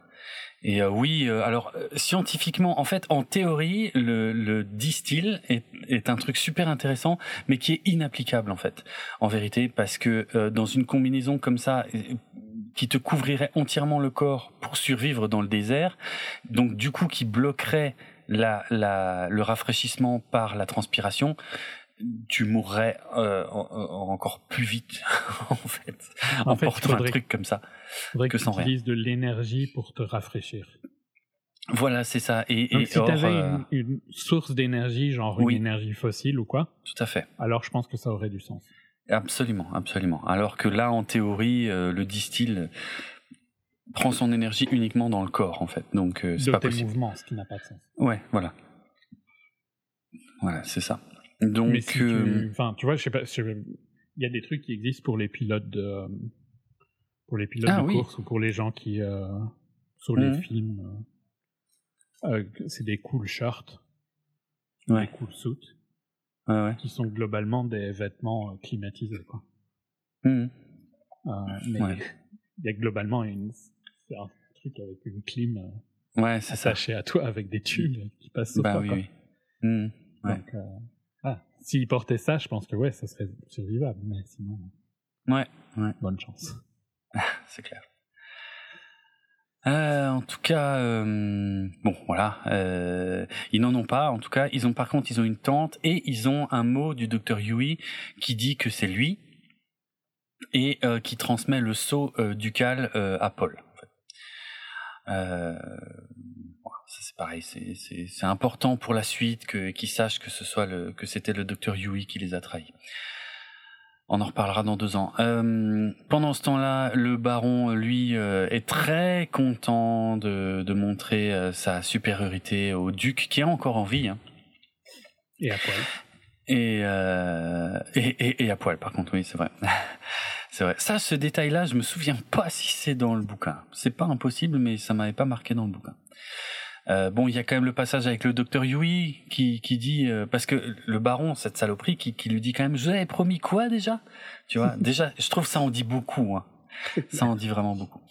Et euh, oui, euh, alors euh, scientifiquement, en fait, en théorie, le, le distill est, est un truc super intéressant, mais qui est inapplicable en fait, en vérité, parce que euh, dans une combinaison comme ça, qui te couvrirait entièrement le corps pour survivre dans le désert, donc du coup qui bloquerait la, la, le rafraîchissement par la transpiration, tu mourrais euh, en- en- encore plus vite en fait en, En fait, il portant faudrait- un truc comme ça. Faudrait Que que tu sans rien. utilises de l'énergie pour te rafraîchir. Voilà, c'est ça. Et, Donc et si tu avais euh, une, une source d'énergie, genre Oui. une énergie fossile ou quoi, tout à fait, alors je pense que ça aurait du sens. absolument, absolument. Alors que là, en théorie, euh, le distill prend son énergie uniquement dans le corps, en fait. Donc, euh, c'est pas possible. mouvements, ce qui n'a pas de sens. Ouais, voilà, voilà, c'est ça. Donc, Mais si euh, tu... Enfin, tu vois, je sais pas, il y a des trucs qui existent pour les pilotes de, euh, pour les pilotes Ah de oui. course ou pour les gens qui, euh, sur les Mhm. films, euh, euh, c'est des cool Ouais. des cool suits, ouais. qui sont globalement des vêtements euh, climatisés, quoi. Mhm. Euh, mais Ouais. il y a globalement une, un truc avec une clim euh, Ouais, c'est ça. attachée à toi avec des tubes qui passent sur Bah toi, oui, oui. Ouais. Donc, euh, ah, s'ils portaient ça, je pense que ouais, ça serait survivable, mais sinon, Ouais, ouais. bonne chance. c'est clair. Euh, en tout cas, euh, bon, voilà, euh, ils n'en ont pas. En tout cas, ils ont par contre, ils ont une tente et ils ont un mot du docteur Yui qui dit que c'est lui et qui transmet le sceau ducal à Paul. Euh, c'est pareil, c'est- important pour la suite que qu'ils sachent que ce soit le que c'était le docteur Yui qui les a trahis. On en reparlera dans deux ans. Euh, pendant ce temps-là, le baron, lui, euh, est très content de, de montrer euh, sa supériorité au duc, qui est encore en vie. Hein. Et à poil. Et, et, et, et, à poil, par contre, oui, c'est vrai. c'est vrai. Ça, ce détail-là, je me souviens pas si c'est dans le bouquin. C'est pas impossible, mais ça m'avait pas marqué dans le bouquin. Euh, bon, il y a quand même le passage avec le docteur Yui qui, qui dit euh, parce que le baron, cette saloperie, qui, qui lui dit quand même, je vous avais promis quoi déjà? Tu vois, déjà, je trouve ça en dit beaucoup. Hein. Ça en dit vraiment beaucoup.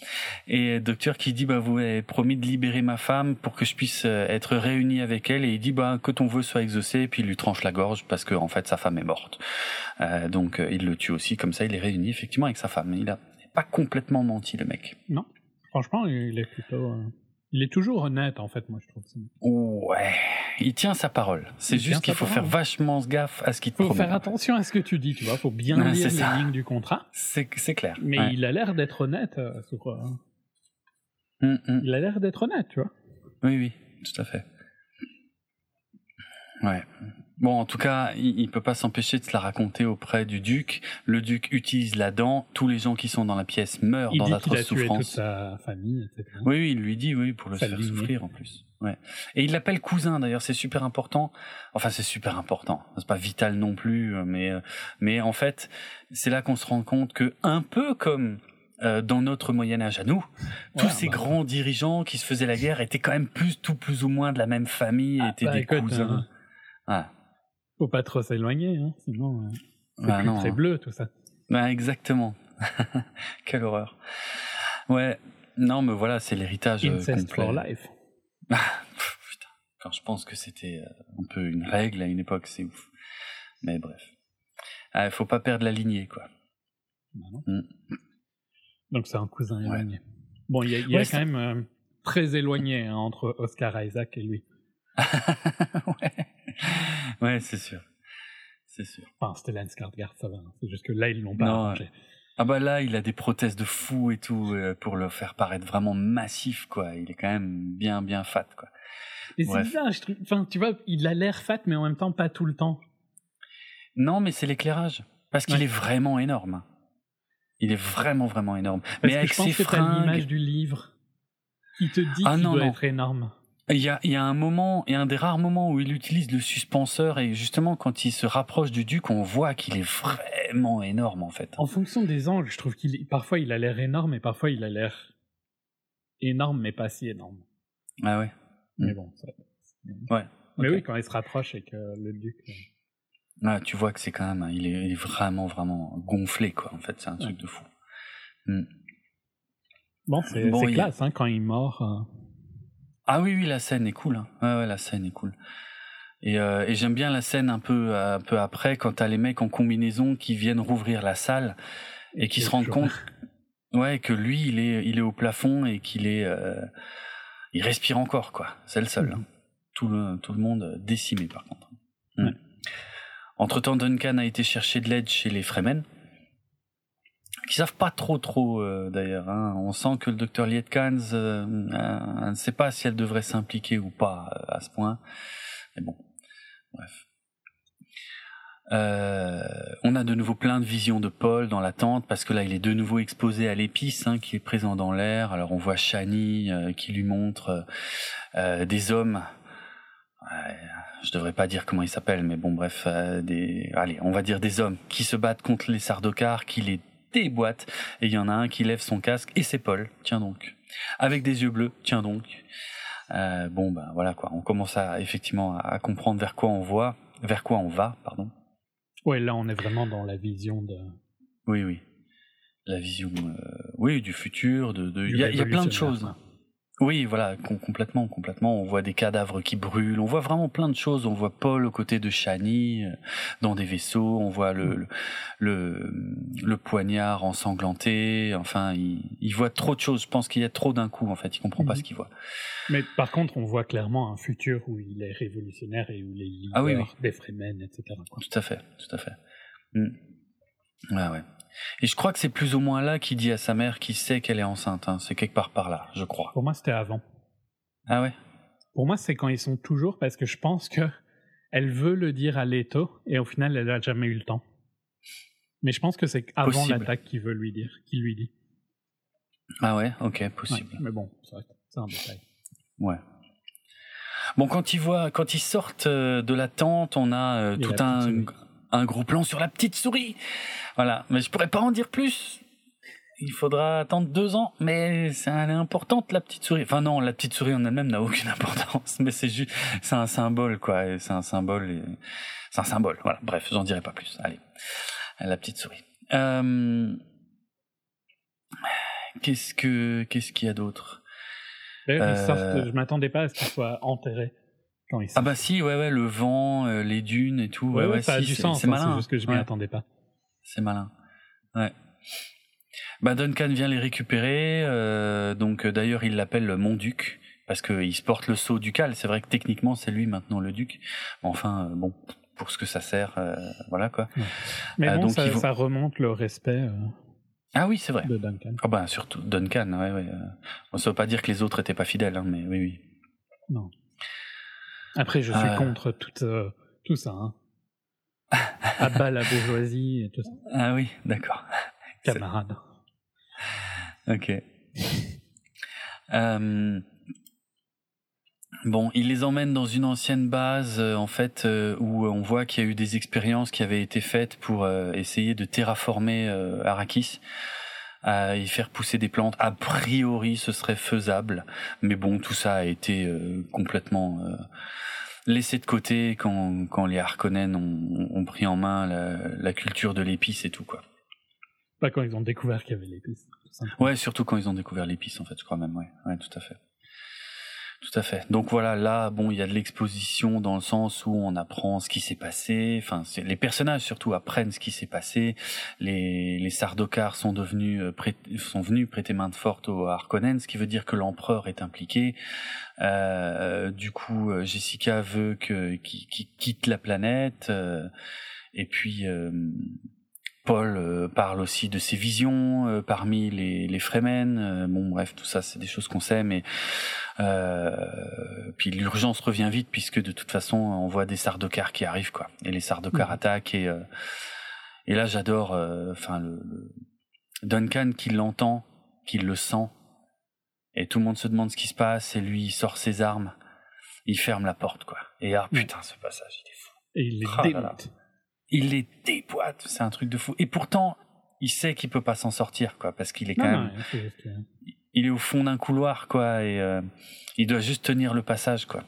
Et docteur qui dit bah vous avez promis de libérer ma femme pour que je puisse euh, être réuni avec elle et il dit bah que ton vœu soit exaucé et puis il lui tranche la gorge parce que en fait sa femme est morte. Euh, donc il le tue aussi comme ça il est réuni effectivement avec sa femme. Il a pas complètement menti le mec. Non, franchement il est plutôt. Il est toujours honnête, en fait, moi, je trouve. Ouais, il tient sa parole. C'est juste qu'il faut faire vachement gaffe à ce qu'il te Il faut faire attention à ce que tu dis, tu vois. faut bien lire les lignes du contrat. C'est clair. Mais il a l'air d'être honnête euh. Euh, hum, hum. Il a l'air d'être honnête, tu vois. Oui, oui, tout à fait. Ouais. Bon, en tout cas, il, il peut pas s'empêcher de se la raconter auprès du duc. Le duc utilise la dent. Tous les gens qui sont dans la pièce meurent il dans l'atroce souffrance. Toute sa famille, etc. Oui, oui, il lui dit, oui, pour le faire souffrir en plus. Ouais. Et il l'appelle cousin d'ailleurs, c'est super important. Enfin, c'est super important. C'est pas vital non plus, mais mais en fait, c'est là qu'on se rend compte que un peu comme euh, dans notre Moyen Âge à nous, tous ces bah, grands dirigeants qui se faisaient la guerre étaient quand même plus tout plus ou moins de la même famille, ah, étaient bah, des cousins. Euh, ah. Faut pas trop s'éloigner, hein, sinon euh, c'est bah très hein. bleu tout ça. Bah exactement. Quelle horreur. Ouais, non mais voilà, c'est l'héritage euh, Incest for life. putain, quand je pense que c'était euh, un peu une règle à une époque, c'est ouf. Mais bref. Ah, faut pas perdre la lignée, quoi. Bah mm. Donc c'est un cousin éloigné. Bon, il y a, y a quand même euh, très éloigné hein, entre Oscar Isaac et lui. ouais. ouais, c'est sûr. C'est sûr. Enfin, Stellan Skarsgård, ça va. Hein. C'est juste que là, ils l'ont pas arrangé. Ah bah là, il a des prothèses de fou et tout euh, pour le faire paraître vraiment massif, quoi. Il est quand même bien, bien fat, quoi. Mais c'est bizarre, je trouve. Enfin, tu vois, il a l'air fat, mais en même temps pas tout le temps. Non, mais c'est l'éclairage, parce qu'il est vraiment énorme. Il est vraiment, vraiment énorme. Parce mais que je pense que t'as l'image du livre qui te dit ah qu'il doit être énorme. Il y, a, y a un moment, et un des rares moments où il utilise le suspenseur, et justement quand il se rapproche du duc, on voit qu'il est vraiment énorme en fait. En fonction des angles, je trouve qu'il parfois il a l'air énorme, et parfois il a l'air énorme, mais pas si énorme. Ah ouais. Mais bon, ça... Ouais. Mais oui, quand il se rapproche avec le duc. Euh. Ah, tu vois que c'est quand même, il est, vraiment, vraiment gonflé, quoi. En fait, c'est un truc de fou. Hmm. Bon, c'est bon, classe, hein, quand il mord. Euh. Ah oui, oui, la scène est cool. Hein. Ouais, ouais, la scène est cool. Et, euh, et j'aime bien la scène un peu, un peu après, quand t'as les mecs en combinaison qui viennent rouvrir la salle et, qui se rendent compte, ouais, que lui, il est, il est au plafond et qu'il est, euh, il respire encore, quoi. C'est le seul. Mmh. Hein. Tout le, tout le monde décimé, par contre. Mmh. Entre temps, Duncan a été chercher de l'aide chez les Fremen qui savent pas trop trop euh, d'ailleurs. Hein. On sent que le docteur Lietkans euh, euh, ne sait pas si elle devrait s'impliquer ou pas à ce point. Mais bon, bref. on a de nouveau plein de visions de Paul dans la tente parce que là il est de nouveau exposé à l'épice hein, qui est présent dans l'air. Alors on voit Shani qui lui montre des hommes. je devrais pas dire comment ils s'appellent, mais bon bref, des, allez, on va dire des hommes qui se battent contre les Sardocars, qui les des boîtes. Et il y en a un qui lève son casque et c'est Paul, tiens donc. Avec des yeux bleus, tiens donc. Euh, bon, ben voilà quoi. On commence à effectivement à, comprendre vers quoi on voit, vers quoi on va, pardon. Ouais, là on est vraiment dans la vision de. Oui, oui. La vision, euh, oui, du futur, de, il y, a plein de choses. Oui, voilà, complètement, complètement. On voit des cadavres qui brûlent, on voit vraiment plein de choses. On voit Paul aux côtés de Shani euh, dans des vaisseaux, on voit le, le, le, poignard ensanglanté. Enfin, il, voit trop de choses. Je pense qu'il y a trop d'un coup, en fait. Il comprend pas mhm. ce qu'il voit. Mais par contre, on voit clairement un futur où il est révolutionnaire et où il est ah, oui, des Fremen, etc. Tout à fait, tout à fait. Mm. Ouais, ouais. Et je crois que c'est plus ou moins là qu'il dit à sa mère qu'il sait qu'elle est enceinte. Hein. C'est quelque part par là, je crois. Pour moi, c'était avant. Ah ouais? Pour moi, c'est quand ils sont toujours, parce que je pense que elle veut le dire à Leto, et au final, elle n'a jamais eu le temps. Mais je pense que c'est avant l'attaque qu'il veut lui dire, qu'il lui dit. Ah ouais, ok, possible. mais bon, c'est un détail. Ouais. Bon, quand ils voient, quand ils sortent euh, de la tente, on a euh, tout un, un gros plan sur la petite souris. Voilà, mais je pourrais pas en dire plus. Il faudra attendre deux ans, mais c'est importante la petite souris. Enfin non, la petite souris en elle-même n'a aucune importance, mais c'est juste, c'est un symbole quoi. C'est un symbole, c'est un symbole. Voilà. Bref, j'en dirai pas plus. Allez, la petite souris. Euh... Qu'est-ce que, qu'est-ce qu'il y a d'autre? Euh... Je m'attendais pas à ce qu'il soit enterré. Quand il ah bah si, ouais, ouais, le vent, euh, les dunes et tout. Ouais, ouais, ça si, a du sens. C'est hein, malin. C'est juste que je m'y attendais pas. C'est malin. Ouais. Bah Duncan vient les récupérer. Euh, donc euh, d'ailleurs, il l'appelle mon duc parce qu'il se porte le sceau ducal. C'est vrai que techniquement, c'est lui maintenant le duc. Enfin, euh, bon, pour ce que ça sert, euh, voilà quoi. Mais bon, donc, ça, ça, remonte le respect. Ah oui, c'est vrai. De Duncan. Ah bah surtout Duncan, ouais, ouais. On ne veut pas dire que les autres étaient pas fidèles, hein, mais oui, oui. Non. Après, je suis contre tout, tout ça. Hein. à bas la bourgeoisie et tout ça. Ah oui, d'accord. Camarade. Ok. euh, bon, il les emmène dans une ancienne base, euh, en fait, euh, où on voit qu'il y a eu des expériences qui avaient été faites pour euh, essayer de terraformer Arrakis, à y faire pousser des plantes. A priori, ce serait faisable, mais bon, tout ça a été complètement laissé de côté quand, quand les Harkonnen ont, ont pris en main la, la culture de l'épice et tout, quoi. Pas quand ils ont découvert qu'il y avait l'épice. Ouais, surtout quand ils ont découvert l'épice, en fait, je crois même, ouais. Ouais, tout à fait. Tout à fait. Donc voilà, là, bon, il y a de l'exposition dans le sens où on apprend ce qui s'est passé. Enfin, les personnages surtout apprennent ce qui s'est passé. Les, les Sardokars sont devenus, euh, sont venus prêter main de forte aux Harkonnen, ce qui veut dire que l'empereur est impliqué. Euh, du coup, euh, Jessica veut que qu'il quitte la planète. Euh, et puis, euh, Paul euh, parle aussi de ses visions euh, parmi les, les Fremen. Euh, bon, bref, tout ça, c'est des choses qu'on sait, mais puis l'urgence revient vite puisque de toute façon, on voit des Sardokars qui arrivent, quoi. Et les Sardokars mmh. attaquent et et là, j'adore, enfin le, Duncan qui l'entend, qui le sent, et tout le monde se demande ce qui se passe et lui il sort ses armes, il ferme la porte, quoi. Et ah putain, ce passage, il est fou. Et il les oh démonte il les déboîte, c'est un truc de fou. Et pourtant, il sait qu'il peut pas s'en sortir, quoi, parce qu'il est quand même, il est au fond d'un couloir, quoi, et euh, il doit juste tenir le passage, quoi.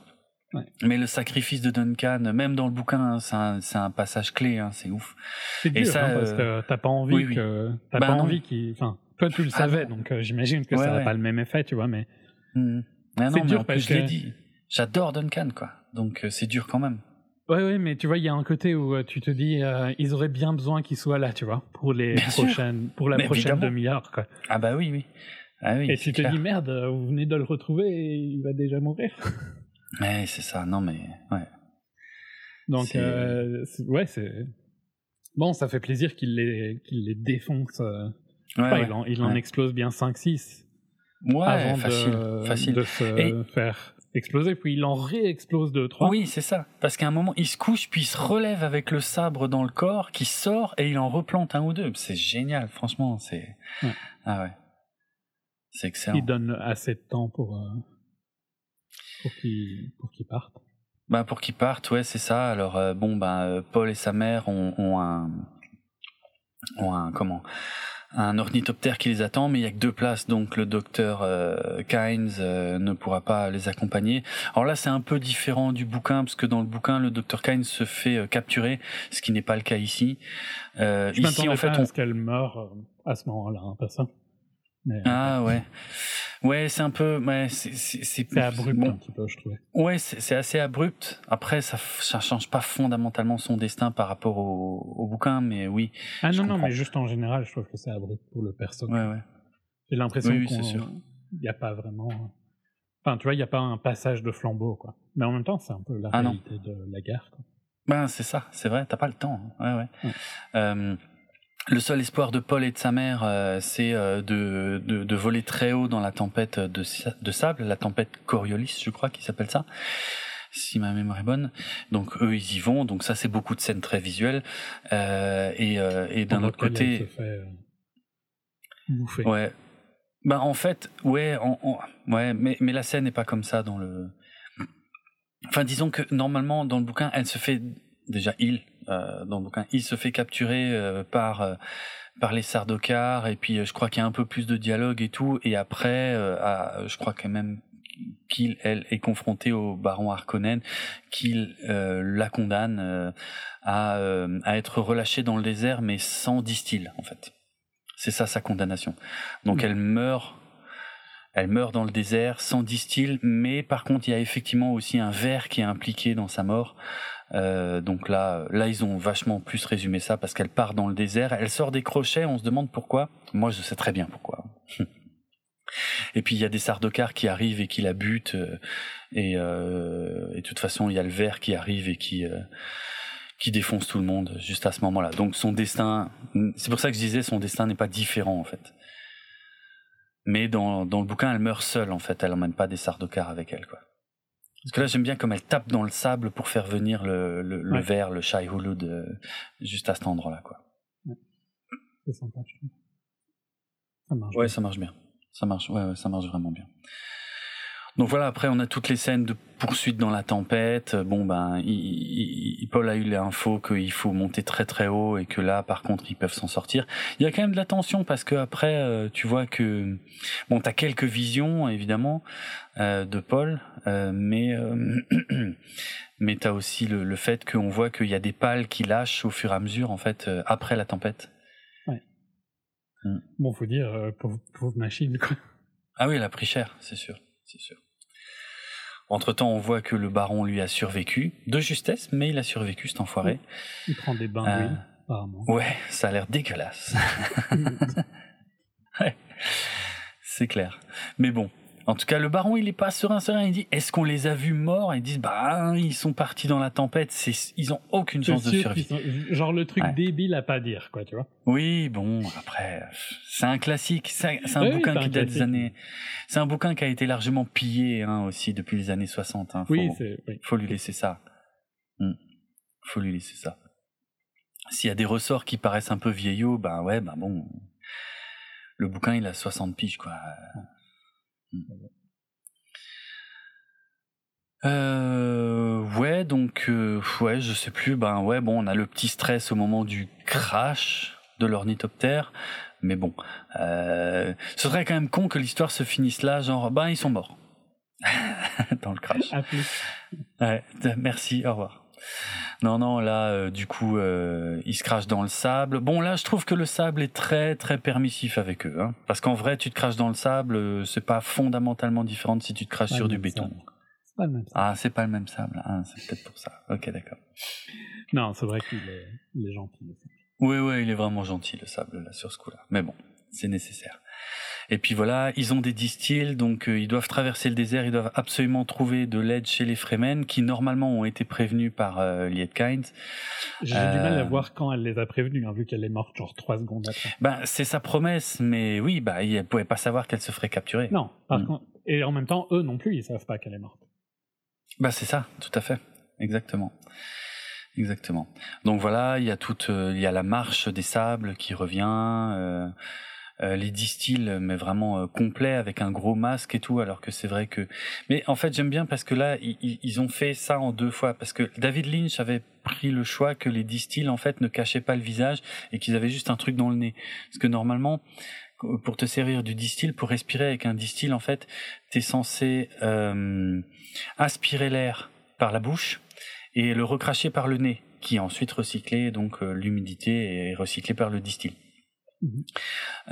Mais le sacrifice de Duncan, même dans le bouquin, hein, c'est un, passage clé, hein, c'est ouf. C'est dur, et ça, hein, parce que t'as pas envie que, t'as bah pas envie qu'il, enfin, toi tu le ah savais, donc euh, j'imagine que ça n'a pas le même effet, tu vois, mais. Mmh. c'est dur parce que je l'ai dit. J'adore Duncan, quoi. Donc euh, c'est dur quand même. Ouais, ouais, mais tu vois, il y a un côté où euh, tu te dis, euh, ils auraient bien besoin qu'il soit là, tu vois, pour les prochaines, pour la prochaine demi-heure, quoi. Ah bah oui, oui. Ah oui et tu te dis, merde, vous venez de le retrouver et il va déjà mourir. ouais, c'est ça, non mais, ouais. Donc, euh, ouais, c'est... Bon, ça fait plaisir qu'il les, qu'il les défonce. Euh... Ouais, il en, il en explose bien 5-6. Ouais, avant facile, de, facile. de se faire exploser, puis il en réexplose deux, trois. Oui, c'est ça. Parce qu'à un moment, il se couche, puis il se relève avec le sabre dans le corps, qui sort, et il en replante un ou deux. C'est génial, franchement. C'est. Ah ouais. C'est excellent. Il donne assez de temps pour, euh, pour qu'il parte. Bah pour qu'il parte, ouais, c'est ça. Alors euh, bon, bah Paul et sa mère ont, ont un ont un comment? Un ornithoptère qui les attend, mais il y a que deux places, donc le docteur euh, Kynes euh, ne pourra pas les accompagner. Alors là, c'est un peu différent du bouquin, parce que dans le bouquin, le docteur Kynes se fait euh, capturer, ce qui n'est pas le cas ici. Euh, Je ici, en fait, on... qu'elle meurt à ce moment-là, hein, pas ça. Ah ouais. Ouais, c'est un peu, ouais, c'est abrupt bon. un petit peu, je trouvais. Ouais, c'est assez abrupt. Après, ça, ça change pas fondamentalement son destin par rapport au, au bouquin, mais oui. Ah non, non, mais juste en général, je trouve que c'est abrupt pour le personnage. Ouais, ouais. J'ai l'impression oui, qu'il n'y a pas vraiment. Enfin, tu vois, il n'y a pas un passage de flambeau, quoi. Mais en même temps, c'est un peu la ah réalité de la guerre, quoi. Ben, c'est ça, c'est vrai, t'as pas le temps. Hein. Ouais, ouais. ouais. Euh, le seul espoir de Paul et de sa mère, euh, c'est euh, de, de, de, voler très haut dans la tempête de, de, sable, la tempête Coriolis, je crois qu'il s'appelle ça. si ma mémoire est bonne. Donc eux, ils y vont. Donc ça, c'est beaucoup de scènes très visuelles. Euh, et, euh, et d'un autre côté, bouffer. ouais. Bah en fait, ouais, ouais, mais mais la scène n'est pas comme ça dans le. Enfin, disons que normalement dans le bouquin, elle se fait déjà il euh, le bouquin, il se fait capturer euh, par euh, par les Sardocars et puis je crois qu'il y a un peu plus de dialogue et tout et après à, je crois quand même qu'il elle est confronté au baron Harkonnen qu'il la condamne à à être relâchée dans le désert mais sans distil en fait c'est ça sa condamnation donc elle meurt elle meurt dans le désert sans distil, mais par contre il y a effectivement aussi un ver qui est impliqué dans sa mort. Euh, donc là, là ils ont vachement plus résumé ça parce qu'elle part dans le désert, elle sort des crochets, on se demande pourquoi. Moi je sais très bien pourquoi. et puis il y a des sardocars qui arrivent et qui la butent, euh, et, euh, et de toute façon il y a le ver qui arrive et qui qui défonce tout le monde juste à ce moment-là. Donc son destin, c'est pour ça que je disais son destin n'est pas différent en fait. Mais dans, dans le bouquin, elle meurt seule, en fait. Elle emmène pas des sardocars avec elle, quoi. Parce que là, j'aime bien comme elle tape dans le sable pour faire venir le, le, le verre, le Shai Hulud, juste à cet endroit-là, quoi. Ouais. C'est sympa, je trouve. Ça marche. Ouais, bien. ça marche bien. Ça marche, ouais, ouais, ça marche vraiment bien. Donc voilà, après on a toutes les scènes de poursuite dans la tempête. Bon ben, il, il, Paul a eu l'info qu'il faut monter très très haut et que là, par contre, ils peuvent s'en sortir. Il y a quand même de la tension parce que après, euh, tu vois que bon, t'as quelques visions évidemment euh, de Paul, euh, mais euh, mais t'as aussi le, le fait qu'on voit qu'il y a des pales qui lâchent au fur et à mesure en fait euh, après la tempête. Ouais. Mm. Bon, faut dire pauvre, pauvre machine quoi. Ah oui, elle a pris cher, c'est sûr, c'est sûr. Entre-temps, on voit que le baron lui a survécu, de justesse, mais il a survécu, cet enfoiré. Il prend des bains d'huile, euh, apparemment. Ouais, ça a l'air dégueulasse. ouais, c'est clair. Mais bon, en tout cas, le baron, il est pas serein, serein. Il dit, est-ce qu'on les a vus morts? Ils disent, bah, ils sont partis dans la tempête. C'est, ils ont aucune chance de survie. Sont, genre le truc ouais. débile à pas dire, quoi, tu vois. Oui, bon, après, c'est un classique. C'est un oui, bouquin qui date des années. C'est un bouquin qui a été largement pillé hein, aussi depuis les années 60. Hein. Faut, oui, c'est. Oui. Faut lui laisser ça. Hmm. Faut lui laisser ça. S'il y a des ressorts qui paraissent un peu vieillots, ben ouais, ben bon. Le bouquin, il a 60 piges, quoi. Euh, ouais, donc euh, ouais, je sais plus. Ben ouais, bon, on a le petit stress au moment du crash de l'ornithoptère, mais bon, euh, ce serait quand même con que l'histoire se finisse là, genre ben ils sont morts dans le crash. À plus. Ouais, merci, au revoir. Non, non, là, euh, du coup, euh, ils se crachent dans le sable. Bon, là, je trouve que le sable est très, très permissif avec eux. Hein, parce qu'en vrai, tu te craches dans le sable, euh, c'est pas fondamentalement différent de si tu te craches sur du béton. C'est pas le même sable. Ah, c'est pas le même sable. Ah, c'est peut-être pour ça. Ok, d'accord. Non, c'est vrai qu'il est, il est gentil, le sable. Oui, oui, il est vraiment gentil, le sable, là, sur ce coup-là. Mais bon, c'est nécessaire. Et puis voilà, ils ont des distils, donc euh, ils doivent traverser le désert, ils doivent absolument trouver de l'aide chez les Fremen, qui normalement ont été prévenus par euh, Lietkind. J'ai euh... du mal à voir quand elle les a prévenus, hein, vu qu'elle est morte genre trois secondes après. Ben, c'est sa promesse, mais oui, bah, elle pouvait pas savoir qu'elle se ferait capturer. Non, par mm. contre, et en même temps, eux non plus, ils savent pas qu'elle est morte. Bah, c'est ça, tout à fait, exactement. Exactement. Donc voilà, il y a toute, euh, il y a la marche des sables qui revient. Euh, les distils mais vraiment euh, complet avec un gros masque et tout alors que c'est vrai que mais en fait j'aime bien parce que là ils, ils, ont fait ça en deux fois. Parce que David Lynch avait pris le choix que les distils en fait ne cachaient pas le visage et qu'ils avaient juste un truc dans le nez. Parce que normalement pour te servir du distil pour respirer avec un distil en fait t'es censé euh, aspirer l'air par la bouche et le recracher par le nez qui est ensuite recyclé donc euh, l'humidité est recyclée par le distil Mhm.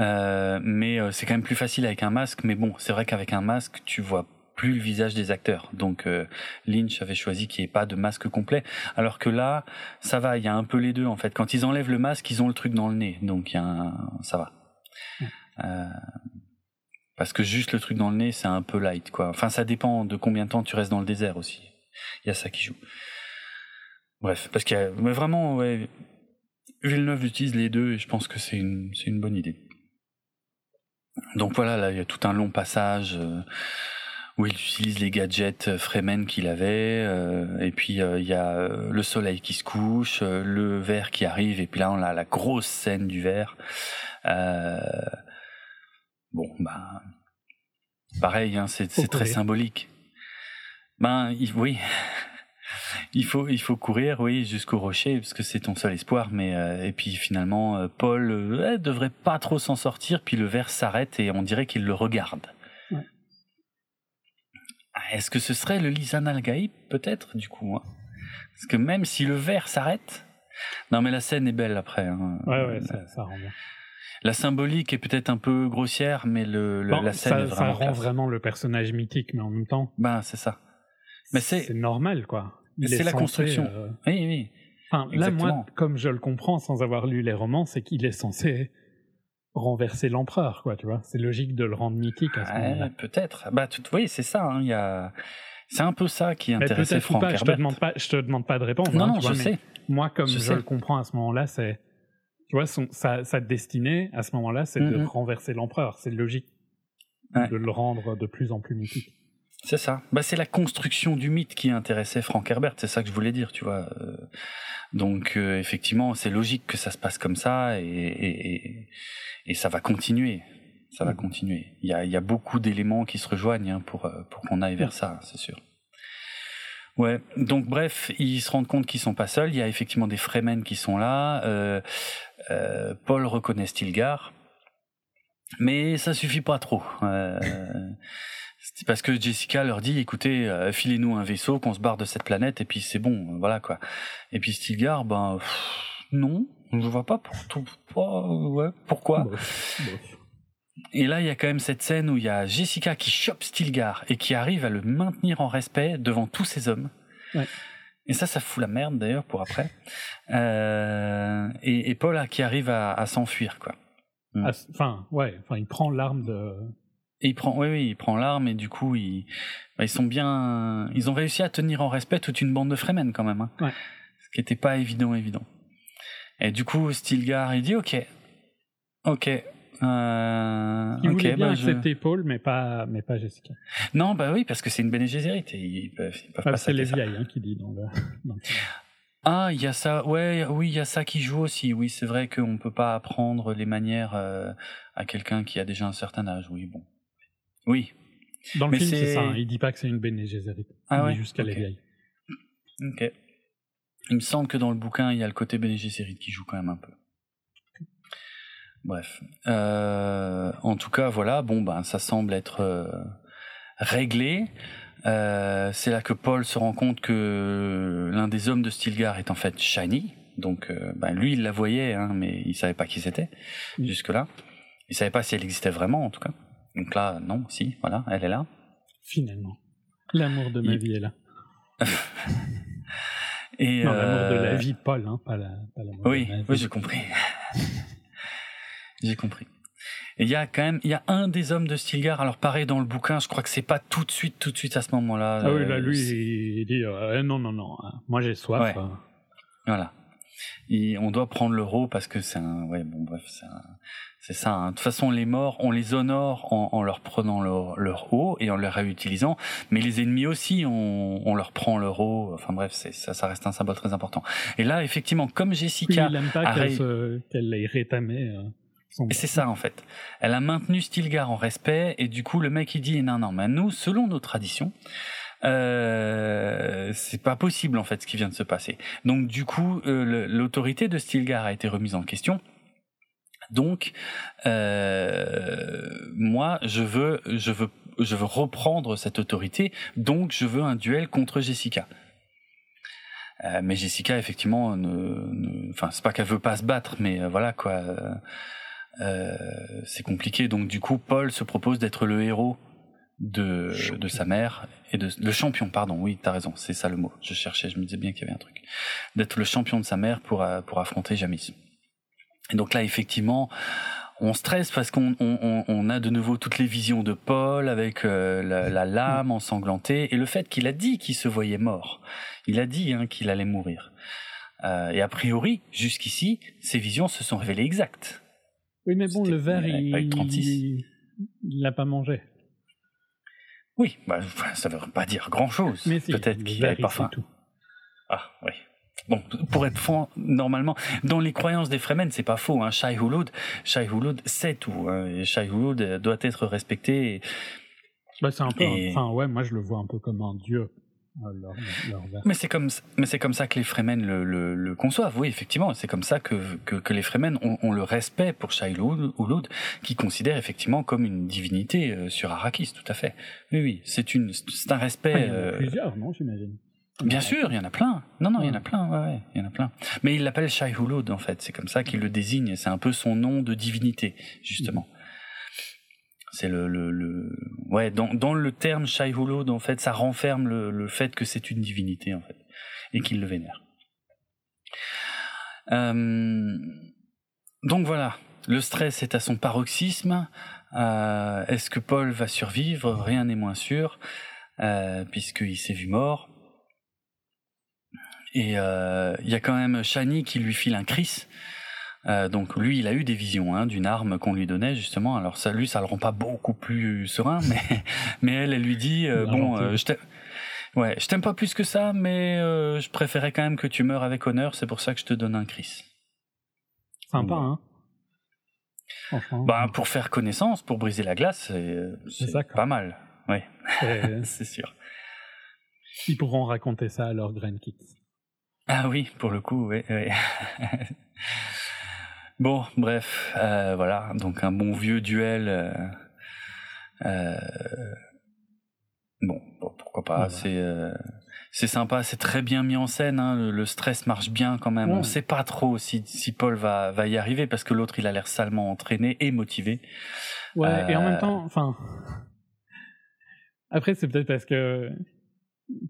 Euh, mais euh, c'est quand même plus facile avec un masque. Mais bon, c'est vrai qu'avec un masque, tu vois plus le visage des acteurs. Donc euh, Lynch avait choisi qu'il n'y ait pas de masque complet. Alors que là, ça va, il y a un peu les deux en fait. Quand ils enlèvent le masque, ils ont le truc dans le nez. Donc il y a un... ça va. Euh, parce que juste le truc dans le nez, c'est un peu light quoi. Enfin, ça dépend de combien de temps tu restes dans le désert aussi. Il y a ça qui joue. Bref, parce qu'il y a mais vraiment ouais, Villeneuve utilise les deux et je pense que c'est une, c'est une bonne idée. Donc voilà, là, il y a tout un long passage euh, où il utilise les gadgets Fremen qu'il avait, et puis il y a le soleil qui se couche, le verre qui arrive, et puis là on a la grosse scène du verre. bon, bah pareil, hein, c'est très symbolique. Ben oui, il faut il faut courir, oui, jusqu'au rocher parce que c'est ton seul espoir. Mais euh, et puis finalement, euh, Paul euh, devrait pas trop s'en sortir. Puis le verre s'arrête et on dirait qu'il le regarde. Est-ce que ce serait le Lisan al peut-être du coup hein? Parce que même si le verre s'arrête, non mais la scène est belle après. Hein. Ouais ouais, ça, ça rend bien. La symbolique est peut-être un peu grossière, mais le, la scène ça, est vraiment. Ça rend vraiment le personnage mythique, mais en même temps. Ben c'est ça. Mais c'est normal quoi. C'est la construction. Euh, oui, oui. Enfin, là, moi, comme je le comprends sans avoir lu les romans, c'est qu'il est censé renverser l'empereur, quoi, tu vois. C'est logique de le rendre mythique à ce moment-là. Peut-être. Bah, tu, oui, c'est ça. Hein, il y a... C'est un peu ça qui intéressait Franck pas, Je te demande pas, je te demande pas de répondre. Non, hein, non, je sais. Moi, comme je, le comprends à ce moment-là, c'est, tu vois, son, sa, sa, destinée à ce moment-là, c'est de mm-hmm. renverser l'empereur. C'est logique de le rendre de plus en plus mythique. C'est ça. Bah, c'est la construction du mythe qui intéressait Frank Herbert. C'est ça que je voulais dire, tu vois. Euh. Donc, euh, effectivement, c'est logique que ça se passe comme ça et, et, et ça va continuer. Ça va mm. continuer. Il y a, y a beaucoup d'éléments qui se rejoignent hein, pour, euh, pour qu'on aille vers mm. ça, c'est sûr. Ouais. Donc, bref, ils se rendent compte qu'ils sont pas seuls. Il y a effectivement des Fremen qui sont là. Euh, euh, Paul reconnaît Stilgar. Mais ça suffit pas trop. Euh, c'est parce que Jessica leur dit, écoutez, euh, filez-nous un vaisseau, qu'on se barre de cette planète, et puis c'est bon, voilà quoi. Et puis Stilgar, ben non, je vois pas pour pas, ouais, pourquoi? Et là, il y a quand même cette scène où il y a Jessica qui chope Stilgar et qui arrive à le maintenir en respect devant tous ces hommes. Ouais. Et ça, ça fout la merde d'ailleurs pour après. Euh, et, et, Paul qui arrive à, à s'enfuir, quoi. Enfin, ouais, enfin, il prend l'arme de et il prend, oui, oui, il prend l'arme et du coup, ils, bah, ils sont bien, ils ont réussi à tenir en respect toute une bande de Fremen quand même. Hein, ouais. Ce qui n'était pas évident, évident. Et du coup, Stilgar, il dit, ok, ok. Euh, il voulait bien bah, accepter Paul, mais pas, mais pas Jessica. Non, bah oui, parce que c'est une Bene Gesserit et ils peuvent, ils peuvent pas C'est les vieilles hein, qui dit dans le, dans le... Ah, il y a ça. Ouais, oui, il y a ça qui joue aussi. Oui, c'est vrai qu'on peut pas apprendre les manières euh, à quelqu'un qui a déjà un certain âge. Oui, bon. Oui. Dans le film, c'est ça. Hein. Il dit pas que c'est une Bene Gesserit. Ah il jusqu'à les vieilles. Ok. Il me semble que dans le bouquin, il y a le côté Bene Gesserit qui joue quand même un peu. Bref. Euh, en tout cas, voilà. Bon, ben, ça semble être euh, réglé. Euh, c'est là que Paul se rend compte que l'un des hommes de Stilgar est en fait Shiny. Donc, euh, ben, lui, il la voyait, hein, mais il savait pas qui c'était jusque-là. Il savait pas si elle existait vraiment, en tout cas. Donc là, non, si, voilà, elle est là. Finalement. L'amour de ma vie est là. Et non, l'amour de la euh, vie Paul, hein, pas, l'amour oui, de ma vie. Oui, j'ai compris. j'ai compris. Et il y a quand même, il y a un des hommes de Stilgar. Alors pareil dans le bouquin, je crois que c'est pas tout de suite, tout de suite à ce moment-là. Ah oui, là lui, il dit euh, non, non, non. Hein. Moi j'ai soif. Voilà. Et on doit prendre l'euro parce que c'est un, ouais, bon bref, c'est un, c'est ça. Hein. De toute façon, les morts, on les honore en, en leur prenant leur, leur, eau et en les réutilisant. Mais les ennemis aussi, on, on leur prend leur eau. Enfin bref, c'est, ça, ça reste un symbole très important. Et là, effectivement, comme Jessica, oui, il pas qu'elle, se, qu'elle ait rétamé. Euh, et c'est ça en fait. Elle a maintenu Stilgar en respect et du coup le mec il dit non non mais nous selon nos traditions euh, c'est pas possible en fait ce qui vient de se passer. Donc du coup euh, l'autorité de Stilgar a été remise en question donc, euh, moi, je veux, je veux, je veux reprendre cette autorité. Donc, je veux un duel contre Jessica. Euh, mais Jessica, effectivement, ne, enfin, c'est pas qu'elle veut pas se battre, mais euh, voilà quoi. C'est compliqué. Donc, du coup, Paul se propose d'être le héros de, de sa mère et de le champion. Pardon, oui, t'as raison, c'est ça le mot. Je cherchais, je me disais bien qu'il y avait un truc. D'être le champion de sa mère pour pour affronter Jamis. Et donc là, effectivement, on stresse parce qu'on on, on a de nouveau toutes les visions de Paul avec euh, la, lame ensanglantée et le fait qu'il a dit qu'il se voyait mort. Il a dit hein, qu'il allait mourir. Euh, et a priori, jusqu'ici, ces visions se sont révélées exactes. Oui, mais bon, le verre, il, il l'a pas mangé. Oui, bah, ça veut pas dire grand-chose. Peut-être qu'il verre, avait il pas faim. tout. Ah, oui. Bon, pour être franc, normalement, dans les croyances des Fremen, c'est pas faux. Hein. Shai Hulud, Shai Hulud sait tout. Hein. Shai Hulud euh, doit être respecté. et- Bah, c'est un peu. Et- Enfin, ouais, moi je le vois un peu comme un dieu. euh, leur, leur verre. Mais c'est comme, mais c'est comme ça que les Fremen le, le, le conçoivent. Oui, effectivement, c'est comme ça que, que, que les Fremen ont, ont le respect pour Shai Hulud, qui considère effectivement comme une divinité euh, sur Arrakis, tout à fait. Oui, oui, c'est une, c'est un respect. Ah, il y en a plusieurs, non, j'imagine? Bien sûr, il y en a plein. Non, non, il y en a plein. Ouais, ouais, il y en a plein. Mais il l'appelle Shai Hulud en fait. C'est comme ça qu'il le désigne. C'est un peu son nom de divinité, justement. C'est le, le, le, ouais, dans, dans le terme Shai Hulud, en fait, ça renferme le, le fait que c'est une divinité, en fait, et qu'il le vénère. Euh, donc voilà, le stress est à son paroxysme. Euh, Est-ce que Paul va survivre? Rien n'est moins sûr, euh, puisqu'il s'est vu mort. Et euh, il y a quand même Shani qui lui file un Chris. Euh, donc lui, il a eu des visions hein, d'une arme qu'on lui donnait justement. Alors ça, lui, ça le rend pas beaucoup plus serein, mais mais elle, elle lui dit euh, bon, euh, je t'aime, ouais, je t'aime pas plus que ça, mais euh, je préférais quand même que tu meurs avec honneur. C'est pour ça que je te donne un Chris. Sympa, hein. Bah pour faire connaissance, pour briser la glace, c'est pas mal. Ouais, c'est- sûr. Ils pourront raconter ça à leurs grandkids. Ah oui, pour le coup, oui. oui. bon, bref, euh, voilà, donc un bon vieux duel. euh, euh, bon, bon, pourquoi pas, Voilà. c'est euh, c'est sympa, c'est très bien mis en scène, hein, le, le stress marche bien quand même. On sait pas trop si, si Paul va, va y arriver parce que l'autre il a l'air salement entraîné et motivé. Ouais, et en même temps, enfin. Après, c'est peut-être parce que.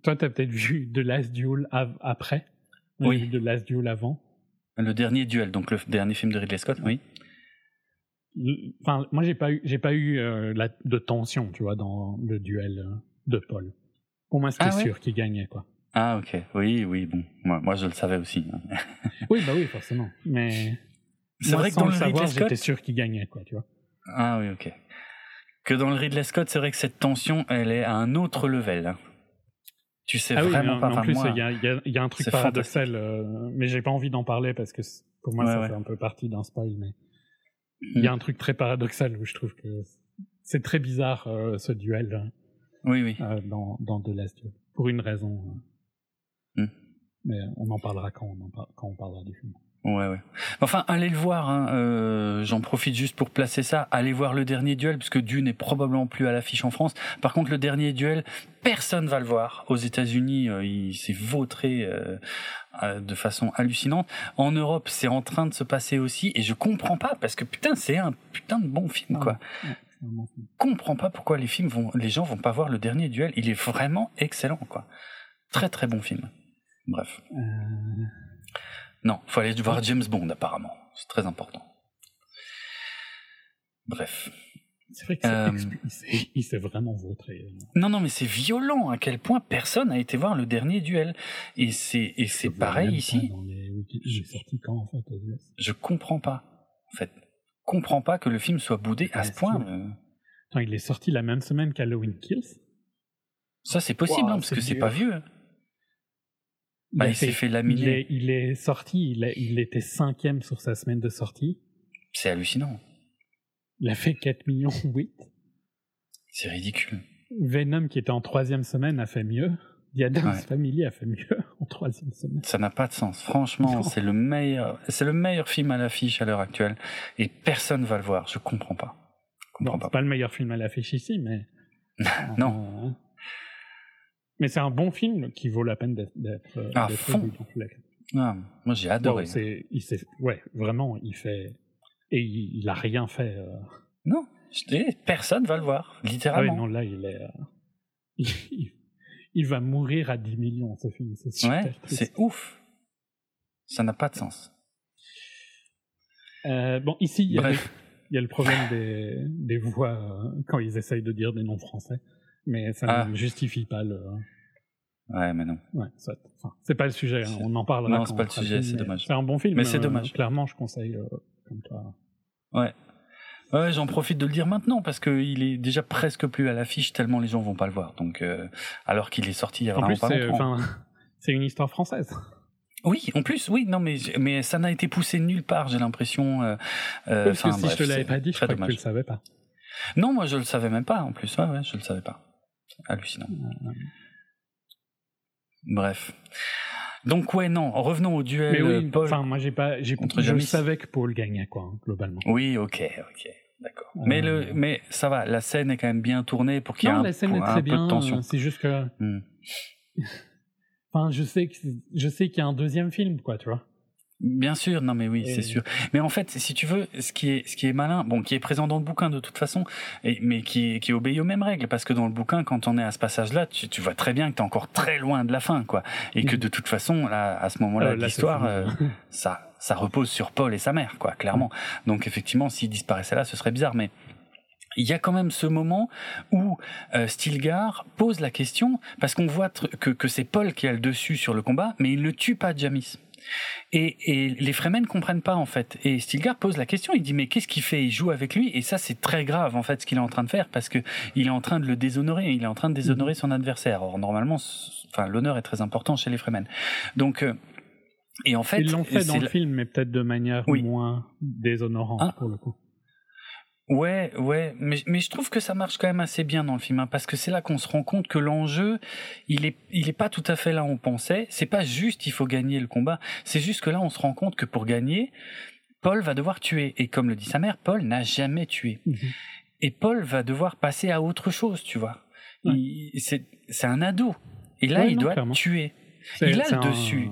Toi, t'as peut-être vu The Last Duel après. Oui. The Last Duel avant. Le dernier duel, donc le dernier film de Ridley Scott, oui. Enfin, moi, j'ai pas eu, j'ai pas eu euh, la, de tension, tu vois, dans le duel euh, de Paul. Pour moi, c'était Ah ouais? sûr qu'il gagnait, quoi. Ah ok, oui, oui, bon, moi, moi je le savais aussi. hein. Oui, bah oui, forcément. Mais. C'est vrai que dans le le savoir, Ridley Scott, j'étais sûr qu'il gagnait, quoi, tu vois. Ah oui, ok. Que dans le Ridley Scott, c'est vrai que cette tension, elle est à un autre level. hein. Tu sais Ah vraiment pas. en enfin, plus, il y a, y y un truc paradoxal, euh, mais j'ai pas envie d'en parler parce que pour moi, Ouais, ça ouais. fait un peu partie d'un spoil. Mais il y a un truc très paradoxal où je trouve que c'est très bizarre euh, ce duel Oui, oui. euh, dans, dans The Last Duel pour une raison. euh. Hmm. Mais on en parlera quand on, en par- quand on parlera du film. Ouais, ouais. Enfin, allez le voir. Hein. euh, J'en profite juste pour placer ça. Allez voir le dernier duel, parce que Dune est probablement plus à l'affiche en France. Par contre, le dernier duel, personne va le voir. Aux États-Unis, euh, il s'est vautré euh, de façon hallucinante. En Europe, c'est en train de se passer aussi, et je comprends pas, parce que putain, c'est un putain de bon film, Ah, quoi. ouais, film. comprends pas pourquoi les films vont, les gens vont pas voir le dernier duel. Il est vraiment excellent, quoi. Très très bon film. Bref. Euh, Non, faut aller voir James Bond apparemment. C'est très important. Bref. c'est vrai qu'il s'est Euh, il s'est- il vraiment vautré. Non, non, mais c'est violent à quel point personne n'a été voir le dernier duel. Et c'est et pareil ici. Il sorti quand en fait Je comprends pas. En fait, comprends pas que le film soit boudé à ce point. euh. Attends, il est sorti la même semaine qu'Halloween Kills? Ça, c'est possible, Wow, hein, parce que c'est pas vieux. Bah, a il s'est fait laminer. Il est, il est sorti, il, a- il était cinquième sur sa semaine de sortie. C'est hallucinant. Il a fait 4 millions 8. C'est ridicule. Venom, qui était en troisième semaine, a fait mieux. The Ouais. Family a fait mieux en troisième semaine. Ça n'a pas de sens. Franchement, c'est le meilleur, c'est le meilleur film à l'affiche à l'heure actuelle, et personne va le voir. Je comprends pas. Je comprends pas. pas le meilleur film à l'affiche ici, mais. Non. Euh, mais c'est un bon film qui vaut la peine d'être cas. Ah, moi, j'ai adoré. Il ouais, vraiment, il fait. Et il, il a rien fait. euh. non, je personne va le voir, Ah oui, littéralement. non, là, il est. euh, il, il va mourir à 10 millions, ce film. C'est super ouais, triste. c'est ouf. Ça n'a pas de sens. Euh, bon, ici, il y, a le- problème des, des voix quand ils essayent de dire des noms français. Mais ça Ah. ne justifie pas le. Ouais, mais non. Ouais, soit. Enfin, c'est pas le sujet, hein, on en parlera. Non, c'est pas le sujet, c'est dommage. C'est un bon film. Mais c'est euh, dommage. Clairement, je conseille euh, comme toi. Ouais. Ouais, j'en profite de le dire maintenant parce qu'il est déjà presque plus à l'affiche tellement les gens vont pas le voir. Donc, euh, alors qu'il est sorti il y a En vraiment plus, pas c'est une histoire française. Oui, en plus, oui, non, mais mais ça n'a été poussé nulle part. J'ai l'impression. Euh, Parce que si bref, je te l'avais pas dit, je crois que tu dommage. le savais pas. Non, moi je le savais même pas. En plus, ouais, ouais, je le savais pas. Hallucinant. Bref. Donc ouais, non. Revenons au duel. Mais euh, oui, Paul. enfin, moi j'ai pas, j'ai, contre je savais que Paul gagnait quoi, hein, globalement. Oui, ok, ok, d'accord. Mais le, mais ça va. La scène est quand même bien tournée pour qu'il y ait un, la scène pour est un très peu bien. de tension. C'est juste que, Hmm. enfin, je sais que, je sais qu'il y a un deuxième film, quoi, tu vois. Bien sûr, non mais oui, Et- c'est sûr. Mais en fait, si tu veux, ce qui est, ce qui est malin, bon, qui est présent dans le bouquin de toute façon, et, mais qui, qui obéit aux mêmes règles, parce que dans le bouquin, quand on est à ce passage-là, tu, tu vois très bien que t'es encore très loin de la fin, quoi, et que de toute façon, là, à ce moment-là, Euh, c'est l'histoire, euh, ça, ça repose sur Paul et sa mère, quoi, clairement. Donc effectivement, s'il disparaissait là, ce serait bizarre, mais il y a quand même ce moment où euh, Stilgar pose la question parce qu'on voit que, que c'est Paul qui a le dessus sur le combat, mais il ne tue pas Jamis. Et, et les Fremen comprennent pas en fait. Et Stilgar pose la question, il dit mais qu'est-ce qu'il fait? Il joue avec lui et ça c'est très grave en fait ce qu'il est en train de faire parce que il est en train de le déshonorer, il est en train de déshonorer son adversaire. Or normalement, enfin l'honneur est très important chez les Fremen. Donc euh, et en fait, Ils l'ont fait dans le film, mais peut-être de manière Oui. moins déshonorante Ah. pour le coup. Ouais, ouais, mais, mais je trouve que ça marche quand même assez bien dans le film, hein, parce que c'est là qu'on se rend compte que l'enjeu, il est, il est pas tout à fait là où on pensait. C'est pas juste il faut gagner le combat, c'est juste que là on se rend compte que pour gagner, Paul va devoir tuer. Et comme le dit sa mère, Paul n'a jamais tué. Mhm. Et Paul va devoir passer à autre chose, tu vois. Ouais. C'est c'est un ado. Et là, Ouais, il non, doit clairement. tuer. Il a le un- dessus.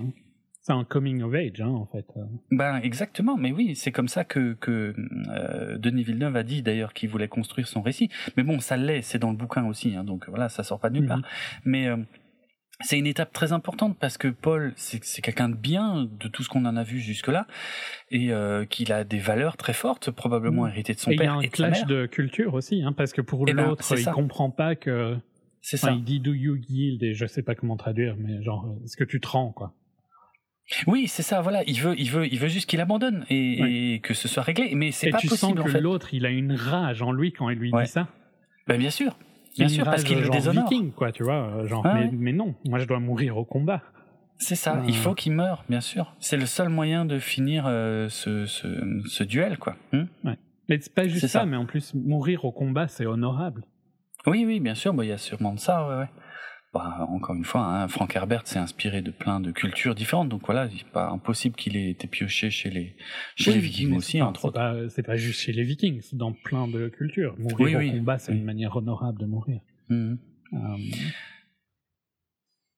C'est un coming of age, hein, en fait. euh. Ben exactement, mais oui, c'est comme ça que, que euh, Denis Villeneuve a dit d'ailleurs qu'il voulait construire son récit. Mais bon, ça l'est, c'est dans le bouquin aussi, hein, donc voilà, ça sort pas de nulle part. Mais euh, c'est une étape très importante parce que Paul, c'est quelqu'un de bien de tout ce qu'on en a vu jusque-là et euh, qu'il a des valeurs très fortes, probablement Mhm. héritées de son Et il y a père un et de clash de culture aussi, hein, parce que pour Eh ben, l'autre, c'est il comprend pas que. C'est Enfin, ça. il dit do you yield? et je sais pas comment traduire, mais genre, est-ce que tu te rends, quoi? Oui, c'est ça. Voilà, il veut, il veut, il veut juste qu'il abandonne et, que ce soit réglé. Mais c'est Et pas tu possible sens en que fait. l'autre, il a une rage en lui quand il lui Ouais. dit ça. Ben, bien sûr, bien Une sûr, parce qu'il le déshonore. viking, quoi, tu vois. euh, Genre, mais, ouais. mais non, moi je dois mourir au combat. C'est ça, Euh. il faut qu'il meure, bien sûr. C'est le seul moyen de finir euh, ce, ce, ce duel, quoi. Hmm? Mais c'est pas juste ça, ça. mais en plus, mourir au combat, c'est honorable. oui, oui, bien sûr, bah, il y a sûrement de ça, ouais, ouais. Bah, encore une fois, hein, Frank Herbert s'est inspiré de plein de cultures différentes, donc voilà, il n'est pas impossible qu'il ait été pioché chez les, chez Oui, les Vikings aussi, c'est pas- entre c'est autres. C'est pas juste chez les Vikings, c'est dans plein de cultures. Mourir Oui, au oui. combat, c'est une manière honorable de mourir. Mhm. Euh,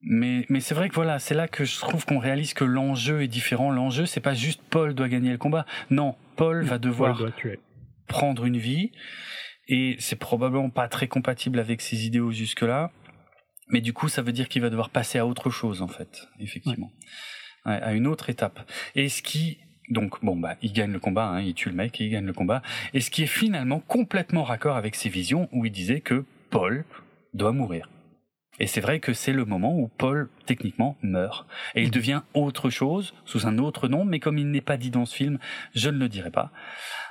Mais, mais c'est vrai que voilà, c'est là que je trouve qu'on réalise que l'enjeu est différent. L'enjeu, c'est pas juste Paul doit gagner le combat. Non, Paul va devoir Paul prendre une vie et c'est probablement pas très compatible avec ses idéaux jusque-là. Mais du coup, ça veut dire qu'il va devoir passer à autre chose en fait, effectivement, Ouais, à une autre étape. Et ce qui donc bon bah il gagne le combat, hein, il tue le mec il gagne le combat. Et ce qui est finalement complètement raccord avec ses visions où il disait que Paul doit mourir. Et c'est vrai que c'est le moment où Paul, techniquement, meurt. Et il devient autre chose, sous un autre nom, mais comme il n'est pas dit dans ce film, je ne le dirai pas.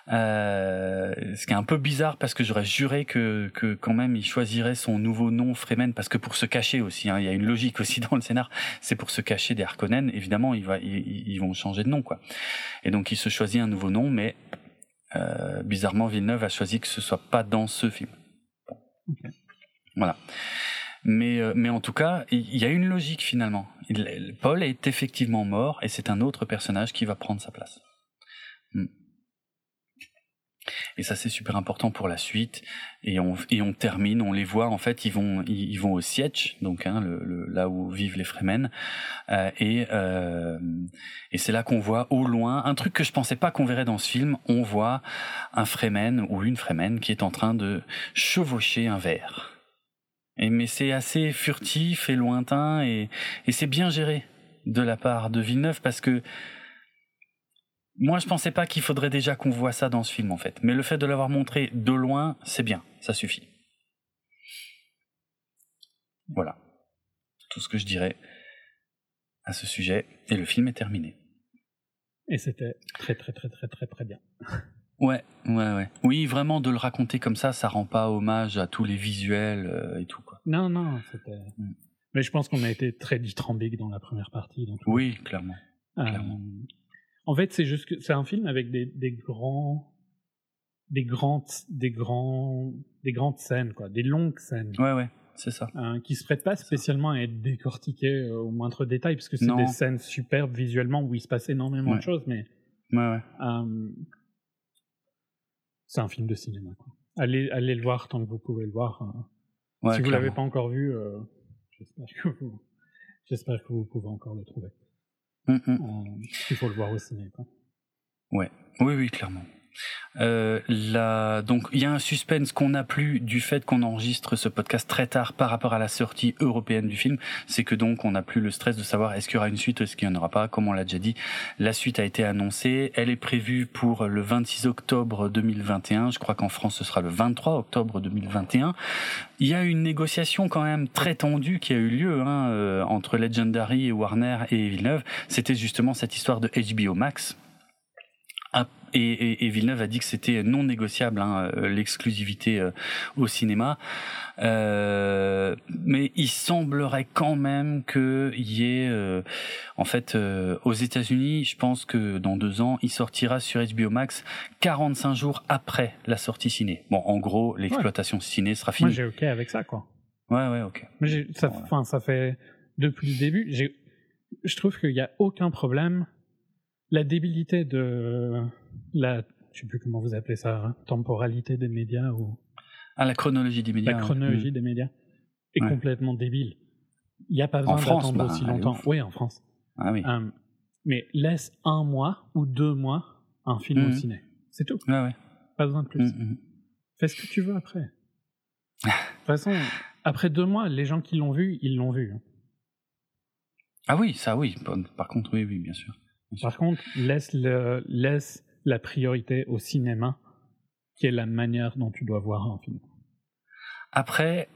Euh, ce qui est un peu bizarre parce que j'aurais juré que, que quand même il choisirait son nouveau nom Fremen parce que pour se cacher aussi, hein, il y a une logique aussi dans le scénar, c'est pour se cacher des Harkonnen, évidemment il va, ils, ils vont changer de nom quoi. Et donc il se choisit un nouveau nom, mais euh, bizarrement Villeneuve a choisi que ce soit pas dans ce film. Voilà. Mais, euh, mais en tout cas, il y a une logique finalement. Il- Paul est effectivement mort et c'est un autre personnage qui va prendre sa place. Et ça c'est super important pour la suite. Et on, et on termine, on les voit en fait, ils vont, ils, vont au Sietch, donc hein, là où vivent les Fremen. Euh, et euh, et c'est là qu'on voit au loin un truc que je pensais pas qu'on verrait dans ce film. On voit un Fremen ou une Fremen qui est en train de chevaucher un verre. Et mais c'est assez furtif et lointain et, et c'est bien géré de la part de Villeneuve parce que moi je pensais pas qu'il faudrait déjà qu'on voit ça dans ce film en fait. Mais le fait de l'avoir montré de loin, c'est bien, ça suffit. Voilà. Tout ce que je dirais à ce sujet et le film est terminé. Et c'était très très très très très très bien. Ouais, ouais, ouais. Oui, vraiment de le raconter comme ça, ça rend pas hommage à tous les visuels euh, et tout quoi. Non, non, c'était. Mm. Mais je pense qu'on a été très dithyrambique dans la première partie. Donc, oui, clairement. Euh, clairement. En fait, c'est juste que c'est un film avec des, des grands, des grandes, des grands, des grandes scènes, quoi, des longues scènes. Ouais, ouais, c'est ça. Euh, qui se prêtent pas spécialement à être décortiquées euh, au moindre détail, parce que c'est des scènes superbes visuellement où il se passe énormément de choses, mais. Ouais, ouais. Euh, c'est un film de cinéma, quoi. Allez, allez le voir tant que vous pouvez le voir. Ouais, si vous l'avez pas encore vu, euh, j'espère que vous, j'espère que vous pouvez encore le trouver. Mm -hmm. il faut le voir au ciné. Quoi. Ouais, oui, oui, clairement. Euh, la... Donc il y a un suspense qu'on n'a plus du fait qu'on enregistre ce podcast très tard par rapport à la sortie européenne du film. C'est que donc on n'a plus le stress de savoir est-ce qu'il y aura une suite, est-ce qu'il n'y en aura pas. Comme on l'a déjà dit, la suite a été annoncée. Elle est prévue pour le 26 octobre 2021. Je crois qu'en France ce sera le 23 octobre 2021. Il y a une négociation quand même très tendue qui a eu lieu hein, euh, entre Legendary et Warner et Villeneuve. C'était justement cette histoire de HBO Max et, et, Villeneuve a dit que c'était non négociable hein, euh, l'exclusivité euh, au cinéma. Euh, mais il semblerait quand même qu'il y ait, euh, en fait, aux États-Unis, je pense que dans deux ans, il sortira sur HBO Max 45 jours après la sortie ciné. Bon, en gros, l'exploitation ciné sera finie. Moi, j'ai ok avec ça, quoi. Ouais, ouais, ok. Mais ça, enfin, ça fait depuis le début. Je trouve qu'il n'y a aucun problème la débilité de la, je sais plus comment vous appelez ça, hein, temporalité des médias ou. Ah, la chronologie des médias. La chronologie mm. des médias est complètement débile. Il n'y a pas besoin d'attendre bah, aussi longtemps. Oui, en France. Ah oui. Euh, mais laisse un mois ou deux mois un film au mm. ciné. C'est tout. Ouais. Pas besoin de plus. Mm, Fais ce que tu veux après. de toute façon, après deux mois, les gens qui l'ont vu, ils l'ont vu. Hein. Ah oui, ça oui. Par contre, oui, oui, bien sûr. Par contre, laisse, le, laisse la priorité au cinéma, qui est la manière dont tu dois voir un film. Après,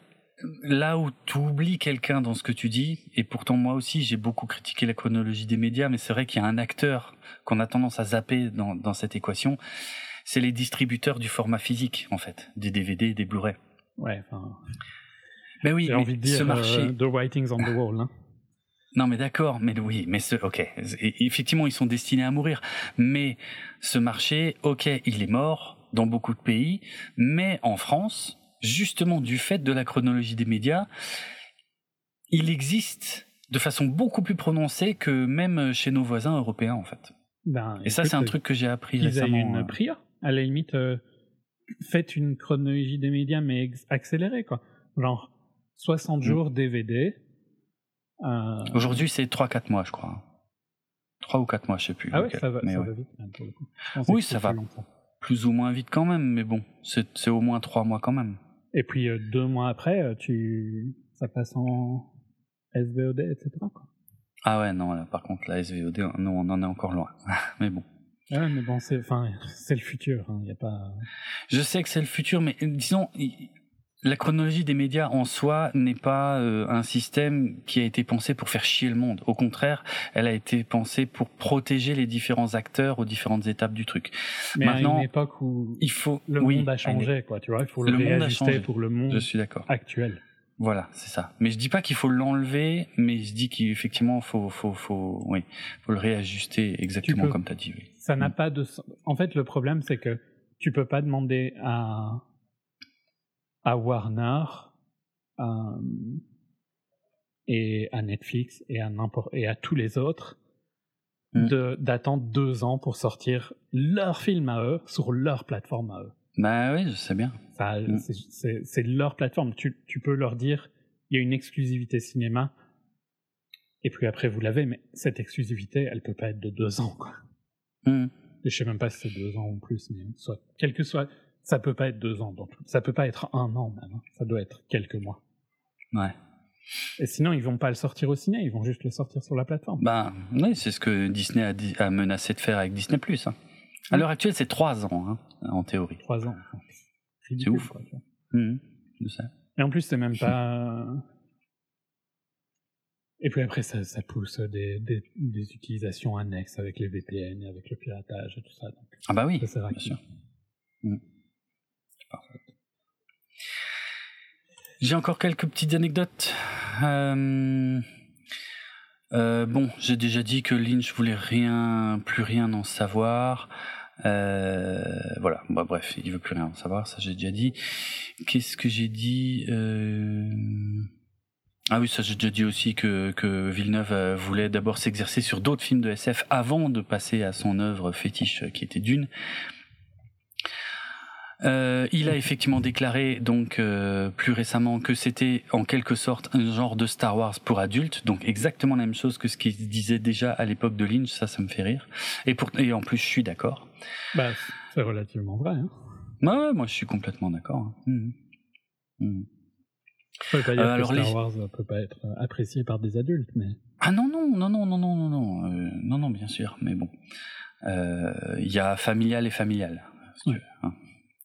là où tu oublies quelqu'un dans ce que tu dis, et pourtant moi aussi j'ai beaucoup critiqué la chronologie des médias, mais c'est vrai qu'il y a un acteur qu'on a tendance à zapper dans, dans cette équation, c'est les distributeurs du format physique, en fait, des DVD et des Blu-ray. Ouais, enfin... Ben oui, J'ai envie de dire, ce marché... Euh, the writings on the wall. Hein. Non, mais d'accord, mais oui, mais ce, ok, effectivement, ils sont destinés à mourir. Mais ce marché, ok, il est mort dans beaucoup de pays, mais en France, justement du fait de la chronologie des médias, il existe de façon beaucoup plus prononcée que même chez nos voisins européens, en fait. Ben, Et ça, c'est un truc que j'ai appris ils récemment. une euh. prière. À la limite, euh, faites une chronologie des médias, mais accélérée, quoi. Genre, 60 mm. jours DVD, Aujourd'hui, c'est 3-4 mois, je crois. 3 ou 4 mois, je sais plus. Ah ouais, ça va, ça va vite. Oui, ça va plus ou moins vite quand même, mais bon, c'est au moins 3 mois quand même. Et puis, euh, deux mois après, euh, tu... ça passe en SVOD, etc. Quoi. Ah ouais, non, là, par contre, la SVOD, non, on en est encore loin. mais bon. Ouais, mais bon, c'est le futur. Hein, y a pas... Je sais que c'est le futur, mais disons, la chronologie des médias en soi n'est pas euh, un système qui a été pensé pour faire chier le monde. Au contraire, elle a été pensée pour protéger les différents acteurs aux différentes étapes du truc. Mais Maintenant, à une époque où il faut, le monde a changé, quoi. Tu vois, il faut le, réajuster pour le monde. Je suis d'accord. Actuel. Voilà, c'est ça. Mais je dis pas qu'il faut l'enlever, mais je dis qu'effectivement, faut, faut, faut, oui, faut le réajuster exactement comme tu as dit. Ça n'a mm. pas de. En fait, le problème, c'est que tu peux pas demander à à Warner euh, et à Netflix et à, et à tous les autres mm. d'attendre deux ans pour sortir leur film à eux sur leur plateforme à eux. Bah oui, je sais bien. Mm. C'est leur plateforme. Tu, tu, peux leur dire, il y a une exclusivité cinéma, et puis après vous l'avez, mais cette exclusivité, elle peut pas être de deux ans. Quoi. Mm. Et je sais même pas si c'est deux ans ou plus, mais soit, quel que soit, ça peut pas être deux ans, donc ça peut pas être un an même. Hein. Ça doit être quelques mois. Ouais. Et sinon, ils vont pas le sortir au ciné, ils vont juste le sortir sur la plateforme. Bah, oui, c'est ce que Disney a, a, menacé de faire avec Disney Plus. Hein. À l'heure actuelle, c'est trois ans, hein, en théorie. Trois ans. C'est ouf. Mmh, je sais. Et en plus, c'est même pas. Et puis après, ça, ça pousse des, des, des, utilisations annexes avec les VPN, avec le piratage et tout ça. Donc, ah bah oui, bien sûr. Mm. J'ai encore quelques petites anecdotes. Euh, euh, bon, j'ai déjà dit que Lynch voulait rien, plus rien en savoir. Euh, voilà, bref, il veut plus rien en savoir, ça j'ai déjà dit. Qu'est-ce que j'ai dit Ah oui, ça j'ai déjà dit aussi que Villeneuve voulait d'abord s'exercer sur d'autres films de SF avant de passer à son œuvre fétiche qui était Dune. Euh, il a effectivement déclaré donc euh, plus récemment que c'était en quelque sorte un genre de Star Wars pour adultes, donc exactement la même chose que ce qu'il disait déjà à l'époque de Lynch, ça ça me fait rire. Et, pour, et en plus je suis d'accord. Bah, c'est relativement vrai. Hein. Ouais, moi je suis complètement d'accord. Hein. Mmh. Mmh. Ça veut pas dire euh, que alors Star Wars ne peut pas être apprécié par des adultes, mais. Ah non non non non non non non non non non bien sûr, mais bon, il y a familial et familial. Si tu veux, hein.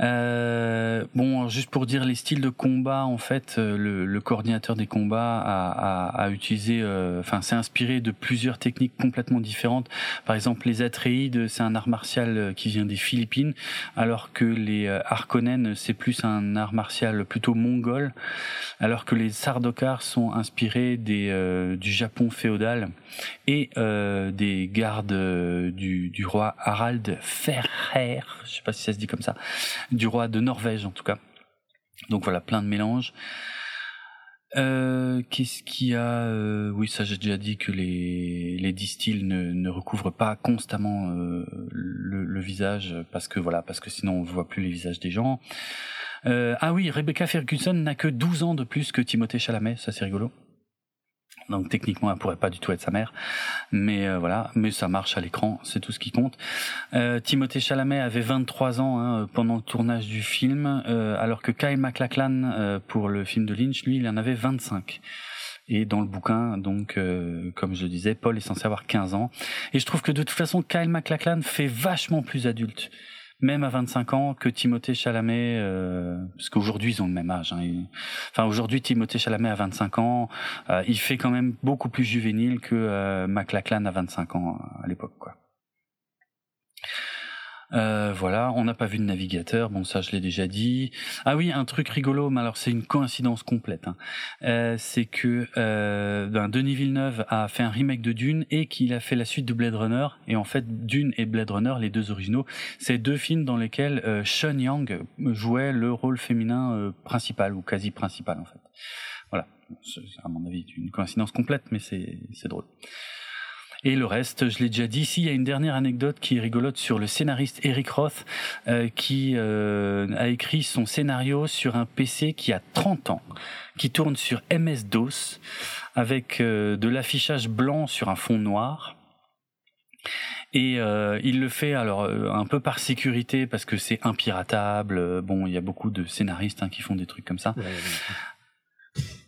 Euh, bon, juste pour dire les styles de combat, en fait, euh, le, coordinateur des combats a, utilisé, euh, enfin, s'est inspiré de plusieurs techniques complètement différentes. Par exemple, les Atreides, c'est un art martial qui vient des Philippines, alors que les Harkonnen, c'est plus un art martial plutôt mongol, alors que les Sardokar sont inspirés du Japon féodal et des gardes du, du roi Harald Ferrer, je sais pas si ça se dit comme ça du roi de Norvège en tout cas. Donc voilà, plein de mélanges. Euh, Qu'est-ce qu'il y a euh, Oui, ça j'ai déjà dit que les les distils ne, ne recouvrent pas constamment euh, le, le, visage parce que voilà, parce que sinon on voit plus les visages des gens. Euh, ah oui, Rebecca Ferguson n'a que 12 ans de plus que Timothée Chalamet, ça c'est rigolo donc techniquement elle pourrait pas du tout être sa mère. Mais euh, voilà. Mais ça marche à l'écran. C'est tout ce qui compte. Euh, Timothée Chalamet avait 23 ans hein, pendant le tournage du film euh, alors que Kyle MacLachlan euh, pour le film de Lynch lui il en avait 25 et dans le bouquin, donc, euh, comme je le disais, Paul est censé avoir 15 ans. Et je trouve que de toute façon, Kyle MacLachlan fait vachement plus adulte même à 25 ans, que Timothée Chalamet, euh, parce qu'aujourd'hui ils ont le même âge. Hein, enfin aujourd'hui Timothée Chalamet a 25 ans, euh, il fait quand même beaucoup plus juvénile que euh, McLachlan à 25 ans à l'époque, quoi. Euh, voilà, on n'a pas vu de navigateur, bon ça je l'ai déjà dit. Ah oui, un truc rigolo, mais alors c'est une coïncidence complète. Hein. Euh, c'est que euh, ben, Denis Villeneuve a fait un remake de Dune et qu'il a fait la suite de Blade Runner. Et en fait, Dune et Blade Runner, les deux originaux, c'est deux films dans lesquels euh, Sean Yang jouait le rôle féminin euh, principal ou quasi principal en fait. Voilà, c'est à mon avis une coïncidence complète, mais c'est drôle. Et le reste, je l'ai déjà dit. Ici, il y a une dernière anecdote qui est rigolote sur le scénariste Eric Roth, euh, qui euh, a écrit son scénario sur un PC qui a 30 ans, qui tourne sur MS-DOS, avec euh, de l'affichage blanc sur un fond noir. Et il le fait alors un peu par sécurité parce que c'est impiratable. Bon, il y a beaucoup de scénaristes hein, qui font des trucs comme ça.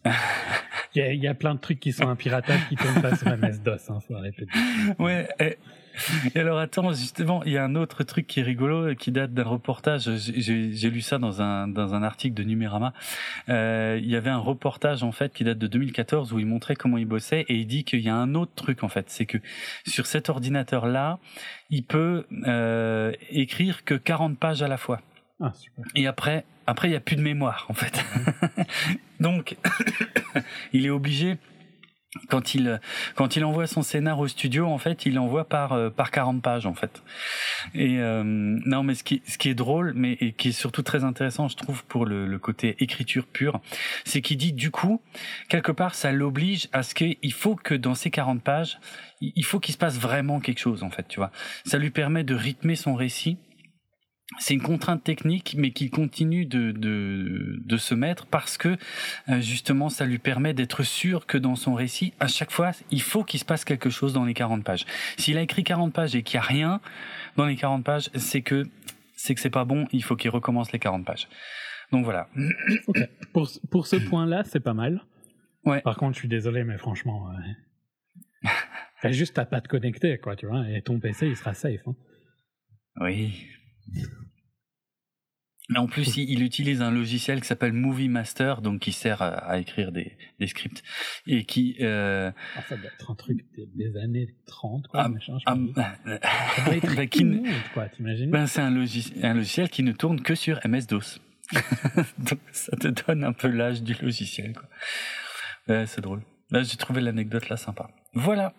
Il y, a, plein de trucs qui sont impiratables qui tournent pas sur MS-DOS, hein, faut arrêter Ouais. Et, alors attends, justement, il y a un autre truc qui est rigolo, qui date d'un reportage. J'ai lu ça dans un dans un article de Numérama. Euh, il y avait un reportage en fait qui date de 2014 où il montrait comment il bossait et il dit qu'il y a un autre truc en fait, c'est que sur cet ordinateur là, il peut euh, écrire que 40 pages à la fois. Ah, super. Et après, après, il n'y a plus de mémoire, en fait. Donc, il est obligé, quand il, quand il envoie son scénar au studio, en fait, il l'envoie par, euh, par 40 pages, en fait. Et, euh, non, mais ce qui, ce qui est drôle, mais et qui est surtout très intéressant, je trouve, pour le, le côté écriture pure, c'est qu'il dit, du coup, quelque part, ça l'oblige à ce qu'il faut que dans ces 40 pages, il faut qu'il se passe vraiment quelque chose, en fait, tu vois. Ça lui permet de rythmer son récit c'est une contrainte technique, mais qui continue de, de, de se mettre parce que euh, justement, ça lui permet d'être sûr que dans son récit, à chaque fois, il faut qu'il se passe quelque chose dans les 40 pages. S'il a écrit 40 pages et qu'il n'y a rien dans les 40 pages, c'est que c'est que c'est pas bon. Il faut qu'il recommence les 40 pages. Donc voilà. Pour, pour ce point-là, c'est pas mal. Ouais. Par contre, je suis désolé, mais franchement, euh... juste à pas te connecter, quoi, tu vois, et ton PC, il sera safe. Hein. Oui. En plus, il, utilise un logiciel qui s'appelle Movie Master, donc qui sert à, écrire des, des, scripts et qui. Euh... Ah, ça doit être un truc des, années 30, quoi. Ah, machin, ah, bah, quoi, t'imagines ben, C'est un, un, logiciel qui ne tourne que sur MS-DOS. donc ça te donne un peu l'âge du logiciel, quoi. Ouais, c'est drôle. Là, j'ai trouvé l'anecdote là sympa. Voilà.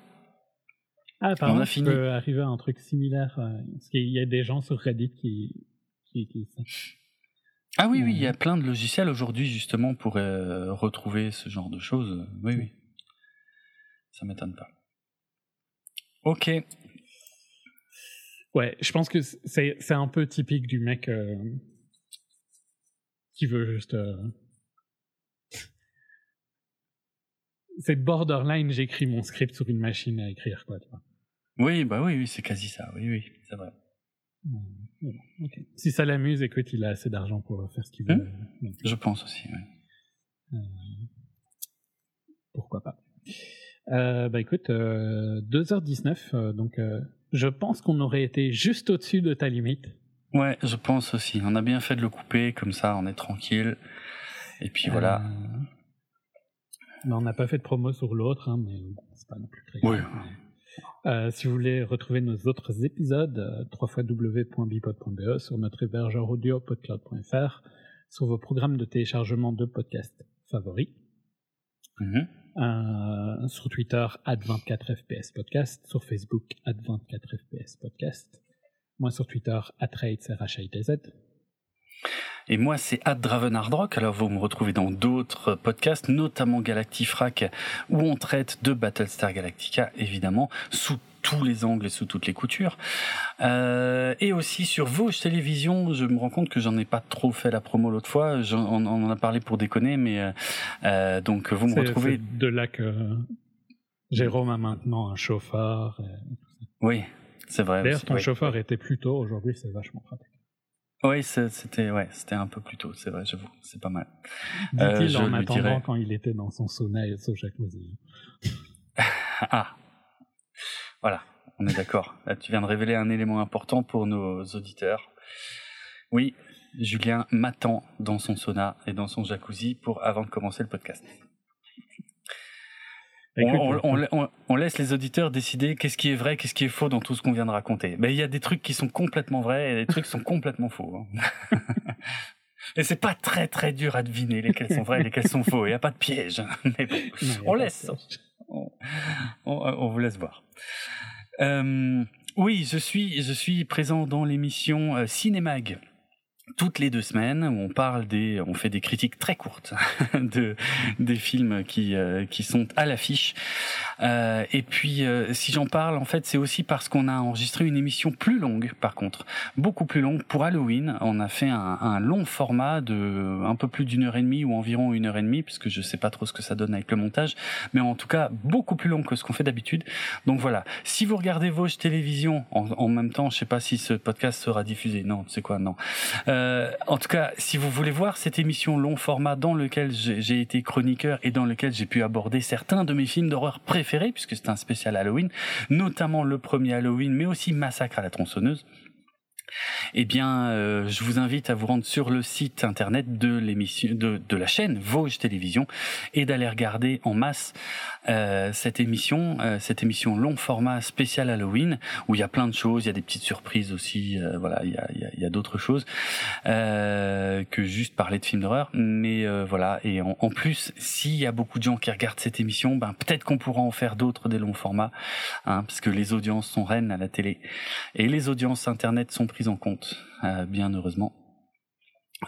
Ah, on a fini. peut arriver à un truc similaire. Euh, parce qu'il y a des gens sur Reddit qui, qui utilisent ça. Ah oui, oui, il y a plein de logiciels aujourd'hui justement pour euh, retrouver ce genre de choses. Oui, oui. Ça m'étonne pas. Ok. Ouais, je pense que c'est un peu typique du mec euh, qui veut juste. Euh, c'est borderline, j'écris mon script sur une machine à écrire, quoi. Tu vois. Oui, bah oui, oui c'est quasi ça. Oui, oui, c'est vrai. Si ça l'amuse, écoute, il a assez d'argent pour faire ce qu'il veut. Hein je pense aussi, euh, pourquoi pas. Euh, bah écoute, 2h19, euh, donc je pense qu'on aurait été juste au-dessus de ta limite. Ouais, je pense aussi. On a bien fait de le couper, comme ça on est tranquille. Et puis voilà. Bah, on n'a pas fait de promo sur l'autre, hein, mais c'est pas non plus très grave. Euh, si vous voulez retrouver nos autres épisodes, euh, www.bipod.be sur notre hébergeur audio podcloud.fr, sur vos programmes de téléchargement de podcasts favoris, mhm. euh, sur Twitter, 24fps podcast, sur Facebook, 24fps podcast, moi sur Twitter, @rates_rhitz. Et moi, c'est Dravenardrock. Alors, vous me retrouvez dans d'autres podcasts, notamment Galactifrac, où on traite de Battlestar Galactica, évidemment, sous tous les angles et sous toutes les coutures. Euh, et aussi sur Vosges Télévision, je me rends compte que j'en ai pas trop fait la promo l'autre fois. On, en a parlé pour déconner, mais euh, euh, donc vous me retrouvez. de là que Jérôme a maintenant un chauffeur. Oui, c'est vrai. D'ailleurs, ton chauffeur était plus tôt. Aujourd'hui, c'est vachement pratique. Oui, c'était ouais, c'était un peu plus tôt, c'est vrai, j'avoue, c'est pas mal. Dit-il euh, en attendant quand il était dans son sauna et son jacuzzi. ah, voilà, on est d'accord. Là, tu viens de révéler un élément important pour nos auditeurs. Oui, Julien m'attend dans son sauna et dans son jacuzzi pour avant de commencer le podcast. On, laisse les auditeurs décider qu'est-ce qui est vrai, qu'est-ce qui est faux dans tout ce qu'on vient de raconter. Mais il y a des trucs qui sont complètement vrais et des trucs qui sont complètement faux. Hein. et c'est pas très très dur à deviner lesquels sont vrais et lesquels sont faux. Il n'y a pas de piège. Mais on laisse. On, vous laisse voir. Euh, oui, je suis, je suis présent dans l'émission euh, Cinémag toutes les deux semaines où on parle des, on fait des critiques très courtes de des films qui euh, qui sont à l'affiche. Euh, et puis euh, si j'en parle, en fait, c'est aussi parce qu'on a enregistré une émission plus longue, par contre, beaucoup plus longue pour Halloween. On a fait un, un long format de un peu plus d'une heure et demie ou environ une heure et demie, puisque je sais pas trop ce que ça donne avec le montage, mais en tout cas beaucoup plus long que ce qu'on fait d'habitude. Donc voilà, si vous regardez Vosges Télévision en, en, même temps, je sais pas si ce podcast sera diffusé. Non, c'est quoi? Non. Euh, en tout cas, si vous voulez voir cette émission long format dans lequel j'ai été chroniqueur et dans lequel j'ai pu aborder certains de mes films d'horreur préférés, puisque c'est un spécial Halloween, notamment le premier Halloween, mais aussi Massacre à la tronçonneuse, eh bien, euh, je vous invite à vous rendre sur le site internet de l'émission, de, de, la chaîne Vosges Télévision, et d'aller regarder en masse euh, cette émission, euh, cette émission long format spécial Halloween, où il y a plein de choses, il y a des petites surprises aussi, euh, voilà, il y a, y a, y a d'autres choses que juste parler de films d'horreur. Mais voilà, et en, en plus, s'il y a beaucoup de gens qui regardent cette émission, ben peut-être qu'on pourra en faire d'autres des longs formats, hein, parce que les audiences sont reines à la télé, et les audiences internet sont prises en compte, euh, bien heureusement.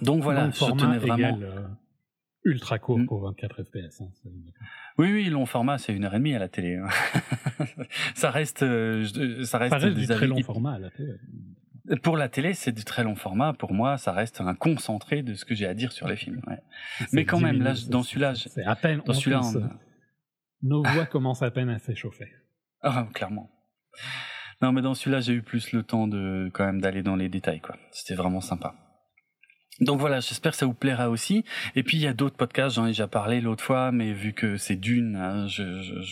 Donc voilà, je tenais vraiment. Euh, ultra court hmm. pour 24 fps. Hein, oui, oui, long format, c'est une heure et demie à la télé. Hein. ça reste, euh, ça reste, du très long format à la télé. Pour la télé, c'est du très long format. Pour moi, ça reste un concentré de ce que j'ai à dire sur les films. Mais quand même, là, dans celui-là, c'est à peine. Dans celui-là, nos voix commencent à peine à s'échauffer. Ah, clairement. Non, mais dans celui-là, j'ai eu plus le temps de quand même d'aller dans les détails, quoi. C'était vraiment sympa. Donc voilà, j'espère que ça vous plaira aussi. Et puis il y a d'autres podcasts, j'en ai déjà parlé l'autre fois, mais vu que c'est d'une, hein, je,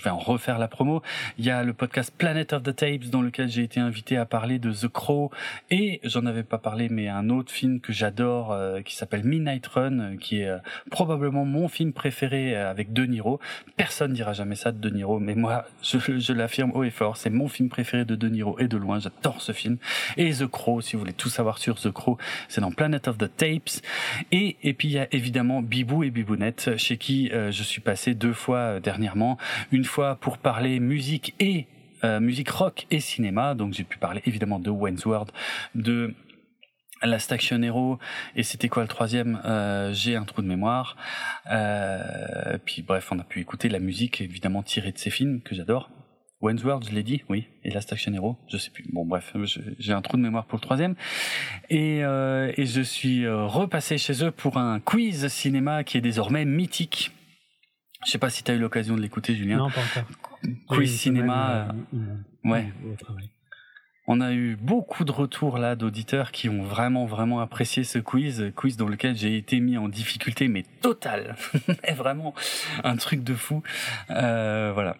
vais en refaire la promo. Il y a le podcast Planet of the Tapes dans lequel j'ai été invité à parler de The Crow et j'en avais pas parlé, mais un autre film que j'adore euh, qui s'appelle Midnight Run, euh, qui est euh, probablement mon film préféré avec De Niro. Personne dira jamais ça de De Niro, mais moi je, je l'affirme haut et fort, c'est mon film préféré de De Niro et de loin. J'adore ce film. Et The Crow, si vous voulez tout savoir sur The Crow, c'est dans Planet of the Tapes et, et puis il y a évidemment Bibou et Bibounette, chez qui euh, je suis passé deux fois euh, dernièrement. Une fois pour parler musique et euh, musique rock et cinéma. Donc j'ai pu parler évidemment de Wayne's World, de Last Action Hero et c'était quoi le troisième J'ai un trou de mémoire. puis bref, on a pu écouter la musique évidemment tirée de ces films que j'adore. Wayne's World, je l'ai dit, oui, et Last Action Hero, je sais plus. Bon, bref, j'ai un trou de mémoire pour le troisième. Et, euh, et je suis euh, repassé chez eux pour un quiz cinéma qui est désormais mythique. Je sais pas si tu as eu l'occasion de l'écouter, Julien. Non, pas encore. Quiz cinéma. Euh, ouais. On a eu beaucoup de retours là d'auditeurs qui ont vraiment vraiment apprécié ce quiz, quiz dans lequel j'ai été mis en difficulté mais totale, vraiment un truc de fou. Euh, voilà.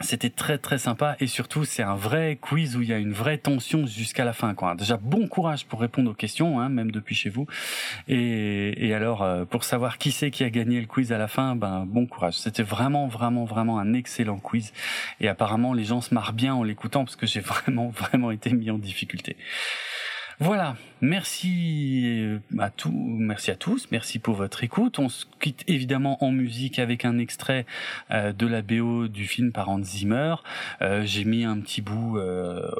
C'était très très sympa et surtout c'est un vrai quiz où il y a une vraie tension jusqu'à la fin. Quoi. Déjà bon courage pour répondre aux questions, hein, même depuis chez vous. Et, et alors euh, pour savoir qui c'est qui a gagné le quiz à la fin, ben bon courage. C'était vraiment vraiment vraiment un excellent quiz et apparemment les gens se marrent bien en l'écoutant parce que j'ai vraiment vraiment été mis en difficulté. Voilà, merci euh, à tous, merci à tous, merci pour votre écoute. On se quitte évidemment en musique avec un extrait euh, de la BO du film par Hans Zimmer. Euh, j'ai mis un petit bout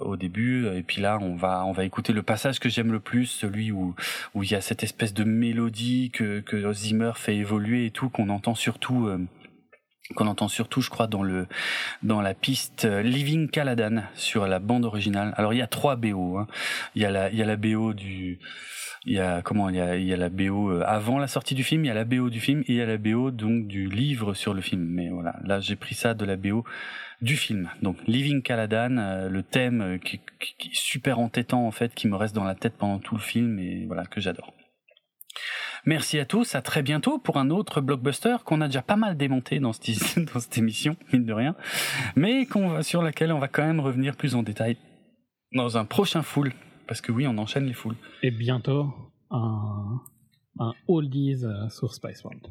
au début et puis là on va on va écouter le passage que j'aime le plus, celui où où il y a cette espèce de mélodie que que Zimmer fait évoluer et tout qu'on entend surtout qu'on entend surtout, je crois, dans le dans la piste euh, Living Caladan sur la bande originale. Alors il y a trois BO. Hein. Il y a la il y a la BO du il y a comment il y a il y a la BO euh, avant la sortie du film, il y a la BO du film et il y a la BO donc du livre sur le film. Mais voilà, là j'ai pris ça de la BO du film. Donc Living Caladan, euh, le thème qui, qui, est super entêtant en fait, qui me reste dans la tête pendant tout le film et voilà que j'adore. Merci à tous, à très bientôt pour un autre blockbuster qu'on a déjà pas mal démonté dans cette, dans cette émission, mine de rien, mais qu'on sur laquelle on va quand même revenir plus en détail dans un prochain full, parce que oui, on enchaîne les foules. Et bientôt, un, un oldies euh, sur Spice World.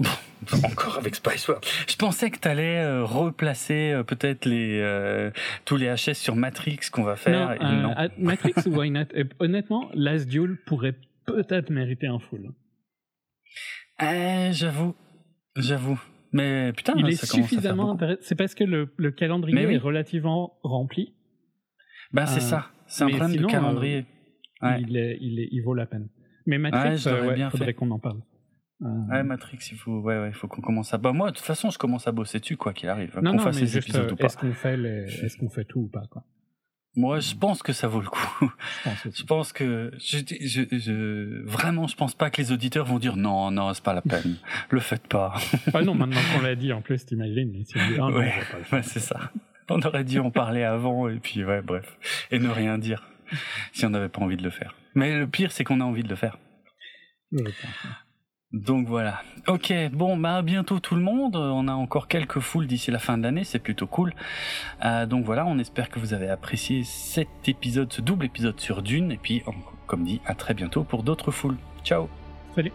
Encore avec Spice World. Je pensais que tu allais euh, replacer euh, peut-être les tous les HS sur Matrix qu'on va faire. Non, non. Matrix ou Why Not? Honnêtement, Last Duel pourrait peut-être mériter un full. Euh, j'avoue, j'avoue. Mais putain, il est suffisamment intéressant. C'est parce que le, le calendrier est relativement rempli. Ben c'est euh, ça. C'est un problème de calendrier. Euh, il, est, il, est, il vaut la peine. Mais Matrix, ouais, ouais, bien faudrait qu'on en parle. Euh... Ouais, Matrix, il faut, ouais, ouais, faut qu'on commence à. Bah moi, de toute façon, je commence à bosser dessus quoi qu'il arrive. Non, non, mais juste, est-ce qu'on fait, les... est-ce qu'on fait tout ou pas quoi moi, je pense que ça vaut le coup. Je pense, que je, je, je, vraiment, je pense pas que les auditeurs vont dire non, non, c'est pas la peine. le faites pas. ah non, maintenant qu'on l'a dit, en plus, t'imagines. Si ah, ouais, ouais c'est ça. On aurait dû en parler avant et puis ouais, bref, et ne rien dire si on n'avait pas envie de le faire. Mais le pire, c'est qu'on a envie de le faire. Donc voilà. Ok, bon, bah à bientôt tout le monde. On a encore quelques foules d'ici la fin de l'année, c'est plutôt cool. Euh, donc voilà, on espère que vous avez apprécié cet épisode, ce double épisode sur Dune. Et puis, comme dit, à très bientôt pour d'autres foules. Ciao Salut